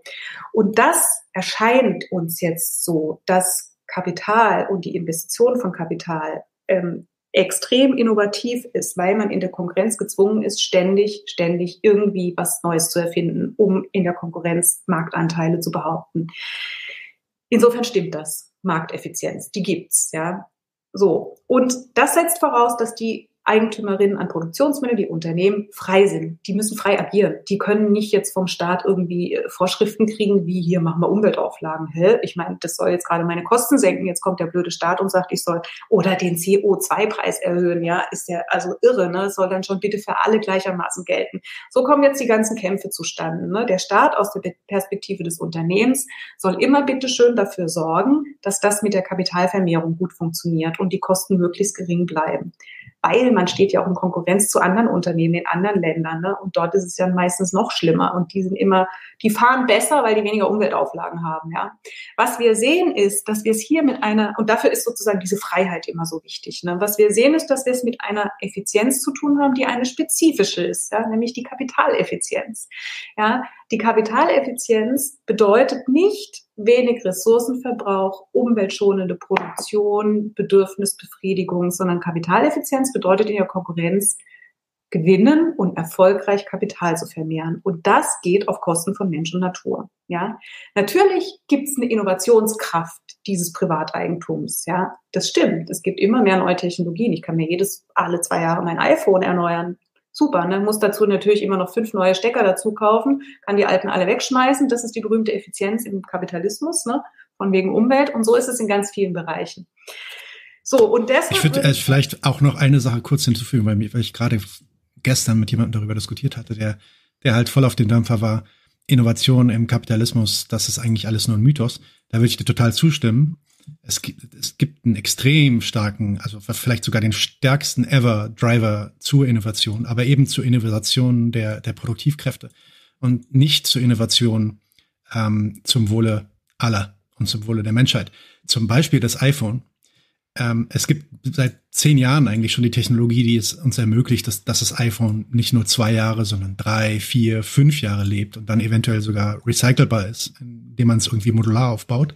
Und das erscheint uns jetzt so, dass Kapital und die Investition von Kapital ähm, extrem innovativ ist, weil man in der Konkurrenz gezwungen ist, ständig, ständig irgendwie was Neues zu erfinden, um in der Konkurrenz Marktanteile zu behaupten. Insofern stimmt das. Markteffizienz, die gibt's, ja. So. Und das setzt voraus, dass die Eigentümerinnen an Produktionsmitteln, die Unternehmen, frei sind. Die müssen frei agieren. Die können nicht jetzt vom Staat irgendwie äh, Vorschriften kriegen, wie hier machen wir Umweltauflagen. Hä? Ich meine, das soll jetzt gerade meine Kosten senken. Jetzt kommt der blöde Staat und sagt, ich soll oder den CO2-Preis erhöhen. Ja, ist ja also irre. Ne? Soll dann schon bitte für alle gleichermaßen gelten. So kommen jetzt die ganzen Kämpfe zustande. Ne? Der Staat aus der Perspektive des Unternehmens soll immer bitte schön dafür sorgen, dass das mit der Kapitalvermehrung gut funktioniert und die Kosten möglichst gering bleiben weil man steht ja auch in Konkurrenz zu anderen Unternehmen in anderen Ländern. Ne? Und dort ist es ja meistens noch schlimmer. Und die sind immer, die fahren besser, weil die weniger Umweltauflagen haben. Ja? Was wir sehen ist, dass wir es hier mit einer, und dafür ist sozusagen diese Freiheit immer so wichtig. Ne? Was wir sehen ist, dass wir es mit einer Effizienz zu tun haben, die eine spezifische ist, ja? nämlich die Kapitaleffizienz. Ja? Die Kapitaleffizienz bedeutet nicht, wenig Ressourcenverbrauch, umweltschonende Produktion, Bedürfnisbefriedigung, sondern Kapitaleffizienz bedeutet in der Konkurrenz gewinnen und erfolgreich Kapital zu vermehren. Und das geht auf Kosten von Mensch und Natur. Ja, natürlich gibt es eine Innovationskraft dieses Privateigentums. Ja, das stimmt. Es gibt immer mehr neue Technologien. Ich kann mir jedes alle zwei Jahre mein iPhone erneuern super. Ne? Muss dazu natürlich immer noch fünf neue Stecker dazu kaufen, kann die alten alle wegschmeißen. Das ist die berühmte Effizienz im Kapitalismus, ne? von wegen Umwelt. Und so ist es in ganz vielen Bereichen. So, und deshalb. Ich würde äh, vielleicht auch noch eine Sache kurz hinzufügen, weil, weil ich gerade gestern mit jemandem darüber diskutiert hatte, der, der halt voll auf den Dampfer war. Innovation im Kapitalismus, das ist eigentlich alles nur ein Mythos. Da würde ich dir total zustimmen es gibt, es gibt einen extrem starken, also vielleicht sogar den stärksten ever Driver zur Innovation, aber eben zur Innovation der, der Produktivkräfte und nicht zur Innovation ähm, zum Wohle aller und zum Wohle der Menschheit. Zum Beispiel das iPhone. Ähm, es gibt seit zehn Jahren eigentlich schon die Technologie, die es uns ermöglicht, dass, dass das iPhone nicht nur zwei Jahre, sondern drei, vier, fünf Jahre lebt und dann eventuell sogar recycelbar ist, indem man es irgendwie modular aufbaut.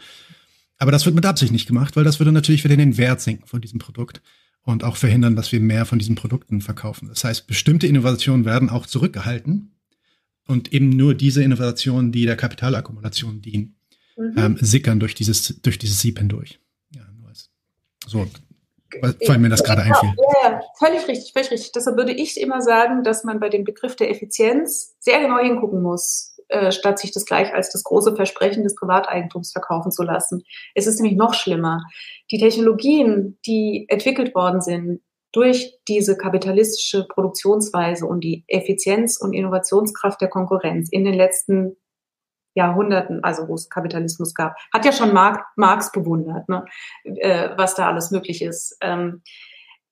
Aber das wird mit Absicht nicht gemacht, weil das würde natürlich wieder den Wert senken von diesem Produkt und auch verhindern, dass wir mehr von diesen Produkten verkaufen. Das heißt, bestimmte Innovationen werden auch zurückgehalten und eben nur diese Innovationen, die der Kapitalakkumulation dienen, mhm. ähm, sickern durch dieses, durch dieses Sieb hindurch. Ja, nur als, so, weil mir das gerade einfiel. Ja, ja, völlig richtig, völlig richtig. Deshalb würde ich immer sagen, dass man bei dem Begriff der Effizienz sehr genau hingucken muss äh, statt sich das gleich als das große Versprechen des Privateigentums verkaufen zu lassen. Es ist nämlich noch schlimmer. Die Technologien, die entwickelt worden sind durch diese kapitalistische Produktionsweise und die Effizienz und Innovationskraft der Konkurrenz in den letzten Jahrhunderten, also wo es Kapitalismus gab, hat ja schon Marx bewundert, ne? äh, was da alles möglich ist. Ähm,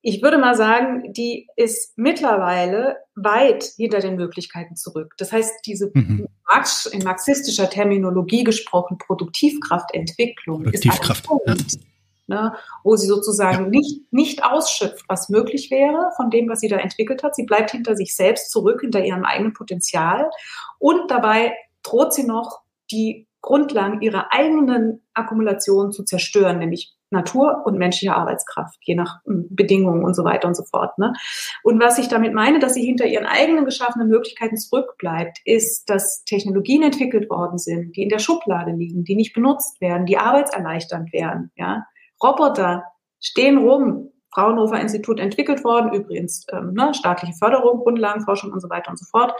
ich würde mal sagen, die ist mittlerweile weit hinter den Möglichkeiten zurück. Das heißt, diese mhm. Marx, in marxistischer Terminologie gesprochen Produktivkraftentwicklung Produktivkraft, ist ein Punkt, ja. ne, wo sie sozusagen ja. nicht, nicht ausschöpft, was möglich wäre von dem, was sie da entwickelt hat. Sie bleibt hinter sich selbst zurück, hinter ihrem eigenen Potenzial und dabei droht sie noch die Grundlagen ihrer eigenen Akkumulation zu zerstören, nämlich Natur und menschliche Arbeitskraft, je nach hm, Bedingungen und so weiter und so fort. Ne? Und was ich damit meine, dass sie hinter ihren eigenen geschaffenen Möglichkeiten zurückbleibt, ist, dass Technologien entwickelt worden sind, die in der Schublade liegen, die nicht benutzt werden, die arbeitserleichternd wären. Ja? Roboter stehen rum, Fraunhofer Institut entwickelt worden, übrigens ähm, ne, staatliche Förderung, Grundlagenforschung und so weiter und so fort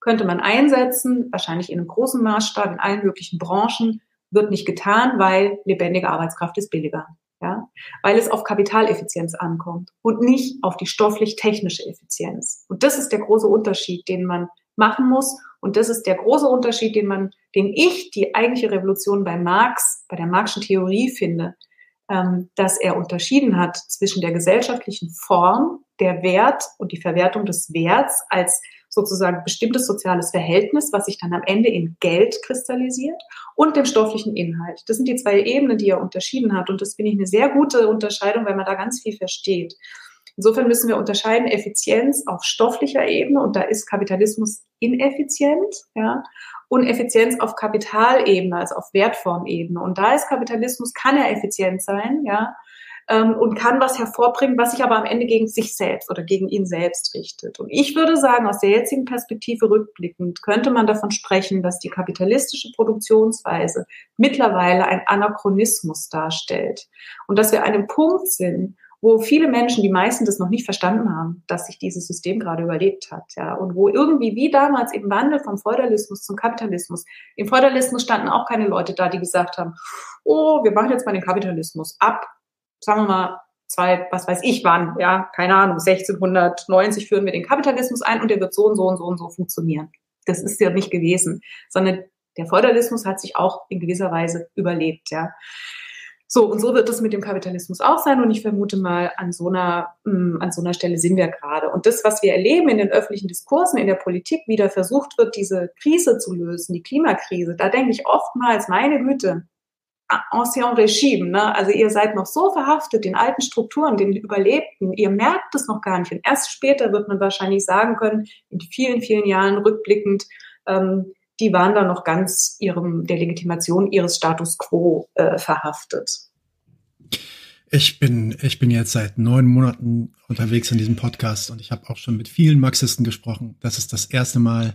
könnte man einsetzen, wahrscheinlich in einem großen Maßstab in allen möglichen Branchen, wird nicht getan, weil lebendige Arbeitskraft ist billiger. Ja, weil es auf Kapitaleffizienz ankommt und nicht auf die stofflich-technische Effizienz. Und das ist der große Unterschied, den man machen muss. Und das ist der große Unterschied, den man, den ich die eigentliche Revolution bei Marx, bei der Marxischen Theorie finde, ähm, dass er unterschieden hat zwischen der gesellschaftlichen Form, der Wert und die Verwertung des Werts als sozusagen bestimmtes soziales Verhältnis, was sich dann am Ende in Geld kristallisiert und dem stofflichen Inhalt. Das sind die zwei Ebenen, die er unterschieden hat. Und das finde ich eine sehr gute Unterscheidung, weil man da ganz viel versteht. Insofern müssen wir unterscheiden Effizienz auf stofflicher Ebene und da ist Kapitalismus ineffizient, ja, und Effizienz auf Kapitalebene, also auf Wertformebene. Und da ist Kapitalismus, kann er effizient sein, ja, ähm, und kann was hervorbringen, was sich aber am Ende gegen sich selbst oder gegen ihn selbst richtet. Und ich würde sagen, aus der jetzigen Perspektive rückblickend könnte man davon sprechen, dass die kapitalistische Produktionsweise mittlerweile ein Anachronismus darstellt. Und dass wir an einem Punkt sind, wo viele Menschen, die meisten das noch nicht verstanden haben, dass sich dieses System gerade überlebt hat, ja, und wo irgendwie wie damals im Wandel vom Feudalismus zum Kapitalismus, im Feudalismus standen auch keine Leute da, die gesagt haben, oh, wir machen jetzt mal den Kapitalismus ab, sagen wir mal, zwei, was weiß ich wann, ja, keine Ahnung, 1690 führen wir den Kapitalismus ein und der wird so und so und so und so funktionieren. Das ist ja nicht gewesen, sondern der Feudalismus hat sich auch in gewisser Weise überlebt, ja. So, und so wird es mit dem Kapitalismus auch sein. Und ich vermute mal, an so einer, mm, an so einer Stelle sind wir gerade. Und das, was wir erleben in den öffentlichen Diskursen, in der Politik, wie da versucht wird, diese Krise zu lösen, die Klimakrise, da denke ich oftmals, meine Güte, Ancien Regime, ne? also ihr seid noch so verhaftet in alten Strukturen, den Überlebten, ihr merkt es noch gar nicht. Und erst später wird man wahrscheinlich sagen können, in vielen, vielen Jahren rückblickend, ähm, die waren da noch ganz ihrem, der Legitimation ihres Status quo äh, verhaftet. Ich bin, ich bin jetzt seit neun Monaten unterwegs in diesem Podcast und ich habe auch schon mit vielen Marxisten gesprochen. Das ist das erste Mal,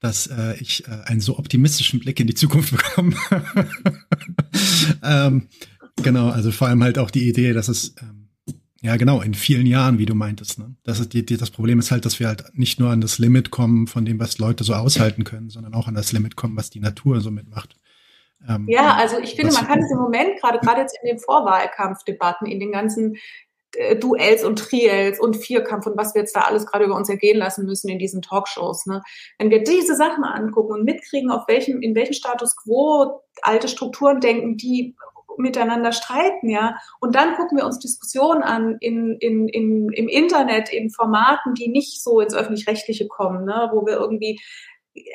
dass äh, ich äh, einen so optimistischen Blick in die Zukunft bekomme. ähm, genau, also vor allem halt auch die Idee, dass es ähm, ja genau in vielen Jahren, wie du meintest, ne? Das, ist die, die, das Problem ist halt, dass wir halt nicht nur an das Limit kommen von dem, was Leute so aushalten können, sondern auch an das Limit kommen, was die Natur so mitmacht. Ähm, ja, also ich finde, man kann es im Moment gerade gerade jetzt in den Vorwahlkampfdebatten, in den ganzen Duells und Triels und Vierkampf und was wir jetzt da alles gerade über uns ergehen lassen müssen in diesen Talkshows. Ne? Wenn wir diese Sachen angucken und mitkriegen, auf welchem, in welchem Status quo alte Strukturen denken, die miteinander streiten, ja. Und dann gucken wir uns Diskussionen an in, in, in, im Internet, in Formaten, die nicht so ins Öffentlich-Rechtliche kommen, ne? wo wir irgendwie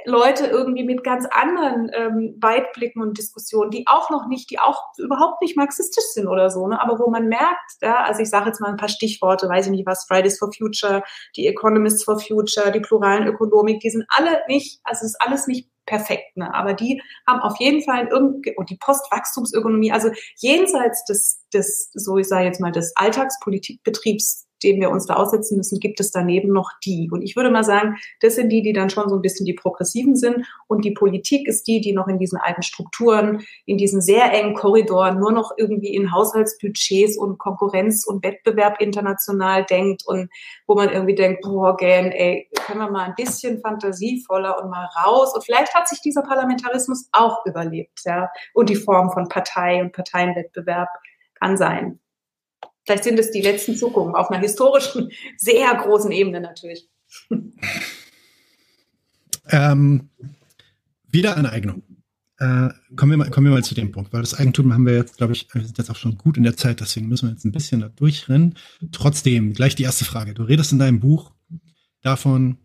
Leute irgendwie mit ganz anderen ähm, Weitblicken und Diskussionen, die auch noch nicht, die auch überhaupt nicht marxistisch sind oder so, ne? aber wo man merkt, ja, also ich sage jetzt mal ein paar Stichworte, weiß ich nicht was, Fridays for Future, die Economists for Future, die pluralen Ökonomik, die sind alle nicht, also es ist alles nicht perfekt, ne? aber die haben auf jeden Fall irgendwie, und die Postwachstumsökonomie, also jenseits des, des so ich sage jetzt mal, des Alltagspolitikbetriebs denen wir uns da aussetzen müssen, gibt es daneben noch die. Und ich würde mal sagen, das sind die, die dann schon so ein bisschen die Progressiven sind. Und die Politik ist die, die noch in diesen alten Strukturen, in diesen sehr engen Korridoren nur noch irgendwie in Haushaltsbudgets und Konkurrenz und Wettbewerb international denkt und wo man irgendwie denkt, boah, gern, ey, können wir mal ein bisschen fantasievoller und mal raus. Und vielleicht hat sich dieser Parlamentarismus auch überlebt, ja. Und die Form von Partei und Parteienwettbewerb kann sein. Vielleicht sind es die letzten Zuckungen auf einer historischen, sehr großen Ebene natürlich. Ähm, Wiederaneignung. äh, kommen, wir mal, kommen wir mal zu dem Punkt, weil das Eigentum haben wir jetzt, glaube ich, wir sind jetzt auch schon gut in der Zeit, deswegen müssen wir jetzt ein bisschen da durchrennen. Trotzdem, gleich die erste Frage. Du redest in deinem Buch davon,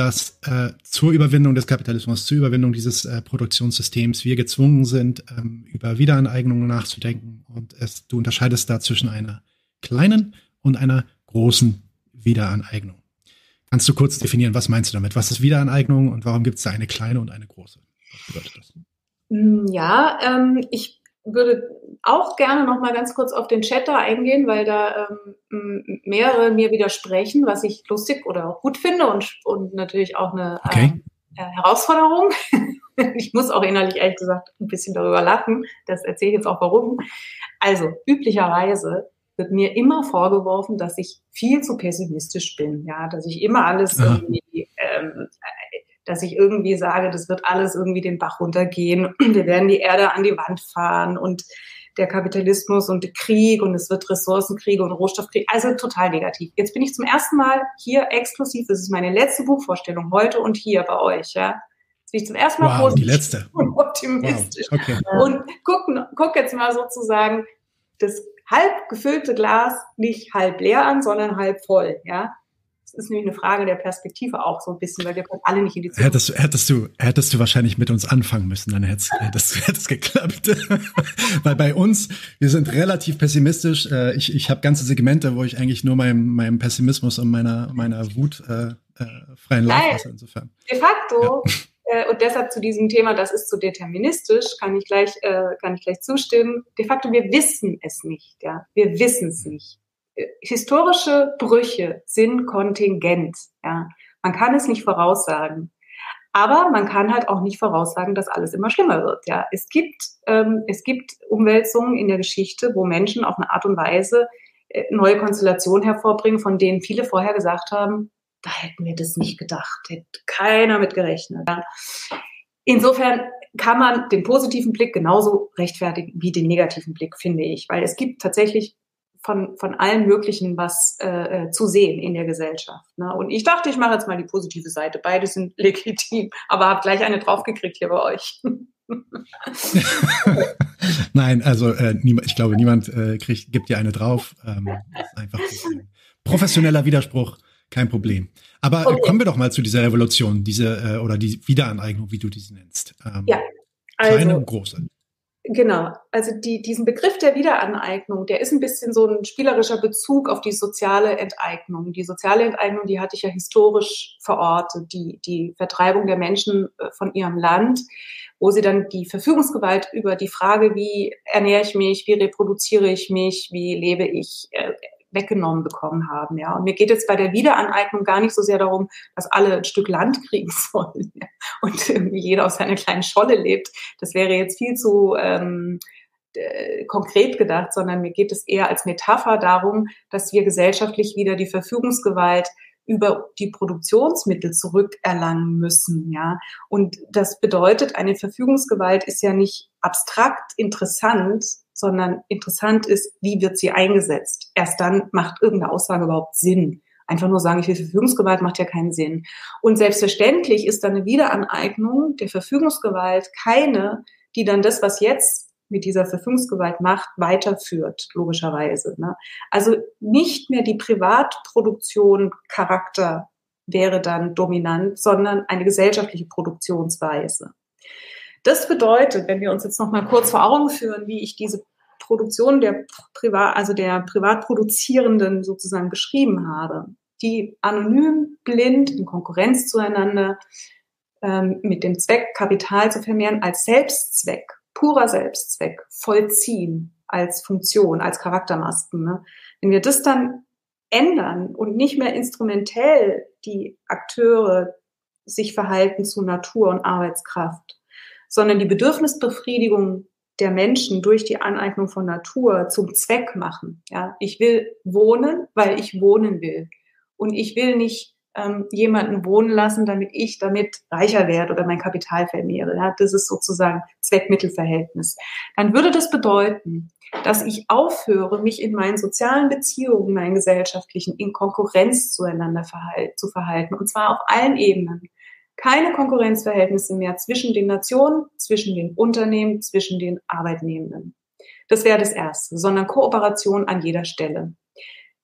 dass äh, zur Überwindung des Kapitalismus, zur Überwindung dieses äh, Produktionssystems wir gezwungen sind, ähm, über Wiederaneignung nachzudenken. Und es, du unterscheidest da zwischen einer kleinen und einer großen Wiederaneignung. Kannst du kurz definieren, was meinst du damit? Was ist Wiederaneignung und warum gibt es da eine kleine und eine große? Was bedeutet das? Mm, ja, ähm, ich würde auch gerne noch mal ganz kurz auf den Chat da eingehen, weil da ähm, mehrere mir widersprechen, was ich lustig oder auch gut finde und, und natürlich auch eine okay. ähm, äh, Herausforderung. ich muss auch innerlich ehrlich gesagt ein bisschen darüber lachen. Das erzähle ich jetzt auch warum. Also üblicherweise wird mir immer vorgeworfen, dass ich viel zu pessimistisch bin, ja, dass ich immer alles irgendwie, ähm, dass ich irgendwie sage, das wird alles irgendwie den Bach runtergehen, wir werden die Erde an die Wand fahren und der Kapitalismus und der Krieg und es wird Ressourcenkriege und Rohstoffkrieg, also total negativ. Jetzt bin ich zum ersten Mal hier exklusiv, das ist meine letzte Buchvorstellung heute und hier bei euch, ja. Jetzt bin ich zum ersten Mal wow, die letzte. und optimistisch. Wow, okay. Und guck, guck jetzt mal sozusagen das halb gefüllte Glas nicht halb leer an, sondern halb voll, ja. Das ist nämlich eine Frage der Perspektive auch so ein bisschen, weil wir können alle nicht in die Zukunft. Hättest du, hättest du, hättest du wahrscheinlich mit uns anfangen müssen, dann hätte es es geklappt. weil bei uns, wir sind relativ pessimistisch. Äh, ich, ich habe ganze Segmente, wo ich eigentlich nur meinem, meinem Pessimismus und meiner, meiner Wut äh, äh, freien Lauf lasse insofern. De facto ja. Äh, und deshalb zu diesem Thema, das ist zu deterministisch, kann ich gleich, äh, kann ich gleich zustimmen. De facto, wir wissen es nicht, ja. Wir wissen es nicht. Äh, historische Brüche sind kontingent, ja. Man kann es nicht voraussagen. Aber man kann halt auch nicht voraussagen, dass alles immer schlimmer wird. Ja, es gibt ähm, es gibt Umwälzungen in der Geschichte, wo Menschen auf eine Art und Weise äh, neue Konstellationen hervorbringen, von denen viele vorher gesagt haben, da hätten wir das nicht gedacht, hätte keiner mit gerechnet. Ja. Insofern kann man den positiven Blick genauso rechtfertigen wie den negativen Blick, finde ich, weil es gibt tatsächlich von, von allen Möglichen was äh, äh zu sehen in der Gesellschaft. Ne? Und ich dachte, ich mache jetzt mal die positive Seite. Beide sind legitim, aber habe gleich eine draufgekriegt hier bei euch. Nein, also äh, ich glaube, niemand äh, kriegt, gibt dir eine drauf. Ähm, das ist einfach ein professioneller Widerspruch. Kein Problem. Aber okay. kommen wir doch mal zu dieser Revolution, diese äh, oder die Wiederaneignung, wie du diese nennst. Ähm, ja. Also, kleine und große. Genau, also die, diesen Begriff der Wiederaneignung, der ist ein bisschen so ein spielerischer Bezug auf die soziale Enteignung. Die soziale Enteignung, die hatte ich ja historisch verortet, die, die Vertreibung der Menschen äh, von ihrem Land, wo sie dann die Verfügungsgewalt über die Frage, wie ernähre ich mich, wie reproduziere ich mich, wie lebe ich, äh, weggenommen bekommen haben. Ja. Und mir geht es bei der Wiederaneignung gar nicht so sehr darum, dass alle ein Stück Land kriegen sollen ja. und irgendwie jeder aus seiner kleinen Scholle lebt. Das wäre jetzt viel zu ähm, äh, konkret gedacht, sondern mir geht es eher als Metapher darum, dass wir gesellschaftlich wieder die Verfügungsgewalt über die Produktionsmittel zurückerlangen müssen, ja. Und das bedeutet, eine Verfügungsgewalt ist ja nicht abstrakt interessant, sondern interessant ist, wie wird sie eingesetzt. Erst dann macht irgendeine Aussage überhaupt Sinn. Einfach nur sagen, ich will Verfügungsgewalt, macht ja keinen Sinn. Und selbstverständlich ist dann eine Wiederaneignung der Verfügungsgewalt keine, die dann das, was jetzt mit dieser Verfügungsgewalt macht, weiterführt, logischerweise. Ne? Also nicht mehr die Privatproduktion Charakter wäre dann dominant, sondern eine gesellschaftliche Produktionsweise. Das bedeutet, wenn wir uns jetzt noch mal kurz vor Augen führen, wie ich diese Produktion der Privat, also der Privatproduzierenden sozusagen beschrieben habe, die anonym, blind, in Konkurrenz zueinander, ähm, mit dem Zweck, Kapital zu vermehren, als Selbstzweck, purer Selbstzweck, vollziehen, als Funktion, als Charaktermasken. Ne? Wenn wir das dann ändern und nicht mehr instrumentell die Akteure sich verhalten zu Natur und Arbeitskraft, sondern die Bedürfnisbefriedigung der Menschen durch die Aneignung von Natur zum Zweck machen. Ja, ich will wohnen, weil ich wohnen will. Und ich will nicht ähm, jemanden wohnen lassen, damit ich damit reicher werde oder mein Kapital vermehre. Ja, das ist sozusagen Zweckmittelverhältnis. Dann würde das bedeuten, dass ich aufhöre, mich in meinen sozialen Beziehungen, meinen gesellschaftlichen, in Konkurrenz zueinander verhalt, zu verhalten. Und zwar auf allen Ebenen Keine Konkurrenzverhältnisse mehr zwischen den Nationen, zwischen den Unternehmen, zwischen den Arbeitnehmenden. Das wäre das Erste, sondern Kooperation an jeder Stelle.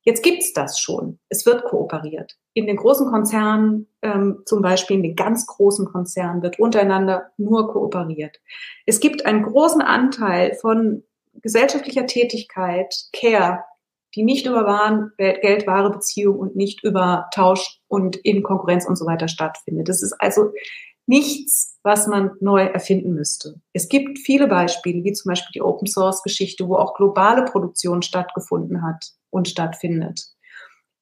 Jetzt gibt's das schon. Es wird kooperiert. In den großen Konzernen, ähm, zum Beispiel in den ganz großen Konzernen, wird untereinander nur kooperiert. Es gibt einen großen Anteil von gesellschaftlicher Tätigkeit, Care, die nicht über Waren, Geld, Ware, Beziehung und nicht über Tausch und in Konkurrenz und so weiter stattfindet. Das ist also nichts, was man neu erfinden müsste. Es gibt viele Beispiele, wie zum Beispiel die Open Source Geschichte, wo auch globale Produktion stattgefunden hat und stattfindet.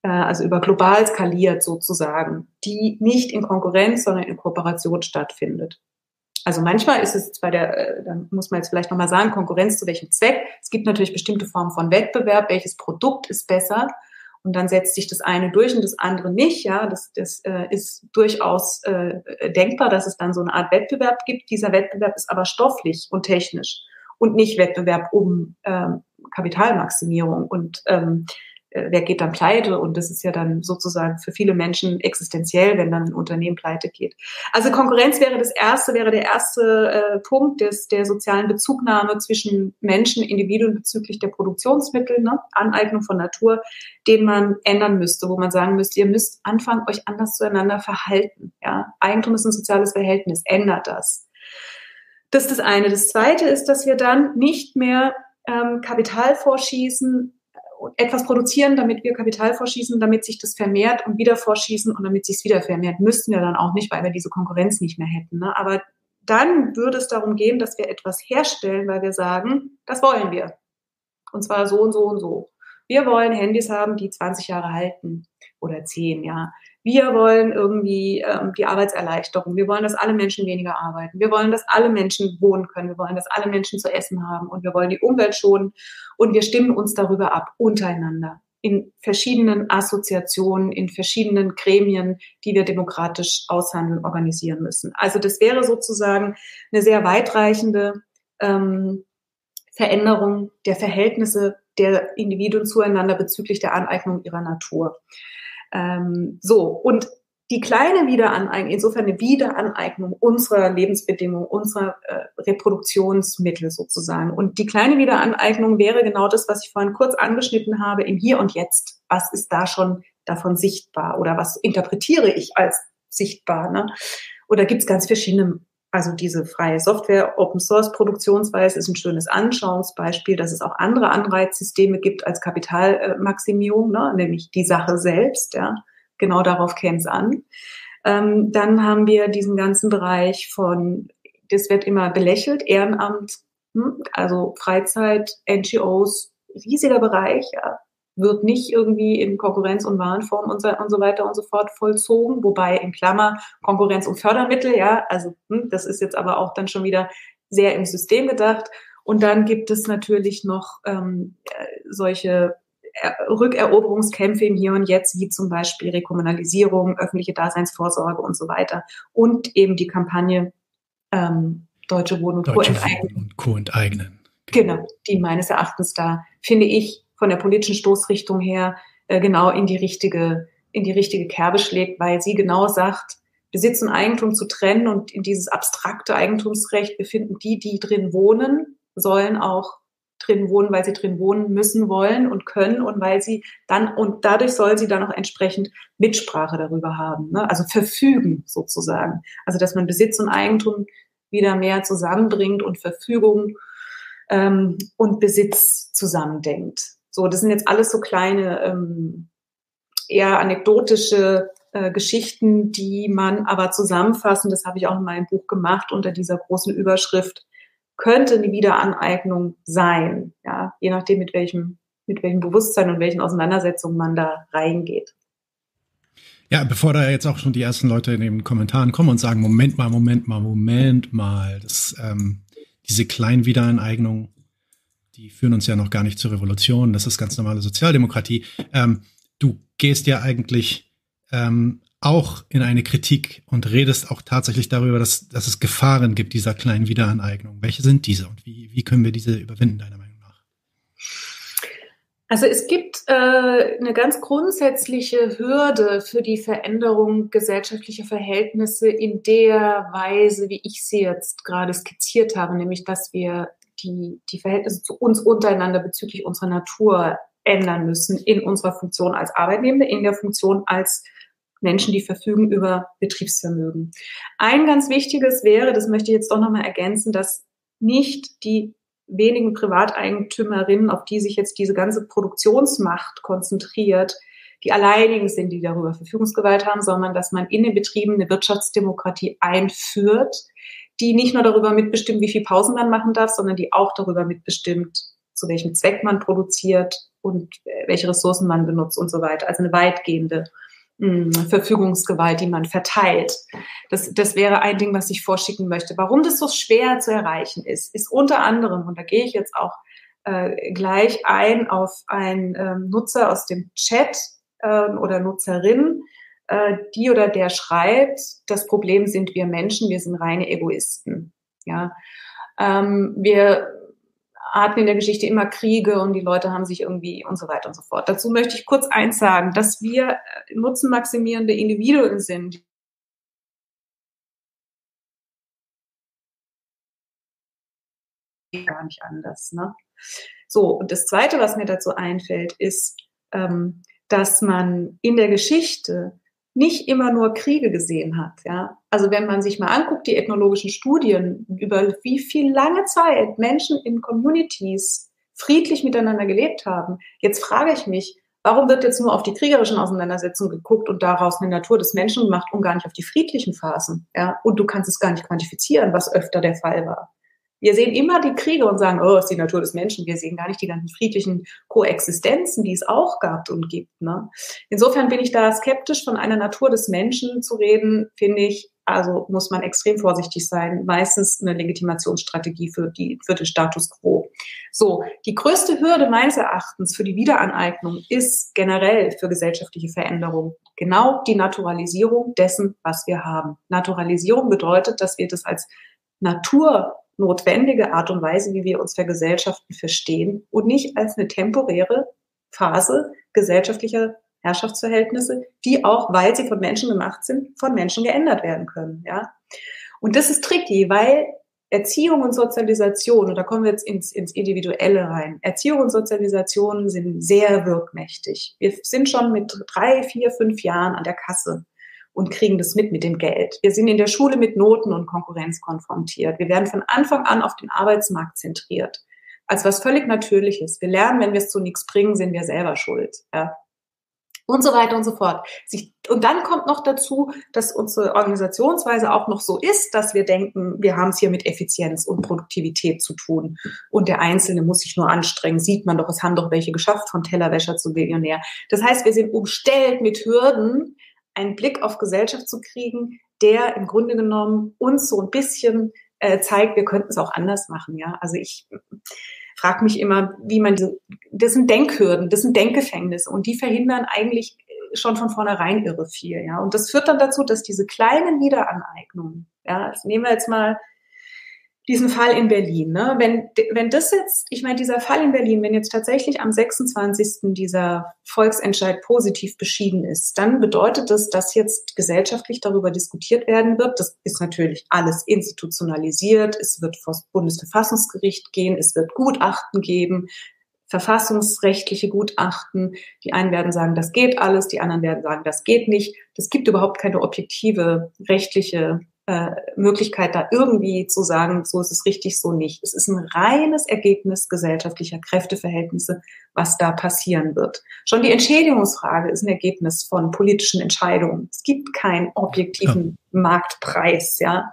Äh, also über global skaliert sozusagen, die nicht in Konkurrenz, sondern in Kooperation stattfindet. Also manchmal ist es bei der, äh, da muss man jetzt vielleicht nochmal sagen, Konkurrenz zu welchem Zweck. Es gibt natürlich bestimmte Formen von Wettbewerb, welches Produkt ist besser. Und dann setzt sich das eine durch und das andere nicht. Ja, das, das äh, ist durchaus äh, denkbar, dass es dann so eine Art Wettbewerb gibt. Dieser Wettbewerb ist aber stofflich und technisch und nicht Wettbewerb um ähm, Kapitalmaximierung und ähm, äh, wer geht dann pleite? Und das ist ja dann sozusagen für viele Menschen existenziell, wenn dann ein Unternehmen pleite geht. Also Konkurrenz wäre das erste, wäre der erste äh, Punkt des, der sozialen Bezugnahme zwischen Menschen, Individuen bezüglich der Produktionsmittel, ne? Aneignung von Natur, den man ändern müsste, wo man sagen müsste, ihr müsst anfangen, euch anders zueinander verhalten. Ja? Eigentum ist ein soziales Verhältnis, ändert das. Das ist das eine. Das zweite ist, dass wir dann nicht mehr ähm, Kapital vorschießen, etwas produzieren, damit wir Kapital vorschießen, damit sich das vermehrt und wieder vorschießen und damit sich es wieder vermehrt, müssten wir dann auch nicht, weil wir diese Konkurrenz nicht mehr hätten. Ne? Aber dann würde es darum gehen, dass wir etwas herstellen, weil wir sagen, das wollen wir. Und zwar so und so und so. Wir wollen Handys haben, die 20 Jahre halten oder 10, ja. Wir wollen irgendwie ähm, die Arbeitserleichterung. Wir wollen, dass alle Menschen weniger arbeiten. Wir wollen, dass alle Menschen wohnen können. Wir wollen, dass alle Menschen zu essen haben. Und wir wollen die Umwelt schonen. Und wir stimmen uns darüber ab, untereinander. In verschiedenen Assoziationen, in verschiedenen Gremien, die wir demokratisch aushandeln, organisieren müssen. Also das wäre sozusagen eine sehr weitreichende ähm, Veränderung der Verhältnisse der Individuen zueinander bezüglich der Aneignung ihrer Natur. Ähm, so, und die kleine Wiederaneignung, insofern eine Wiederaneignung unserer Lebensbedingungen, unserer äh, Reproduktionsmittel sozusagen. Und die kleine Wiederaneignung wäre genau das, was ich vorhin kurz angeschnitten habe, im Hier und Jetzt. Was ist da schon davon sichtbar oder was interpretiere ich als sichtbar? Ne? Oder gibt es ganz verschiedene also diese freie Software, Open Source Produktionsweise ist ein schönes Anschauungsbeispiel, dass es auch andere Anreizsysteme gibt als Kapitalmaximierung, ne? nämlich die Sache selbst. Ja? Genau darauf käme es an. Ähm, dann haben wir diesen ganzen Bereich von, das wird immer belächelt, Ehrenamt, hm? also Freizeit, NGOs, riesiger Bereich, ja? Wird nicht irgendwie in Konkurrenz und Warenform und so, und so weiter und so fort vollzogen, wobei in Klammer Konkurrenz und Fördermittel, ja, also hm, das ist jetzt aber auch dann schon wieder sehr im System gedacht. Und dann gibt es natürlich noch ähm, äh, solche Rückeroberungskämpfe im Hier und Jetzt, wie zum Beispiel Rekommunalisierung, öffentliche Daseinsvorsorge und so weiter. Und eben die Kampagne ähm, Deutsche Wohnen und Co-enteignen. Co-enteignen. Genau, die meines Erachtens da, finde ich, von der politischen Stoßrichtung her äh, genau in die richtige, in die richtige Kerbe schlägt, weil sie genau sagt, Besitz und Eigentum zu trennen und in dieses abstrakte Eigentumsrecht befinden die, die drin wohnen, sollen auch drin wohnen, weil sie drin wohnen müssen wollen und können und weil sie dann und dadurch soll sie dann auch entsprechend Mitsprache darüber haben, ne? also verfügen sozusagen. Also dass man Besitz und Eigentum wieder mehr zusammenbringt und Verfügung ähm, und Besitz zusammendenkt. So, das sind jetzt alles so kleine, ähm, eher anekdotische äh, Geschichten, die man aber zusammenfassen, das habe ich auch in meinem Buch gemacht, unter dieser großen Überschrift, könnte eine Wiederaneignung sein, ja, je nachdem, mit welchem, mit welchem Bewusstsein und welchen Auseinandersetzungen man da reingeht. Ja, bevor da jetzt auch schon die ersten Leute in den Kommentaren kommen und sagen, Moment mal, Moment mal, Moment mal, das, ähm, diese kleinen Wiederaneignung, die führen uns ja noch gar nicht zur Revolution. Das ist ganz normale Sozialdemokratie. Ähm, du gehst ja eigentlich ähm, auch in eine Kritik und redest auch tatsächlich darüber, dass, dass es Gefahren gibt dieser kleinen Wiederaneignung. Welche sind diese und wie, wie können wir diese überwinden, deiner Meinung nach? Also es gibt äh, eine ganz grundsätzliche Hürde für die Veränderung gesellschaftlicher Verhältnisse in der Weise, wie ich sie jetzt gerade skizziert habe, nämlich dass wir die, die Verhältnisse zu uns untereinander bezüglich unserer Natur ändern müssen in unserer Funktion als Arbeitnehmer, in der Funktion als Menschen, die verfügen über Betriebsvermögen. Ein ganz wichtiges wäre, das möchte ich jetzt doch nochmal ergänzen, dass nicht die wenigen Privateigentümerinnen, auf die sich jetzt diese ganze Produktionsmacht konzentriert, die alleinigen sind, die darüber Verfügungsgewalt haben, sondern dass man in den Betrieben eine Wirtschaftsdemokratie einführt, die nicht nur darüber mitbestimmt, wie viel Pausen man machen darf, sondern die auch darüber mitbestimmt, zu welchem Zweck man produziert und welche Ressourcen man benutzt und so weiter. Also eine weitgehende hm, Verfügungsgewalt, die man verteilt. Das, das wäre ein Ding, was ich vorschicken möchte. Warum das so schwer zu erreichen ist, ist unter anderem, und da gehe ich jetzt auch äh, gleich ein auf einen ähm, Nutzer aus dem Chat äh, oder Nutzerin, äh, die oder der schreibt, das Problem sind wir Menschen, wir sind reine Egoisten. Ja, ähm, wir hatten in der Geschichte immer Kriege und die Leute haben sich irgendwie und so weiter und so fort. Dazu möchte ich kurz eins sagen, dass wir äh, nutzenmaximierende Individuen sind. Gar nicht anders. Ne? So, und das Zweite, was mir dazu einfällt, ist, ähm, dass man in der Geschichte nicht immer nur Kriege gesehen hat. Ja? Also wenn man sich mal anguckt, die ethnologischen Studien, über wie viel lange Zeit Menschen in Communities friedlich miteinander gelebt haben, jetzt frage ich mich, warum wird jetzt nur auf die kriegerischen Auseinandersetzungen geguckt und daraus eine Natur des Menschen gemacht und gar nicht auf die friedlichen Phasen? Ja? Und du kannst es gar nicht quantifizieren, was öfter der Fall war. Wir sehen immer die Kriege und sagen, oh, ist die Natur des Menschen. Wir sehen gar nicht die ganzen friedlichen Koexistenzen, die es auch gab und gibt. Ne? Insofern bin ich da skeptisch, von einer Natur des Menschen zu reden, finde ich, also muss man extrem vorsichtig sein. Meistens eine Legitimationsstrategie für, die, für den Status quo. So, die größte Hürde meines Erachtens für die Wiederaneignung ist generell für gesellschaftliche Veränderung genau die Naturalisierung dessen, was wir haben. Naturalisierung bedeutet, dass wir das als Natur notwendige Art und Weise, wie wir uns vergesellschaften, verstehen und nicht als eine temporäre Phase gesellschaftlicher Herrschaftsverhältnisse, die auch, weil sie von Menschen gemacht sind, von Menschen geändert werden können, ja. Und das ist tricky, weil Erziehung und Sozialisation, und da kommen wir jetzt ins, ins Individuelle rein. Erziehung und Sozialisation sind sehr wirkmächtig. Wir sind schon mit drei, vier, fünf Jahren an der Kasse und kriegen das mit mit dem Geld. Wir sind in der Schule mit Noten und Konkurrenz konfrontiert. Wir werden von Anfang an auf den Arbeitsmarkt zentriert. Als was völlig Natürliches. Wir lernen, wenn wir es zu nichts bringen, sind wir selber schuld. Ja. Und so weiter und so fort. Und dann kommt noch dazu, dass unsere Organisationsweise auch noch so ist, dass wir denken, wir haben es hier mit Effizienz und Produktivität zu tun. Und der Einzelne muss sich nur anstrengen. Sieht man doch, es haben doch welche geschafft, von Tellerwäscher zu Millionär. Das heißt, wir sind umstellt mit Hürden, einen Blick auf Gesellschaft zu kriegen, der im Grunde genommen uns so ein bisschen äh, zeigt, wir könnten es auch anders machen. Ja, also ich frage mich immer, wie man diese, das sind Denkhürden, das sind Denkgefängnisse und die verhindern eigentlich schon von vornherein irre viel. Ja, und das führt dann dazu, dass diese kleinen Wiederaneignungen, ja, nehmen wir jetzt mal diesen Fall in Berlin. Ne? Wenn, wenn das jetzt, ich meine, dieser Fall in Berlin, wenn jetzt tatsächlich am 26. dieser Volksentscheid positiv beschieden ist, dann bedeutet das, dass jetzt gesellschaftlich darüber diskutiert werden wird. Das ist natürlich alles institutionalisiert. Es wird vor das Bundesverfassungsgericht gehen. Es wird Gutachten geben, verfassungsrechtliche Gutachten. Die einen werden sagen, das geht alles. Die anderen werden sagen, das geht nicht. Es gibt überhaupt keine objektive rechtliche äh, Möglichkeit, da irgendwie zu sagen, so ist es richtig, so nicht. Es ist ein reines Ergebnis gesellschaftlicher Kräfteverhältnisse, was da passieren wird. Schon die Entschädigungsfrage ist ein Ergebnis von politischen Entscheidungen. Es gibt keinen objektiven ja. Marktpreis, ja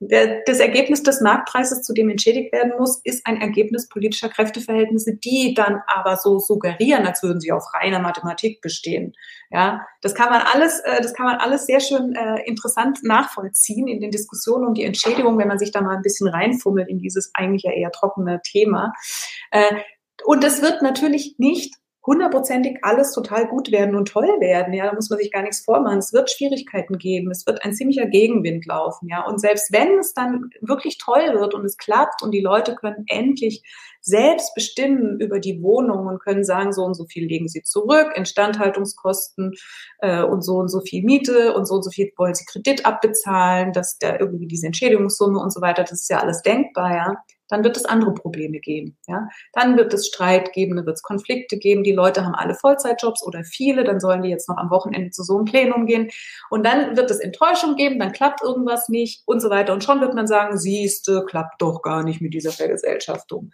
das Ergebnis des Marktpreises, zu dem entschädigt werden muss, ist ein Ergebnis politischer Kräfteverhältnisse, die dann aber so suggerieren, als würden sie auf reiner Mathematik bestehen. Ja, das kann man alles, äh, das kann man alles sehr schön äh, interessant nachvollziehen in den Diskussionen um die Entschädigung, wenn man sich da mal ein bisschen reinfummelt in dieses eigentlich ja eher trockene Thema. Äh, und das wird natürlich nicht hundertprozentig alles total gut werden und toll werden. Ja, da muss man sich gar nichts vormachen. Es wird Schwierigkeiten geben. Es wird ein ziemlicher Gegenwind laufen. Ja, und selbst wenn es dann wirklich toll wird und es klappt und die Leute können endlich selbst bestimmen über die Wohnung und können sagen, so und so viel legen sie zurück, Instandhaltungskosten äh, und so und so viel Miete und so und so viel wollen sie Kredit abbezahlen, dass da irgendwie diese Entschädigungssumme und so weiter, das ist ja alles denkbar, ja dann wird es andere Probleme geben. Ja? Dann wird es Streit geben, dann wird es Konflikte geben. Die Leute haben alle Vollzeitjobs oder viele, dann sollen die jetzt noch am Wochenende zu so einem Plenum gehen. Und dann wird es Enttäuschung geben, dann klappt irgendwas nicht und so weiter. Und schon wird man sagen, siehste, klappt doch gar nicht mit dieser Vergesellschaftung.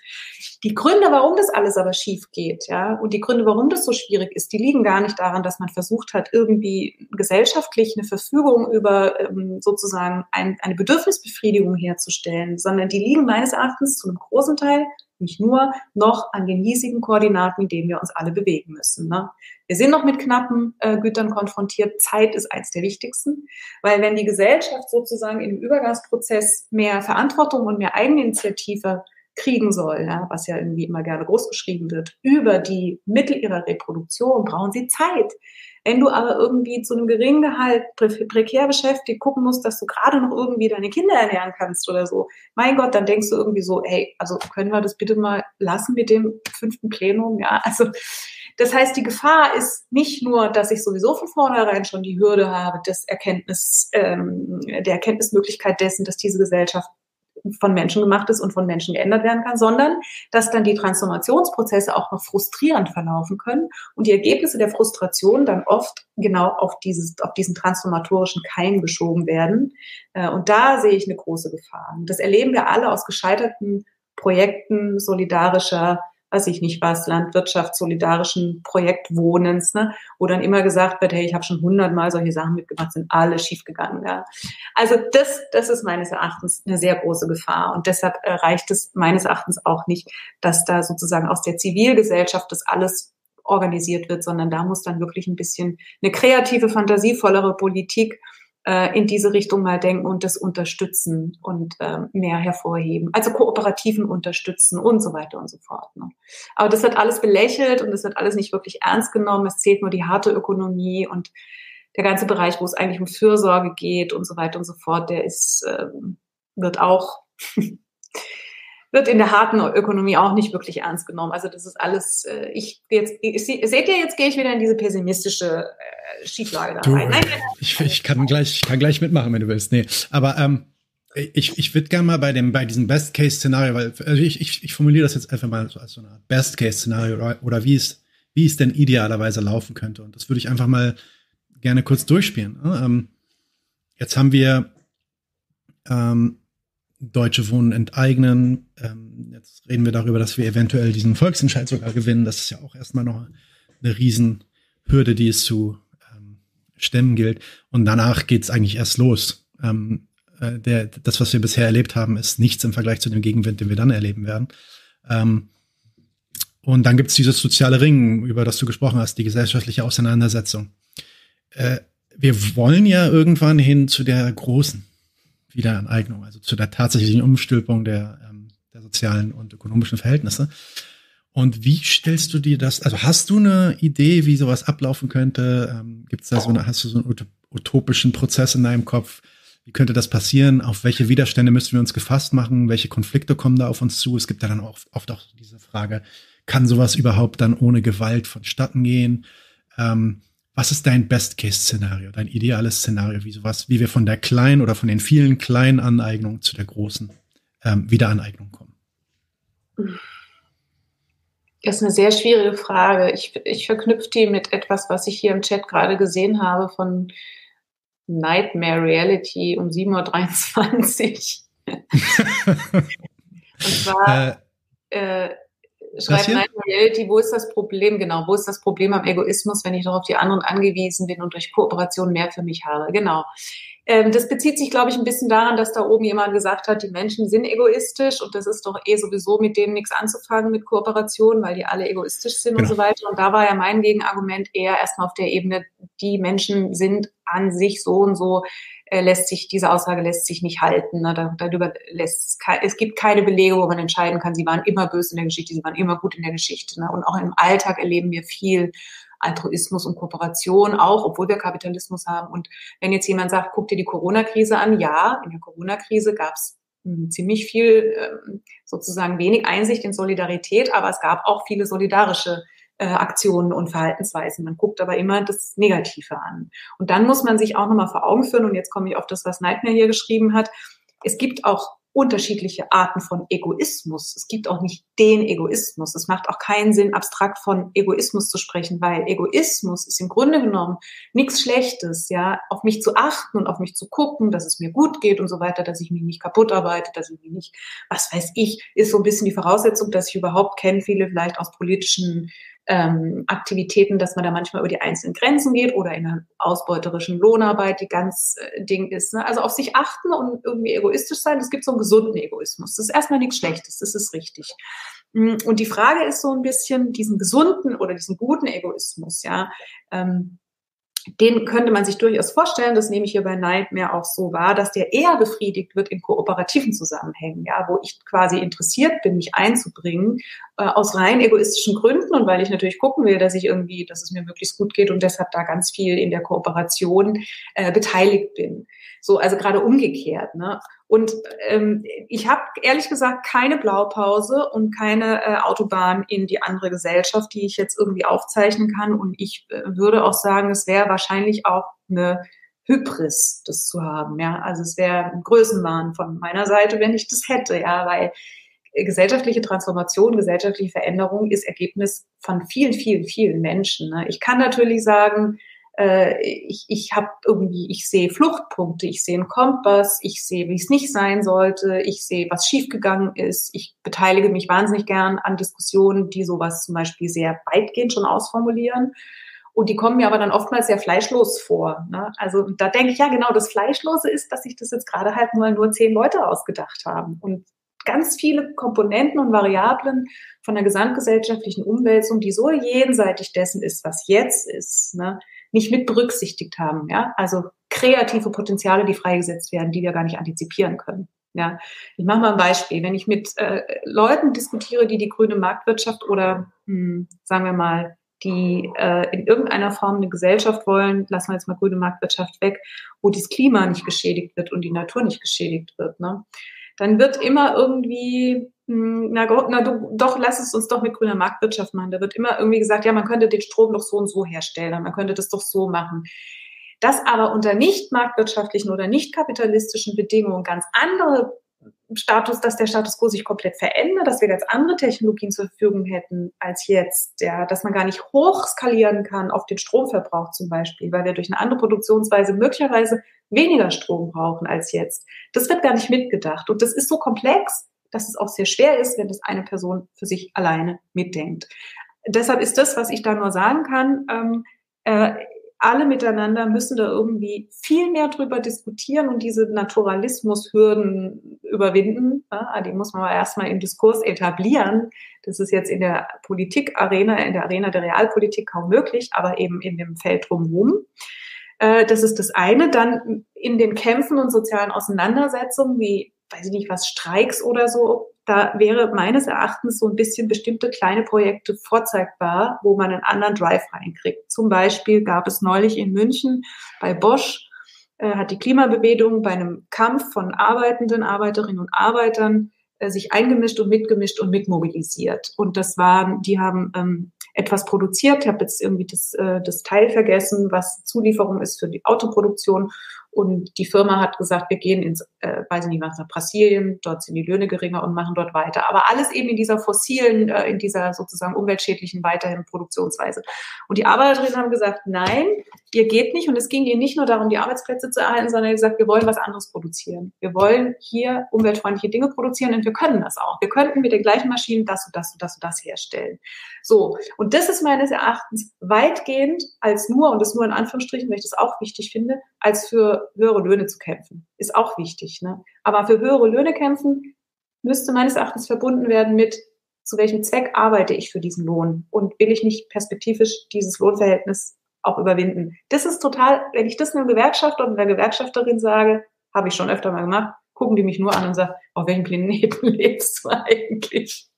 Die Gründe, warum das alles aber schief geht, ja, und die Gründe, warum das so schwierig ist, die liegen gar nicht daran, dass man versucht hat, irgendwie gesellschaftlich eine Verfügung über ähm, sozusagen ein, eine Bedürfnisbefriedigung herzustellen, sondern die liegen meines Erachtens zu einem großen Teil nicht nur noch an den hiesigen Koordinaten, in denen wir uns alle bewegen müssen. Ne? Wir sind noch mit knappen äh, Gütern konfrontiert. Zeit ist eins der wichtigsten, weil wenn die Gesellschaft sozusagen im Übergangsprozess mehr Verantwortung und mehr Eigeninitiative kriegen soll, ja, was ja irgendwie immer gerne großgeschrieben wird, über die Mittel ihrer Reproduktion brauchen sie Zeit. Wenn du aber irgendwie zu einem geringen Gehalt prekär beschäftigt gucken musst, dass du gerade noch irgendwie deine Kinder ernähren kannst oder so, mein Gott, dann denkst du irgendwie so, hey, also können wir das bitte mal lassen mit dem fünften Plenum, ja, also das heißt, die Gefahr ist nicht nur, dass ich sowieso von vornherein schon die Hürde habe des Erkenntnis, ähm, der Erkenntnismöglichkeit dessen, dass diese Gesellschaft von Menschen gemacht ist und von Menschen geändert werden kann, sondern dass dann die Transformationsprozesse auch noch frustrierend verlaufen können und die Ergebnisse der Frustration dann oft genau auf dieses, auf diesen transformatorischen Keim geschoben werden. Äh, und da sehe ich eine große Gefahr. Das erleben wir alle aus gescheiterten Projekten solidarischer weiß ich nicht was, Landwirtschaft, solidarischen Projektwohnens, ne, wo dann immer gesagt wird, hey, ich habe schon hundertmal solche Sachen mitgemacht, sind alle schiefgegangen. Ja. Also das, das ist meines Erachtens eine sehr große Gefahr und deshalb äh, reicht es meines Erachtens auch nicht, dass da sozusagen aus der Zivilgesellschaft das alles organisiert wird, sondern da muss dann wirklich ein bisschen eine kreative, fantasievollere Politik äh, in diese Richtung mal denken und das unterstützen und äh, mehr hervorheben. Also Kooperativen unterstützen und so weiter und so fort. Ne? Aber das wird alles belächelt und das wird alles nicht wirklich ernst genommen. Es zählt nur die harte Ökonomie und der ganze Bereich, wo es eigentlich um Fürsorge geht und so weiter und so fort, der ist, äh, wird auch wird in der harten Ökonomie auch nicht wirklich ernst genommen. Also das ist alles, äh, ich jetzt, seht ihr, jetzt gehe ich wieder in diese pessimistische äh, Schieflage da rein. Nein, Ich, ich kann gleich, ich kann gleich mitmachen, wenn du willst. Nee, aber ähm, ich, ich würde gerne mal bei dem, bei diesem Best-Case-Szenario, weil also ich, ich, ich formuliere das jetzt einfach mal so als so eine Best-Case-Szenario oder, oder wie es, wie es denn idealerweise laufen könnte. Und das würde ich einfach mal gerne kurz durchspielen. Ähm, jetzt haben wir ähm, Deutsche Wohnen enteignen. Ähm, jetzt reden wir darüber, dass wir eventuell diesen Volksentscheid sogar gewinnen. Das ist ja auch erstmal noch eine Riesenhürde, die es zu ähm, stemmen gilt. Und danach geht's eigentlich erst los. Ähm, äh, der, das, was wir bisher erlebt haben, ist nichts im Vergleich zu dem Gegenwind, den wir dann erleben werden. Ähm, und dann gibt's dieses soziale Ringen, über das du gesprochen hast, die gesellschaftliche Auseinandersetzung. Äh, wir wollen ja irgendwann hin zu der großen Wiederaneignung, also zu der tatsächlichen Umstülpung der, ähm, der sozialen und ökonomischen Verhältnisse. Und wie stellst du dir das, also hast du eine Idee, wie sowas ablaufen könnte? Ähm, Gibt da so eine, hast du so einen utopischen Prozess in deinem Kopf? Wie könnte das passieren? Auf welche Widerstände müssen wir uns gefasst machen? Welche Konflikte kommen da auf uns zu? Es gibt ja dann auch oft auch diese Frage, kann sowas überhaupt dann ohne Gewalt vonstatten gehen? Ähm, was ist dein Best-Case-Szenario, dein ideales Szenario, wie sowas, wie wir von der kleinen oder von den vielen kleinen Aneignungen zu der großen ähm, Wiederaneignung kommen? Das ist eine sehr schwierige Frage. Ich, ich verknüpfe die mit etwas, was ich hier im Chat gerade gesehen habe von Nightmare Reality um 7.23 Uhr. Und zwar äh, äh, schreibt Nein Reality, wo ist das Problem? Genau, wo ist das Problem am Egoismus, wenn ich noch auf die anderen angewiesen bin und durch Kooperation mehr für mich habe? Genau. Ähm, das bezieht sich, glaube ich, ein bisschen daran, dass da oben jemand gesagt hat, die Menschen sind egoistisch und das ist doch eh sowieso mit denen nichts anzufangen mit Kooperation, weil die alle egoistisch sind genau. und so weiter. Und da war ja mein Gegenargument eher erstmal auf der Ebene, die Menschen sind an sich so und so äh, lässt sich, diese Aussage lässt sich nicht halten. Ne? Darüber lässt es, es gibt keine Belege, wo man entscheiden kann, sie waren immer böse in der Geschichte, sie waren immer gut in der Geschichte. Ne? Und auch im Alltag erleben wir viel Altruismus und Kooperation auch, obwohl wir Kapitalismus haben. Und wenn jetzt jemand sagt, guck dir die Corona-Krise an, ja, in der Corona-Krise gab es hm, ziemlich viel, ähm, sozusagen wenig Einsicht in Solidarität, aber es gab auch viele solidarische äh, Aktionen und Verhaltensweisen. Man guckt aber immer das Negative an. Und dann muss man sich auch nochmal vor Augen führen, und jetzt komme ich auf das, was Nightmare hier geschrieben hat, es gibt auch unterschiedliche Arten von Egoismus. Es gibt auch nicht den Egoismus. Es macht auch keinen Sinn, abstrakt von Egoismus zu sprechen, weil Egoismus ist im Grunde genommen nichts Schlechtes, ja, auf mich zu achten und auf mich zu gucken, dass es mir gut geht und so weiter, dass ich mich nicht kaputt arbeite, dass ich mich nicht, was weiß ich, ist so ein bisschen die Voraussetzung, dass ich überhaupt kenne, viele vielleicht aus politischen ähm, Aktivitäten, dass man da manchmal über die einzelnen Grenzen geht oder in einer ausbeuterischen Lohnarbeit, die ganz äh, Ding ist. Ne? Also auf sich achten und irgendwie egoistisch sein, es gibt so einen gesunden Egoismus. Das ist erstmal nichts Schlechtes, das ist richtig. Mm, und die Frage ist so ein bisschen diesen gesunden oder diesen guten Egoismus, ja. Ähm, den könnte man sich durchaus vorstellen, das nehme ich hier bei Nightmare auch so wahr, dass der eher befriedigt wird in kooperativen Zusammenhängen, ja, wo ich quasi interessiert bin, mich einzubringen, äh, aus rein egoistischen Gründen und weil ich natürlich gucken will, dass ich irgendwie, dass es mir möglichst gut geht und deshalb da ganz viel in der Kooperation äh, beteiligt bin. So, also gerade umgekehrt. Ne? Und ähm, ich habe ehrlich gesagt keine Blaupause und keine äh, Autobahn in die andere Gesellschaft, die ich jetzt irgendwie aufzeichnen kann. Und ich äh, würde auch sagen, es wäre wahrscheinlich auch eine Hybris, das zu haben. Ja, also es wäre ein Größenwahn von meiner Seite, wenn ich das hätte. Ja, weil gesellschaftliche Transformation, gesellschaftliche Veränderung ist Ergebnis von vielen, vielen, vielen Menschen. Ne? Ich kann natürlich sagen, äh, ich, ich habe irgendwie, ich sehe Fluchtpunkte, ich sehe einen Kompass, ich sehe, wie es nicht sein sollte, ich sehe, was schiefgegangen ist. Ich beteilige mich wahnsinnig gern an Diskussionen, die sowas zum Beispiel sehr weitgehend schon ausformulieren. Und die kommen mir aber dann oftmals sehr fleischlos vor. Ne? Also da denke ich, ja genau, das Fleischlose ist, dass sich das jetzt gerade halt nur, nur zehn Leute ausgedacht haben. Und ganz viele Komponenten und Variablen von der gesamtgesellschaftlichen Umwälzung, die so jenseitig dessen ist, was jetzt ist, ne, nicht mit berücksichtigt haben. Ja? Also kreative Potenziale, die freigesetzt werden, die wir gar nicht antizipieren können. Ja, ich mache mal ein Beispiel. Wenn ich mit äh, Leuten diskutiere, die die grüne Marktwirtschaft oder hm, sagen wir mal die äh, in irgendeiner Form eine Gesellschaft wollen, lassen wir jetzt mal grüne Marktwirtschaft weg, wo das Klima nicht geschädigt wird und die Natur nicht geschädigt wird, ne? dann wird immer irgendwie na, na du, doch, lass es uns doch mit grüner Marktwirtschaft machen. Da wird immer irgendwie gesagt, ja, man könnte den Strom doch so und so herstellen, man könnte das doch so machen. Dass aber unter nicht marktwirtschaftlichen oder nicht kapitalistischen Bedingungen ganz andere Status, dass der Status quo sich komplett verändert, dass wir ganz andere Technologien zur Verfügung hätten als jetzt, ja, dass man gar nicht hochskalieren kann auf den Stromverbrauch zum Beispiel, weil wir durch eine andere Produktionsweise möglicherweise weniger Strom brauchen als jetzt. Das wird gar nicht mitgedacht und das ist so komplex, dass es auch sehr schwer ist, wenn das eine Person für sich alleine mitdenkt. Deshalb ist das, was ich da nur sagen kann, ähm, äh, alle miteinander müssen da irgendwie viel mehr drüber diskutieren und diese Naturalismushürden überwinden. Ja, die muss man aber erstmal im Diskurs etablieren. Das ist jetzt in der Politikarena, in der Arena der Realpolitik kaum möglich, aber eben in dem Feld drumherum. Äh, das ist das eine. Dann in den Kämpfen und sozialen Auseinandersetzungen, wie weiß ich nicht was, Streiks oder so, da wäre meines Erachtens so ein bisschen bestimmte kleine Projekte vorzeigbar, wo man einen anderen Drive reinkriegt. Zum Beispiel gab es neulich in München bei Bosch, äh, hat die Klimabewegung bei einem Kampf von Arbeitenden, Arbeiterinnen und Arbeitern äh, sich eingemischt und mitgemischt und mitmobilisiert. Und das waren, die haben ähm, etwas produziert. Ich habe jetzt irgendwie das, äh, das Teil vergessen, was Zulieferung ist für die Autoproduktion. Und die Firma hat gesagt, wir gehen ins, äh, weiß ich nicht was, nach Brasilien, dort sind die Löhne geringer und machen dort weiter. Aber alles eben in dieser fossilen, äh, in dieser sozusagen umweltschädlichen weiterhin Produktionsweise. Und die Arbeiterinnen haben gesagt, nein, ihr geht nicht. Und es ging ihnen nicht nur darum, die Arbeitsplätze zu erhalten, sondern gesagt, wir wollen was anderes produzieren. Wir wollen hier umweltfreundliche Dinge produzieren und wir können das auch. Wir könnten mit den gleichen Maschinen das und das und das und das herstellen. So. Und das ist meines Erachtens weitgehend als nur, und das nur in Anführungsstrichen, weil ich das auch wichtig finde, als für höhere Löhne zu kämpfen. Ist auch wichtig. Ne? Aber für höhere Löhne kämpfen müsste meines Erachtens verbunden werden mit, zu welchem Zweck arbeite ich für diesen Lohn? Und will ich nicht perspektivisch dieses Lohnverhältnis auch überwinden. Das ist total, wenn ich das einem Gewerkschafter und einer Gewerkschafterin sage, habe ich schon öfter mal gemacht, gucken die mich nur an und sagen, auf welchem Planeten lebst du eigentlich?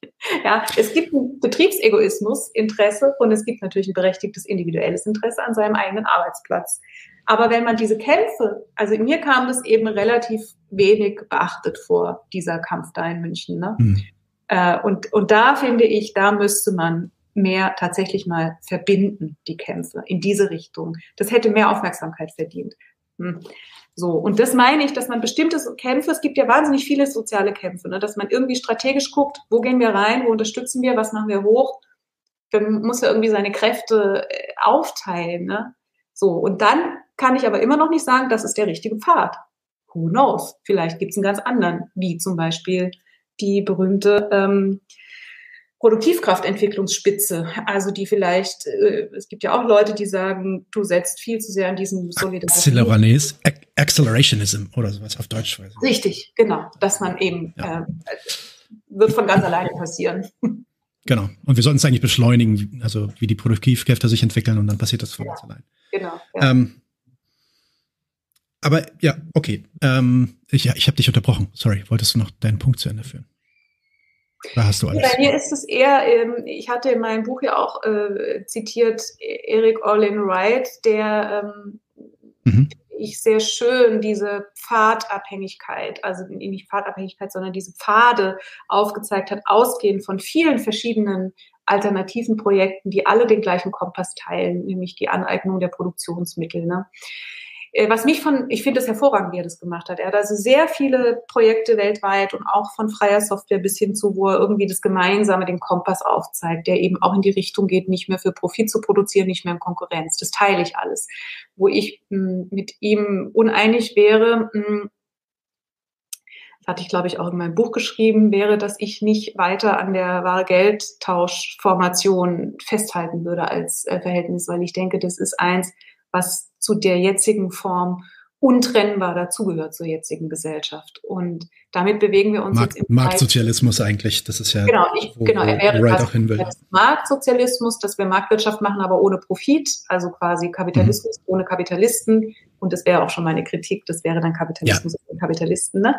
Ja, es gibt einen Betriebsegoismus, Interesse und es gibt natürlich ein berechtigtes individuelles Interesse an seinem eigenen Arbeitsplatz. Aber wenn man diese Kämpfe, also mir kam das eben relativ wenig beachtet vor, dieser Kampf da in München. Ne? Hm. Äh, und, und da finde ich, da müsste man mehr tatsächlich mal verbinden, die Kämpfe in diese Richtung. Das hätte mehr Aufmerksamkeit verdient. Hm. So, und das meine ich, dass man bestimmte Kämpfe, es gibt ja wahnsinnig viele soziale Kämpfe, ne, dass man irgendwie strategisch guckt, wo gehen wir rein, wo unterstützen wir, was machen wir hoch. Dann muss er irgendwie seine Kräfte äh, aufteilen. Ne? So, und dann kann ich aber immer noch nicht sagen, das ist der richtige Pfad. Who knows? Vielleicht gibt es einen ganz anderen, wie zum Beispiel die berühmte ähm, Produktivkraftentwicklungsspitze. Also die vielleicht, äh, es gibt ja auch Leute, die sagen, du setzt viel zu sehr an diesem Solidarität. Accelerationism oder sowas auf Deutsch. Richtig, genau. Dass man eben, ja. äh, wird von ganz alleine passieren. Genau. Und wir sollten es eigentlich beschleunigen, also wie die Produktivkräfte sich entwickeln und dann passiert das von ja. ganz allein. Genau. Ja. Ähm, aber ja, okay. Ähm, ich ich habe dich unterbrochen. Sorry. Wolltest du noch deinen Punkt zu Ende führen? Da hast du alles. Bei mir ist es eher, ähm, ich hatte in meinem Buch ja auch äh, zitiert Eric Orlin Wright, der ähm, mhm. ich sehr schön diese Pfadabhängigkeit, also nicht Pfadabhängigkeit, sondern diese Pfade aufgezeigt hat, ausgehend von vielen verschiedenen alternativen Projekten, die alle den gleichen Kompass teilen, nämlich die Aneignung der Produktionsmittel. Ne? Äh, was mich von, ich finde es hervorragend, wie er das gemacht hat. Er hat also sehr viele Projekte weltweit und auch von freier Software bis hin zu, wo er irgendwie das Gemeinsame, den Kompass aufzeigt, der eben auch in die Richtung geht, nicht mehr für Profit zu produzieren, nicht mehr in Konkurrenz. Das teile ich alles. Wo ich hm, mit ihm uneinig wäre, mh, hm, hatte ich, glaube ich, auch in meinem Buch geschrieben, wäre, dass ich nicht weiter an der wahre Geldtauschformation festhalten würde als äh, Verhältnis, weil ich denke, das ist eins, was zu der jetzigen Form untrennbar dazugehört zur jetzigen Gesellschaft. Und damit bewegen wir uns Markt, jetzt im Marktsozialismus eigentlich, das ist ja genau, ich, wo, genau, er wäre right auch hin will. Marktsozialismus, dass wir Marktwirtschaft machen, aber ohne Profit, also quasi Kapitalismus mhm. ohne Kapitalisten. Und das wäre auch schon meine Kritik, das wäre dann Kapitalismus ja. ohne Kapitalisten. Ne?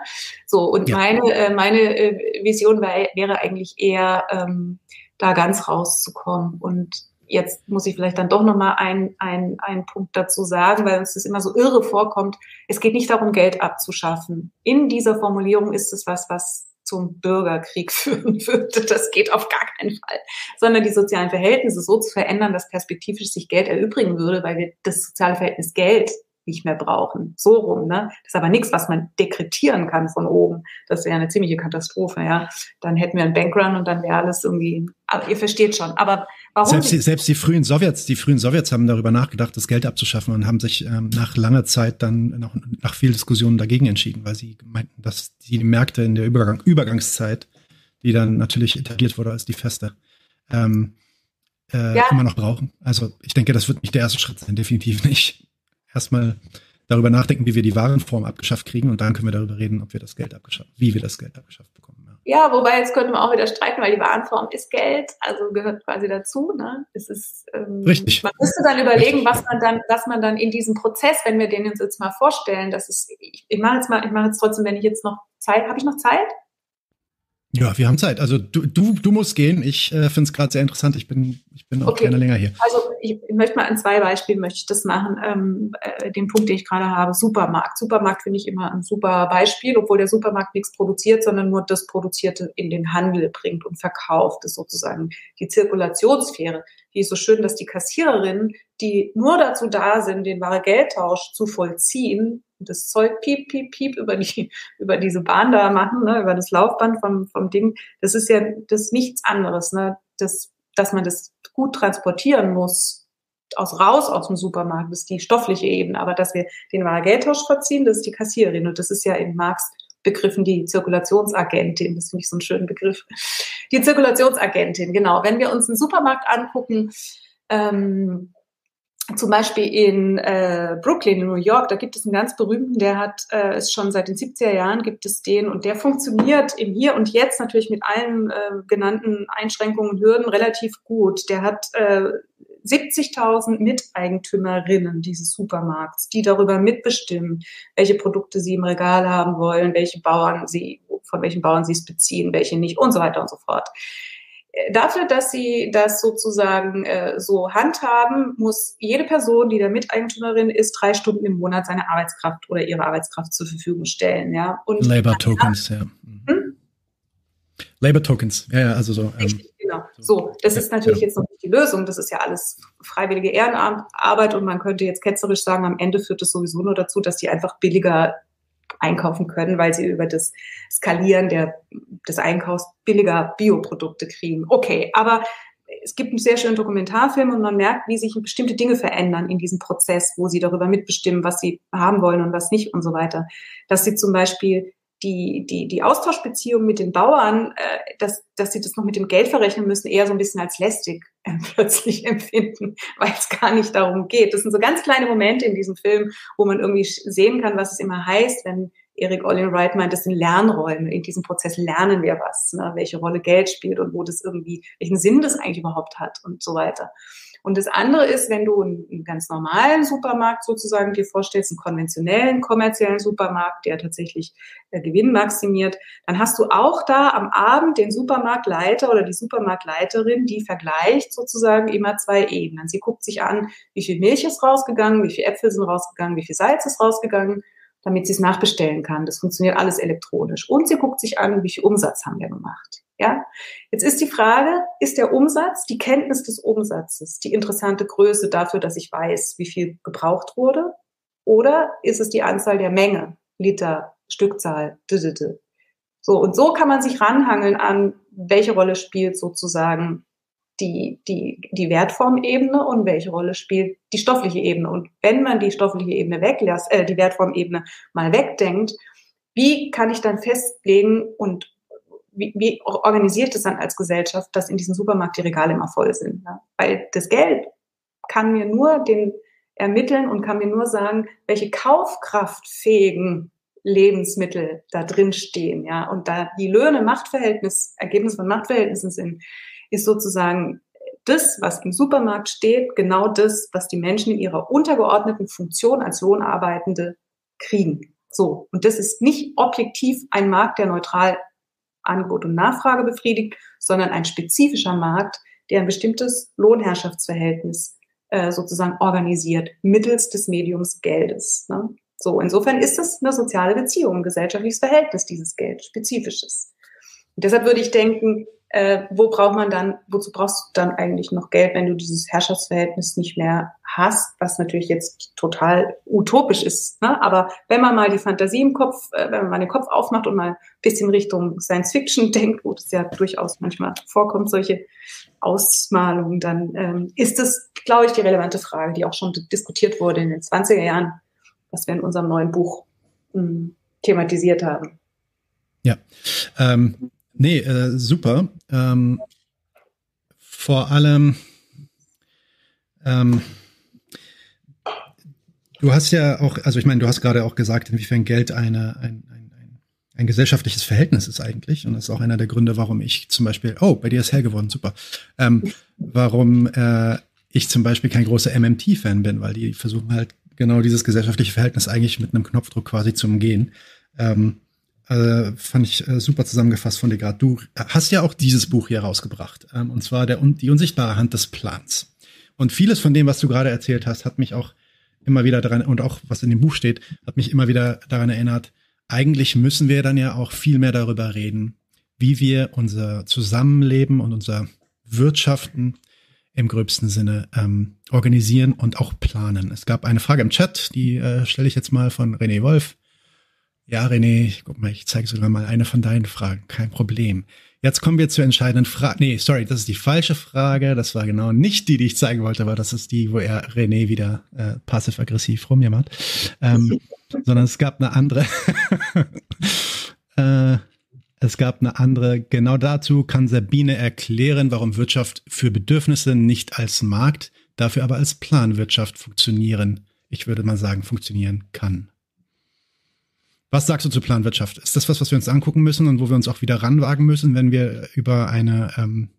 So, und ja. meine, äh, meine äh, Vision wär, wäre eigentlich eher, ähm, da ganz rauszukommen und jetzt muss ich vielleicht dann doch nochmal einen ein Punkt dazu sagen, weil uns das immer so irre vorkommt. Es geht nicht darum, Geld abzuschaffen. In dieser Formulierung ist es was, was zum Bürgerkrieg führen würde. Das geht auf gar keinen Fall. Sondern die sozialen Verhältnisse so zu verändern, dass perspektivisch sich Geld erübrigen würde, weil wir das soziale Verhältnis Geld nicht mehr brauchen. So rum, ne? Das ist aber nichts, was man dekretieren kann von oben. Das wäre eine ziemliche Katastrophe, ja. Dann hätten wir einen Bankrun und dann wäre alles irgendwie, aber ihr versteht schon. Aber warum? Selbst die, selbst die frühen Sowjets, die frühen Sowjets haben darüber nachgedacht, das Geld abzuschaffen und haben sich ähm, nach langer Zeit dann nach, nach viel Diskussionen dagegen entschieden, weil sie meinten, dass die Märkte in der Übergang, Übergangszeit, die dann natürlich etabliert wurde als die Feste, ähm, äh, ja. immer noch brauchen. Also ich denke, das wird nicht der erste Schritt sein, definitiv nicht erstmal darüber nachdenken, wie wir die Warenform abgeschafft kriegen und dann können wir darüber reden, ob wir das Geld abgeschafft, wie wir das Geld abgeschafft bekommen. Ja, ja wobei jetzt könnte man auch wieder streiten, weil die Warenform ist Geld, also gehört quasi dazu. Ne? Es ist, ähm, Richtig. Man müsste dann überlegen, Richtig. was man dann, was man dann in diesem Prozess, wenn wir den uns jetzt mal vorstellen, dass es, ich, ich mache jetzt mal, ich mache jetzt trotzdem, wenn ich jetzt noch Zeit, habe ich noch Zeit? Ja, wir haben Zeit. Also du, du, du musst gehen. Ich äh, finde es gerade sehr interessant. Ich bin, ich bin auch okay. gerne länger hier. Also ich, ich möchte mal an zwei Beispielen möchte ich das machen. Ähm, äh, den Punkt, den ich gerade habe, Supermarkt. Supermarkt finde ich immer ein super Beispiel, obwohl der Supermarkt nichts produziert, sondern nur das Produzierte in den Handel bringt und verkauft. Das ist sozusagen die Zirkulationssphäre. Die ist so schön, dass die Kassiererinnen, die nur dazu da sind, den wahre Geldtausch zu vollziehen, das Zeug piep, piep, piep über die, über diese Bahn da machen, ne, über das Laufband vom, vom Ding. Das ist ja, das ist nichts anderes, ne, das, dass man das gut transportieren muss, aus raus aus dem Supermarkt, das ist die stoffliche Ebene, aber dass wir den Geldtausch verziehen, das ist die Kassiererin und das ist ja in Marx begriffen die Zirkulationsagentin, das finde ich so einen schönen Begriff. Die Zirkulationsagentin, genau. Wenn wir uns einen Supermarkt angucken, ähm, zum Beispiel in äh, Brooklyn, in New York, da gibt es einen ganz berühmten, der hat äh, es schon seit den 70er Jahren gibt es den und der funktioniert im Hier und Jetzt natürlich mit allen äh, genannten Einschränkungen und Hürden relativ gut. Der hat äh, 70.000 Miteigentümerinnen dieses Supermarkts, die darüber mitbestimmen, welche Produkte sie im Regal haben wollen, welche Bauern sie, von welchen Bauern sie es beziehen, welche nicht und so weiter und so fort. Äh, dafür, dass sie das sozusagen äh, so handhaben, muss jede Person, die da Miteigentümerin ist, drei Stunden im Monat seine Arbeitskraft oder ihre Arbeitskraft zur Verfügung stellen. Ja? Und Labor Tokens, ja. Hm? Labor Tokens, ja, ja, also so. Ähm, genau. So, das ist natürlich ja. jetzt noch nicht die Lösung. Das ist ja alles freiwillige Ehrenarbeit und man könnte jetzt ketzerisch sagen, am Ende führt es sowieso nur dazu, dass die einfach billiger einkaufen können, weil sie über das Skalieren der, des Einkaufs billiger Bioprodukte kriegen. Okay, aber es gibt einen sehr schönen Dokumentarfilm und man merkt, wie sich bestimmte Dinge verändern in diesem Prozess, wo sie darüber mitbestimmen, was sie haben wollen und was nicht und so weiter. Dass sie zum Beispiel die, die, die Austauschbeziehung mit den Bauern, äh, dass, dass sie das noch mit dem Geld verrechnen müssen, eher so ein bisschen als lästig äh, plötzlich empfinden, weil es gar nicht darum geht. Das sind so ganz kleine Momente in diesem Film, wo man irgendwie sehen kann, was es immer heißt, wenn Erik Olin Wright meint, das sind Lernräume. In diesem Prozess lernen wir was, ne? welche Rolle Geld spielt und wo das irgendwie, welchen Sinn das eigentlich überhaupt hat und so weiter. Und das andere ist, wenn du einen ganz normalen Supermarkt sozusagen dir vorstellst, einen konventionellen kommerziellen Supermarkt, der tatsächlich äh, Gewinn maximiert, dann hast du auch da am Abend den Supermarktleiter oder die Supermarktleiterin, die vergleicht sozusagen immer zwei Ebenen. Sie guckt sich an, wie viel Milch ist rausgegangen, wie viel Äpfel sind rausgegangen, wie viel Salz ist rausgegangen damit sie es nachbestellen kann. Das funktioniert alles elektronisch. Und sie guckt sich an, wie viel Umsatz haben wir gemacht. Ja, jetzt ist die Frage, ist der Umsatz, die Kenntnis des Umsatzes, die interessante Größe dafür, dass ich weiß, wie viel gebraucht wurde? Oder ist es die Anzahl der Menge, Liter, Stückzahl, so und so kann man sich ranhangeln an, welche Rolle spielt sozusagen die, die, die Wertformebene und welche Rolle spielt die stoffliche Ebene. Und wenn man die stoffliche Ebene weglässt, äh, die Wertformebene mal wegdenkt, wie kann ich dann festlegen und wie, wie organisiert es dann als Gesellschaft, dass in diesem Supermarkt die Regale immer voll sind? Ne? Weil das Geld kann mir nur den ermitteln und kann mir nur sagen, welche kaufkraftfähigen Lebensmittel da drin stehen, ja. Und da die Löhne Machtverhältnis, Ergebnis von Machtverhältnissen sind, ist sozusagen das, was im Supermarkt steht, genau das, was die Menschen in ihrer untergeordneten Funktion als Lohnarbeitende kriegen. So. Und das ist nicht objektiv ein Markt, der neutral Angebot und Nachfrage befriedigt, sondern ein spezifischer Markt, der ein bestimmtes Lohnherrschaftsverhältnis äh, sozusagen organisiert, mittels des Mediums Geldes. Ne? So, insofern ist es eine soziale Beziehung, ein gesellschaftliches Verhältnis dieses Geld, spezifisches. Und deshalb würde ich denken, äh, wo braucht man dann, wozu brauchst du dann eigentlich noch Geld, wenn du dieses Herrschaftsverhältnis nicht mehr hast, was natürlich jetzt total utopisch ist. Ne? Aber wenn man mal die Fantasie im Kopf, äh, wenn man mal den Kopf aufmacht und mal ein bisschen Richtung Science Fiction denkt, wo das ja durchaus manchmal vorkommt, solche Ausmalungen, dann ähm, ist das, glaube ich, die relevante Frage, die auch schon diskutiert wurde in den 20er Jahren, was wir in unserem neuen Buch mh, hm, thematisiert haben. Ja, ähm, Nee, äh, super. Ähm, vor allem, ähm, du hast ja auch, also ich meine, du hast gerade auch gesagt, inwiefern Geld eine, ein, ein, ein, ein gesellschaftliches Verhältnis ist eigentlich. Und das ist auch einer der Gründe, warum ich zum Beispiel, oh, bei dir ist hell geworden, super. Ähm, warum äh, ich zum Beispiel kein großer MMT-Fan bin, weil die versuchen halt genau dieses gesellschaftliche Verhältnis eigentlich mit einem Knopfdruck quasi zu umgehen. Ähm, äh, fand ich äh, super zusammengefasst von dir gerade. Du hast ja auch dieses Buch hier rausgebracht, ähm, und zwar der, die unsichtbare Hand des Plans. Und vieles von dem, was du gerade erzählt hast, hat mich auch immer wieder daran, und auch was in dem Buch steht, hat mich immer wieder daran erinnert, eigentlich müssen wir dann ja auch viel mehr darüber reden, wie wir unser Zusammenleben und unser Wirtschaften im gröbsten Sinne ähm, organisieren und auch planen. Es gab eine Frage im Chat, die äh, stelle ich jetzt mal von René Wolf. Ja, René, guck mal, ich zeige sogar mal eine von deinen Fragen. Kein Problem. Jetzt kommen wir zur entscheidenden Frage. Nee, sorry, das ist die falsche Frage. Das war genau nicht die, die ich zeigen wollte, aber das ist die, wo er René wieder äh, passiv-aggressiv rumjammert. Ähm, sondern es gab eine andere. äh, es gab eine andere. Genau dazu kann Sabine erklären, warum Wirtschaft für Bedürfnisse nicht als Markt, dafür aber als Planwirtschaft funktionieren. Ich würde mal sagen, funktionieren kann. Was sagst du zur Planwirtschaft? Ist das was, was wir uns angucken müssen und wo wir uns auch wieder ranwagen müssen, wenn wir über eine ähm,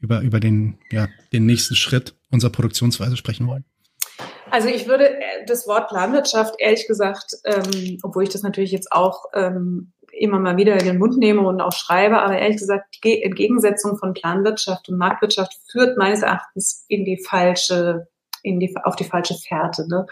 über über den ja den nächsten Schritt unserer Produktionsweise sprechen wollen? Also ich würde äh, das Wort Planwirtschaft ehrlich gesagt, ähm, obwohl ich das natürlich jetzt auch ähm, immer mal wieder in den Mund nehme und auch schreibe, aber ehrlich gesagt, die Entgegensetzung von Planwirtschaft und Marktwirtschaft führt meines Erachtens in die falsche, in die, auf die falsche Fährte. Ne?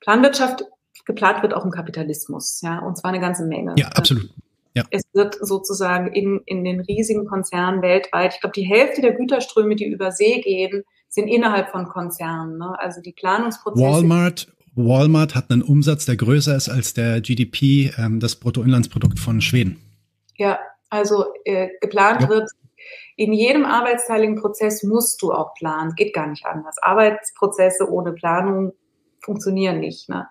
Planwirtschaft, geplant wird auch im Kapitalismus, ja, und zwar eine ganze Menge. Ja, absolut. Ja. Es wird sozusagen in, in den riesigen Konzernen weltweit, ich glaube, die Hälfte der Güterströme, die über See gehen, sind innerhalb von Konzernen. Ne? Also die Planungsprozesse. Walmart, Walmart hat einen Umsatz, der größer ist als der GDP, ähm, das Bruttoinlandsprodukt von Schweden. Ja, also äh, geplant ja. wird, in jedem arbeitsteiligen Prozess musst du auch planen. Geht gar nicht anders. Arbeitsprozesse ohne Planung funktionieren nicht. Ne?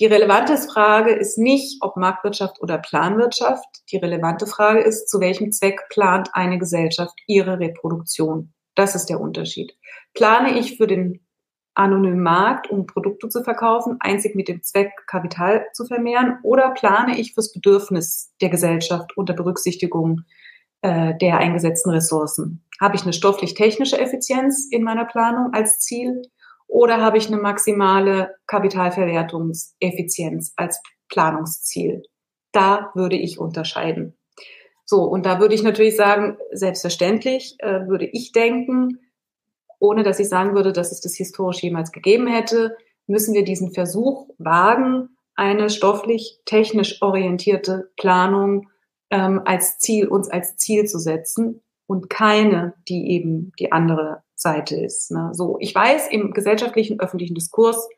Die relevante Frage ist nicht, ob Marktwirtschaft oder Planwirtschaft. Die relevante Frage ist, zu welchem Zweck plant eine Gesellschaft ihre Reproduktion? Das ist der Unterschied. Plane ich für den anonymen Markt, um Produkte zu verkaufen, einzig mit dem Zweck, Kapital zu vermehren, oder plane ich fürs Bedürfnis der Gesellschaft unter Berücksichtigung äh, der eingesetzten Ressourcen? Habe ich eine stofflich-technische Effizienz in meiner Planung als Ziel oder habe ich eine maximale Kapitalverwertungseffizienz als Planungsziel? Da würde ich unterscheiden. So, und da würde ich natürlich sagen, selbstverständlich äh, würde ich denken, ohne dass ich sagen würde, dass es das historisch jemals gegeben hätte, müssen wir diesen Versuch wagen, eine stofflich-technisch orientierte Planung ähm, als Ziel, uns als Ziel zu setzen und keine, die eben die andere Seite ist. Ne? So, ich weiß, im gesellschaftlichen, öffentlichen Diskurs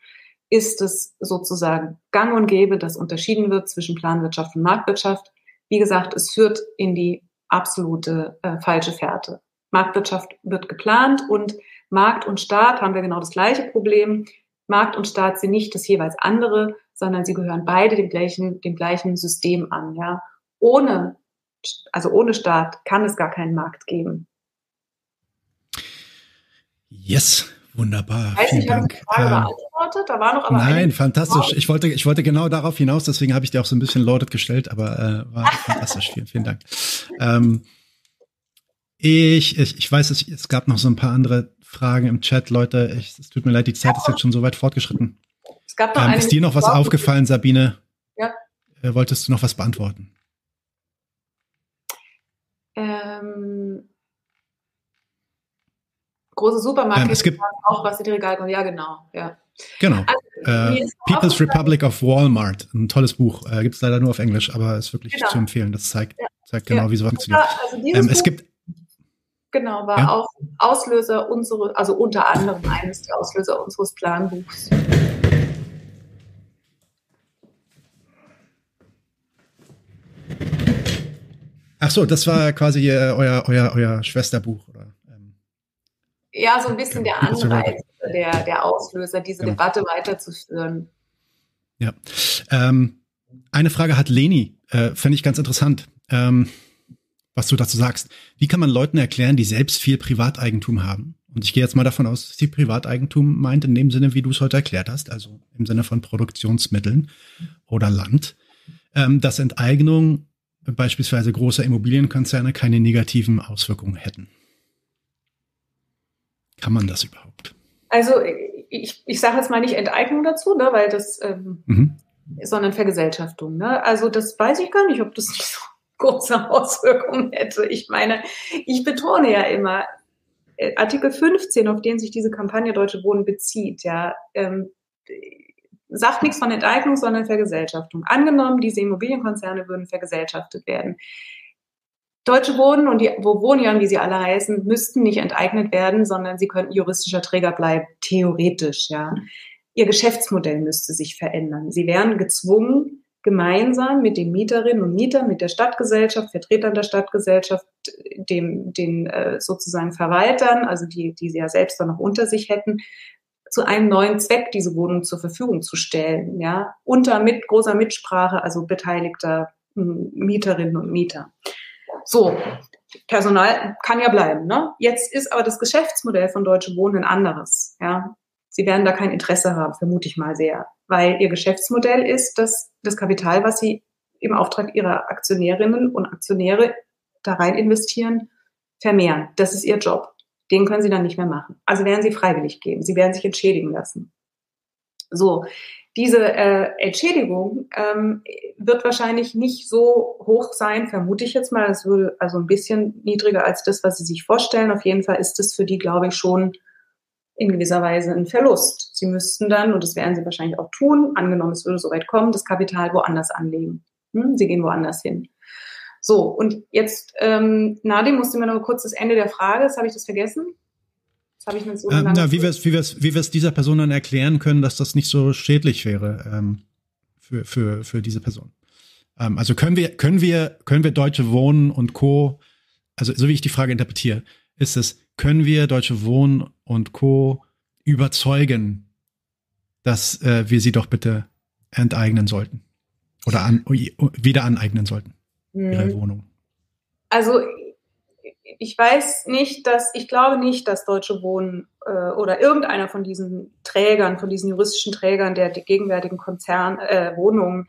ist es sozusagen gang und gäbe, dass unterschieden wird zwischen Planwirtschaft und Marktwirtschaft. Wie gesagt, es führt in die absolute äh, falsche Fährte. Marktwirtschaft wird geplant und Markt und Staat haben wir genau das gleiche Problem. Markt und Staat sind nicht das jeweils andere, sondern sie gehören beide dem gleichen, dem gleichen System an. Ja, ohne, also ohne Staat kann es gar keinen Markt geben. Yes, Wunderbar, Weiß vielen Dank. Frage ähm, beantwortet? Da war noch aber Nein, fantastisch. Ich wollte, ich wollte genau darauf hinaus, deswegen habe ich dir auch so ein bisschen loaded gestellt, aber äh, war fantastisch. Vielen, vielen Dank. Ähm, ich, ich, ich weiß, es, es gab noch so ein paar andere Fragen im Chat, Leute. Ich, es tut mir leid, die Zeit ist jetzt schon so weit fortgeschritten. Es gab noch ähm, ist dir noch was aufgefallen, Sabine? Ja. Äh, wolltest du noch was beantworten? Ähm, große Supermarkt. Ähm, es gibt auch was in die Regale Ja, genau. Ja. Genau. Also, äh, People's Republic of Walmart, ein tolles Buch. Äh, gibt es leider nur auf Englisch, aber ist wirklich genau. zu empfehlen. Das zeigt, ja. zeigt genau, ja. wie so funktioniert. Also ähm, es gibt Genau, war ja. auch Auslöser unsere, also unter anderem eines der Auslöser unseres Planbuchs. Ach so, das war quasi äh, euer, euer, euer Schwesterbuch? Ja, so ein bisschen der Anreiz, der, der Auslöser, diese genau. Debatte weiterzuführen. Ja. Ähm, eine Frage hat Leni, äh, fände ich ganz interessant, ähm, was du dazu sagst. Wie kann man Leuten erklären, die selbst viel Privateigentum haben? Und ich gehe jetzt mal davon aus, dass sie Privateigentum meint in dem Sinne, wie du es heute erklärt hast, also im Sinne von Produktionsmitteln oder Land, ähm, dass Enteignung beispielsweise großer Immobilienkonzerne keine negativen Auswirkungen hätten. Kann man das überhaupt? Also ich, ich sage jetzt mal nicht Enteignung dazu, ne, weil das, ähm, mhm. sondern Vergesellschaftung. Ne? Also das weiß ich gar nicht, ob das nicht so große Auswirkungen hätte. Ich meine, ich betone ja immer, äh, Artikel 15, auf den sich diese Kampagne Deutsche Wohnen bezieht, ja, ähm, sagt nichts von Enteignung, sondern Vergesellschaftung. Angenommen, diese Immobilienkonzerne würden vergesellschaftet werden. Deutsche Wohnen und die Wohnjahren, wie sie alle heißen, müssten nicht enteignet werden, sondern sie könnten juristischer Träger bleiben, theoretisch, ja. Ihr Geschäftsmodell müsste sich verändern. Sie wären gezwungen, gemeinsam mit den Mieterinnen und Mietern, mit der Stadtgesellschaft, Vertretern der Stadtgesellschaft, dem, den äh, sozusagen Verwaltern, also die, die sie ja selbst dann noch unter sich hätten, zu einem neuen Zweck diese Wohnung zur Verfügung zu stellen, ja, unter mit großer Mitsprache, also beteiligter Mieterinnen und Mieter. So, Personal kann ja bleiben. Ne? Jetzt ist aber das Geschäftsmodell von Deutsche Wohnen ein anderes. Ja? Sie werden da kein Interesse haben, vermute ich mal sehr, weil ihr Geschäftsmodell ist, dass das Kapital, was sie im Auftrag ihrer Aktionärinnen und Aktionäre da rein investieren, vermehren. Das ist ihr Job. Den können Sie dann nicht mehr machen. Also werden Sie freiwillig gehen. Sie werden sich entschädigen lassen. So, diese äh, Entschädigung ähm, wird wahrscheinlich nicht so hoch sein, vermute ich jetzt mal. Es würde also ein bisschen niedriger als das, was Sie sich vorstellen. Auf jeden Fall ist es für die, glaube ich, schon in gewisser Weise ein Verlust. Sie müssten dann, und das werden Sie wahrscheinlich auch tun, angenommen es würde so weit kommen, das Kapital woanders anlegen. Hm? Sie gehen woanders hin. So, und jetzt, ähm, Nadim, musste mir noch kurz das Ende der Frage, das habe ich das vergessen. Das habe ich mir so ähm, na, wie wir es wie wir's, wie wir's dieser Person dann erklären können, dass das nicht so schädlich wäre ähm, für, für, für diese Person. Ähm, also können wir, können wir, können wir Deutsche Wohnen und Co., also so wie ich die Frage interpretiere, ist es, können wir Deutsche Wohnen und Co. überzeugen, dass äh, wir sie doch bitte enteignen sollten? Oder an, wieder aneignen sollten, ihre hm. Wohnung? Also ich weiß nicht, dass, ich glaube nicht, dass Deutsche Wohnen äh, oder irgendeiner von diesen Trägern, von diesen juristischen Trägern der, gegenwärtigen Konzern äh, Wohnungen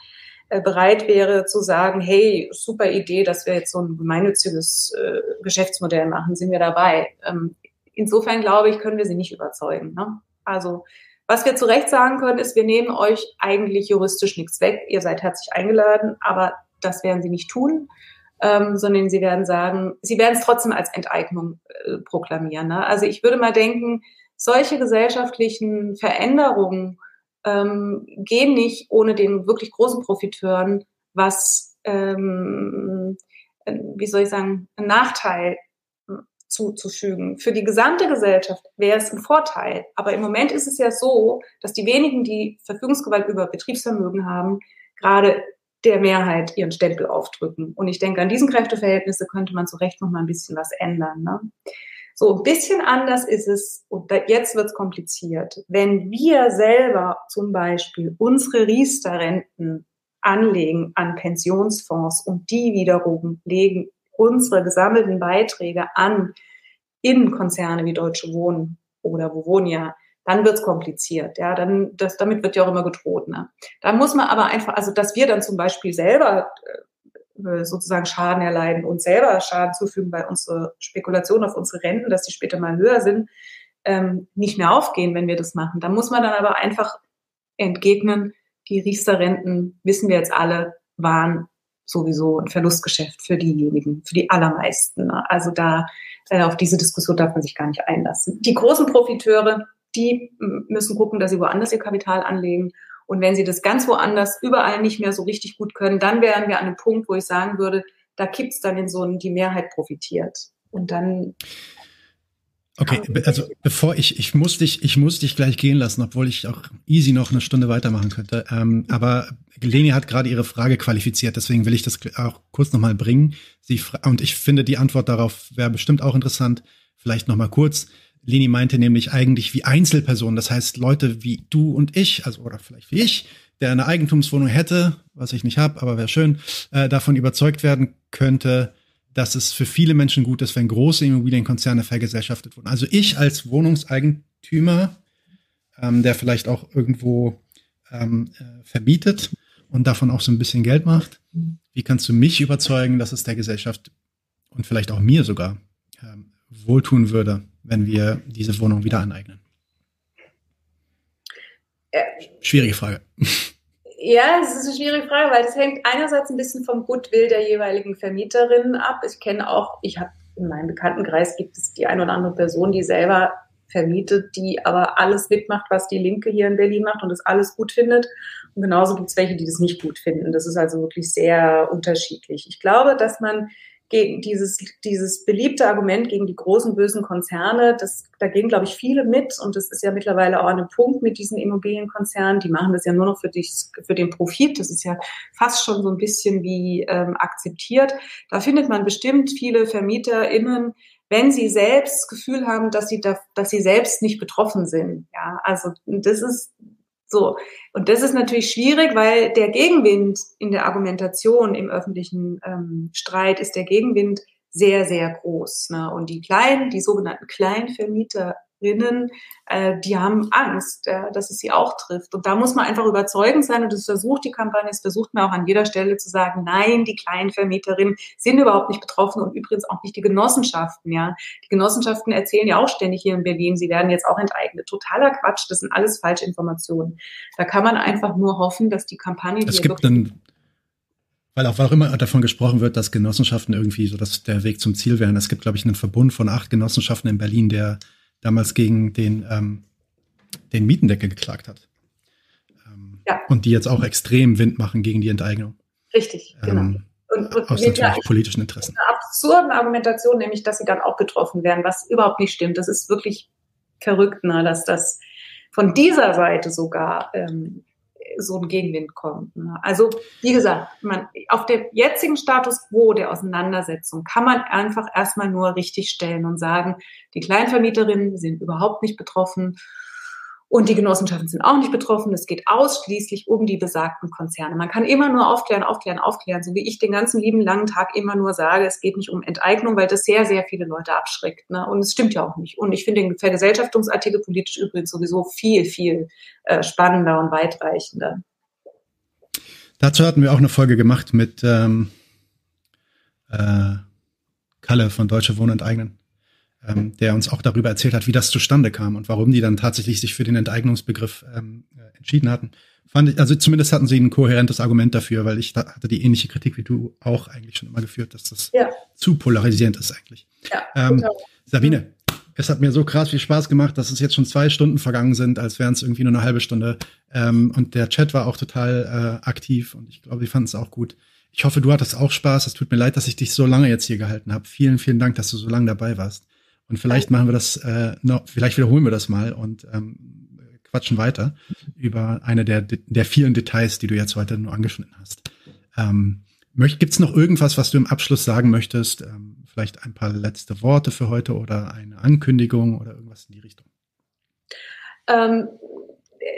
äh, bereit wäre zu sagen, hey, super Idee, dass wir jetzt so ein gemeinnütziges äh, Geschäftsmodell machen, sind wir dabei. Ähm, insofern glaube ich, können wir sie nicht überzeugen. Ne? Also was wir zu Recht sagen können, ist, wir nehmen euch eigentlich juristisch nichts weg. Ihr seid herzlich eingeladen, aber das werden sie nicht tun ähm, sondern sie werden sagen, sie werden es trotzdem als Enteignung äh, proklamieren. Ne? Also ich würde mal denken, solche gesellschaftlichen Veränderungen ähm, gehen nicht ohne den wirklich großen Profiteuren, was, ähm, äh, wie soll ich sagen, einen Nachteil hm, zuzufügen. Für die gesamte Gesellschaft wäre es ein Vorteil. Aber im Moment ist es ja so, dass die wenigen, die Verfügungsgewalt über Betriebsvermögen haben, gerade der Mehrheit ihren Stempel aufdrücken. Und ich denke, an diesen Kräfteverhältnisse könnte man zu Recht noch mal ein bisschen was ändern. Ne? So ein bisschen anders ist es, und jetzt wird es kompliziert, wenn wir selber zum Beispiel unsere Riester-Renten anlegen an Pensionsfonds und die wiederum legen unsere gesammelten Beiträge an in Konzerne wie Deutsche Wohnen oder Wovonia, dann wird's kompliziert. Ja, dann das, damit wird ja auch immer gedroht. Ne? Da muss man aber einfach, also dass wir dann zum Beispiel selber äh, sozusagen Schaden erleiden und selber Schaden zufügen, weil unsere Spekulation auf unsere Renten, dass die später mal höher sind, ähm, nicht mehr aufgehen, wenn wir das machen. Da muss man dann aber einfach entgegnen, die Riester-Renten, wissen wir jetzt alle, waren sowieso ein Verlustgeschäft für diejenigen, für die allermeisten. Ne? Also da äh, auf diese Diskussion darf man sich gar nicht einlassen. Die großen Profiteure, die müssen gucken, dass sie woanders ihr Kapital anlegen. Und wenn sie das ganz woanders überall nicht mehr so richtig gut können, dann wären wir an einem Punkt, wo ich sagen würde, da kippt's dann in so einen, die Mehrheit profitiert. Und dann. Okay, also bevor ich, ich muss dich, ich muss dich gleich gehen lassen, obwohl ich auch easy noch eine Stunde weitermachen könnte. Ähm, aber Leni hat gerade ihre Frage qualifiziert, deswegen will ich das auch kurz nochmal bringen. Sie und ich finde die Antwort darauf wäre bestimmt auch interessant. Vielleicht nochmal kurz. Leni meinte nämlich eigentlich wie Einzelpersonen, das heißt Leute wie du und ich, also oder vielleicht wie ich, der eine Eigentumswohnung hätte, was ich nicht habe, aber wäre schön, äh, davon überzeugt werden könnte, dass es für viele Menschen gut ist, wenn große Immobilienkonzerne vergesellschaftet wurden. Also ich als Wohnungseigentümer, ähm, der vielleicht auch irgendwo ähm, äh, verbietet und davon auch so ein bisschen Geld macht, wie kannst du mich überzeugen, dass es der Gesellschaft und vielleicht auch mir sogar wohltun würde, wenn wir diese Wohnung wieder aneignen? Schwierige Frage. Ja, es ist eine schwierige Frage, weil das hängt einerseits ein bisschen vom Goodwill der jeweiligen Vermieterinnen ab. Ich kenne auch, ich habe in meinem Bekanntenkreis gibt es die eine oder andere Person, die selber vermietet, die aber alles mitmacht, was die Linke hier in Berlin macht und das alles gut findet. Und genauso gibt es welche, die das nicht gut finden. Das ist also wirklich sehr unterschiedlich. Ich glaube, dass man gegen dieses, dieses beliebte Argument gegen die großen bösen Konzerne, das, da gehen, glaube ich, viele mit. Und das ist ja mittlerweile auch ein Punkt mit diesen Immobilienkonzernen. Die machen das ja nur noch für, dich, für den Profit. Das ist ja fast schon so ein bisschen wie ähm, akzeptiert. Da findet man bestimmt viele VermieterInnen, wenn sie selbst das Gefühl haben, dass sie, da, dass sie selbst nicht betroffen sind. Ja, also das ist so. Und das ist natürlich schwierig, weil der Gegenwind in der Argumentation im öffentlichen ähm, Streit ist der Gegenwind sehr, sehr groß. Ne? Und die kleinen, die sogenannten Kleinvermieterinnen, Vermieterinnen, äh, die haben Angst, äh, dass es sie auch trifft. Und da muss man einfach überzeugend sein und es versucht die Kampagne, es versucht mir auch an jeder Stelle zu sagen, nein, die kleinen Vermieterinnen sind überhaupt nicht betroffen und übrigens auch nicht die Genossenschaften, ja. Die Genossenschaften erzählen ja auch ständig hier in Berlin, sie werden jetzt auch enteignet. Totaler Quatsch, das sind alles falsche Informationen. Da kann man einfach nur hoffen, dass die Kampagne, es gibt einen weil auch, weil auch immer davon gesprochen wird, dass Genossenschaften irgendwie so dass der Weg zum Ziel wären. Es gibt, glaube ich, einen Verbund von acht Genossenschaften in Berlin, der damals gegen den, ähm, den Mietendeckel geklagt hat. Ähm, ja. Und die jetzt auch extrem Wind machen gegen die Enteignung. Richtig, genau. Ähm, und, und aus natürlich politischen Interessen. Eine absurde Argumentation, nämlich, dass sie dann auch getroffen werden, was überhaupt nicht stimmt. Das ist wirklich verrückt, ne, dass das von dieser Seite sogar ähm, so ein Gegenwind kommt. Ne? Also wie gesagt, man, auf dem jetzigen Status quo der Auseinandersetzung kann man einfach erstmal nur richtig stellen und sagen, die Kleinvermieterinnen sind überhaupt nicht betroffen und die Genossenschaften sind auch nicht betroffen. Es geht ausschließlich um die besagten Konzerne. Man kann immer nur aufklären, aufklären, aufklären, so wie ich den ganzen lieben langen Tag immer nur sage, es geht nicht um Enteignung, weil das sehr, sehr viele Leute abschreckt. Ne? Und es stimmt ja auch nicht. Und ich finde den Vergesellschaftungsartikel politisch übrigens sowieso viel, viel äh, spannender und weitreichender. Dazu hatten wir auch eine Folge gemacht mit ähm, äh, Kalle von Deutsche Wohnen enteignen ähm, der uns auch darüber erzählt hat, wie das zustande kam und warum die dann tatsächlich sich für den Enteignungsbegriff ähm, äh, entschieden hatten. Fand ich, also zumindest hatten sie ein kohärentes Argument dafür, weil ich hatte die ähnliche Kritik wie du auch eigentlich schon immer geführt, dass das ja. zu polarisierend ist eigentlich. Ja, ähm, Sabine, es hat mir so krass viel Spaß gemacht, dass es jetzt schon zwei Stunden vergangen sind, als wären es irgendwie nur eine halbe Stunde. Ähm, und der Chat war auch total äh, aktiv und ich glaube, die fanden es auch gut. Ich hoffe, du hattest auch Spaß. Es tut mir leid, dass ich dich so lange jetzt hier gehalten habe. Vielen, vielen Dank, dass du so lange dabei warst. Und vielleicht machen wir das, äh, noch, vielleicht wiederholen wir das mal und ähm, quatschen weiter über eine der, der vielen Details, die du jetzt heute nur angeschnitten hast. Ähm, Gibt es noch irgendwas, was du im Abschluss sagen möchtest? Ähm, vielleicht ein paar letzte Worte für heute oder eine Ankündigung oder irgendwas in die Richtung? Ähm,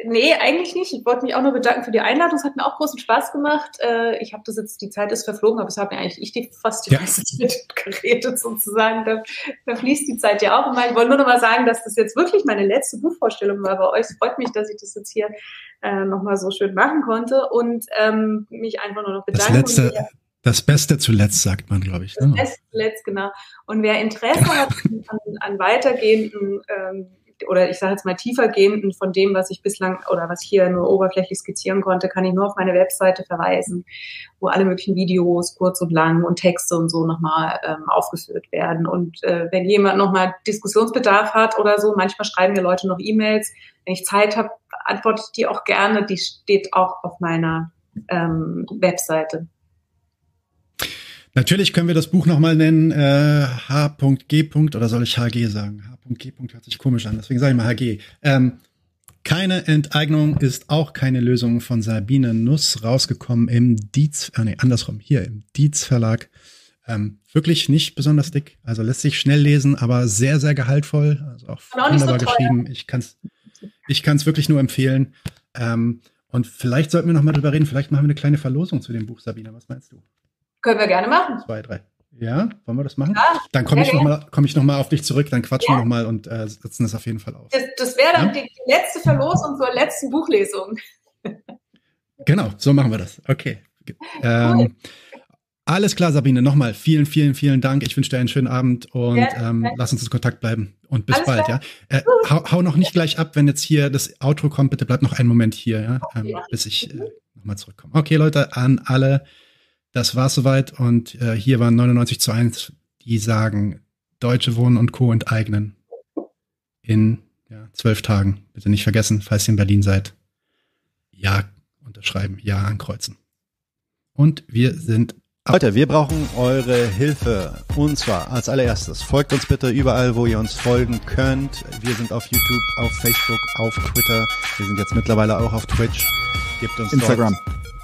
nee, eigentlich nicht. Ich wollte mich auch nur bedanken für die Einladung. Es hat mir auch großen Spaß gemacht. Äh, ich habe das jetzt, die Zeit ist verflogen, aber es hat mir eigentlich ich die, fast die ja. meiste Zeit geredet sozusagen. Da, da, fließt die Zeit ja auch immer. Ich wollte nur noch mal sagen, dass das jetzt wirklich meine letzte Buchvorstellung war bei euch. Es freut mich, dass ich das jetzt hier äh, noch mal so schön machen konnte und ähm, mich einfach nur noch bedanken. Das letzte, das Beste zuletzt, sagt man, glaube ich. Ne? Das Beste zuletzt, genau. Und wer Interesse hat an, an weitergehenden ähm, oder ich sage jetzt mal tiefergehenden von dem, was ich bislang oder was ich hier nur oberflächlich skizzieren konnte, kann ich nur auf meine Webseite verweisen, wo alle möglichen Videos, kurz und lang und Texte und so nochmal ähm, aufgeführt werden. Und äh, wenn jemand nochmal Diskussionsbedarf hat oder so, manchmal schreiben mir Leute noch E-Mails. Wenn ich Zeit habe, antworte ich die auch gerne. Die steht auch auf meiner ähm, Webseite. Natürlich können wir das Buch nochmal nennen, äh, H.G. oder soll ich HG sagen? H.G. hört sich komisch an, deswegen sage ich mal HG. Ähm, keine Enteignung ist auch keine Lösung von Sabine Nuss rausgekommen im Dietz, äh, nee, andersrum, hier im Dietz Verlag. Ähm, wirklich nicht besonders dick, also lässt sich schnell lesen, aber sehr, sehr gehaltvoll, also auch, auch wunderbar so geschrieben. Ich kann es ich kann's wirklich nur empfehlen. Ähm, und vielleicht sollten wir noch mal drüber reden, vielleicht machen wir eine kleine Verlosung zu dem Buch, Sabine, was meinst du? Können wir gerne machen. Zwei, drei. Ja, wollen wir das machen? Ja, dann komme ich nochmal komm noch auf dich zurück, dann quatschen ja. wir nochmal und äh, setzen das auf jeden Fall aus. Das, das wäre dann ja? die letzte Verlosung zur letzten Buchlesung. genau, so machen wir das. Okay. Ähm, cool. Alles klar, Sabine. Nochmal vielen, vielen, vielen Dank. Ich wünsche dir einen schönen Abend und ja, ähm, lass uns in Kontakt bleiben. Und bis alles bald, klar. ja. Äh, hau, hau, noch nicht gleich ab, wenn jetzt hier das Outro kommt. Bitte bleib noch einen Moment hier, ja, ähm, bis ich äh, nochmal zurückkomme. Okay, Leute, an alle das war soweit und äh, hier waren 99 zu 1, die sagen, Deutsche Wohnen und Co. enteignen in ja, zwölf Tagen. Bitte nicht vergessen, falls ihr in Berlin seid. Ja, unterschreiben, ja ankreuzen. Und wir sind Leute, wir brauchen eure Hilfe. Und zwar als allererstes, folgt uns bitte überall, wo ihr uns folgen könnt. Wir sind auf YouTube, auf Facebook, auf Twitter. Wir sind jetzt mittlerweile auch auf Twitch. Gebt uns Instagram. Dort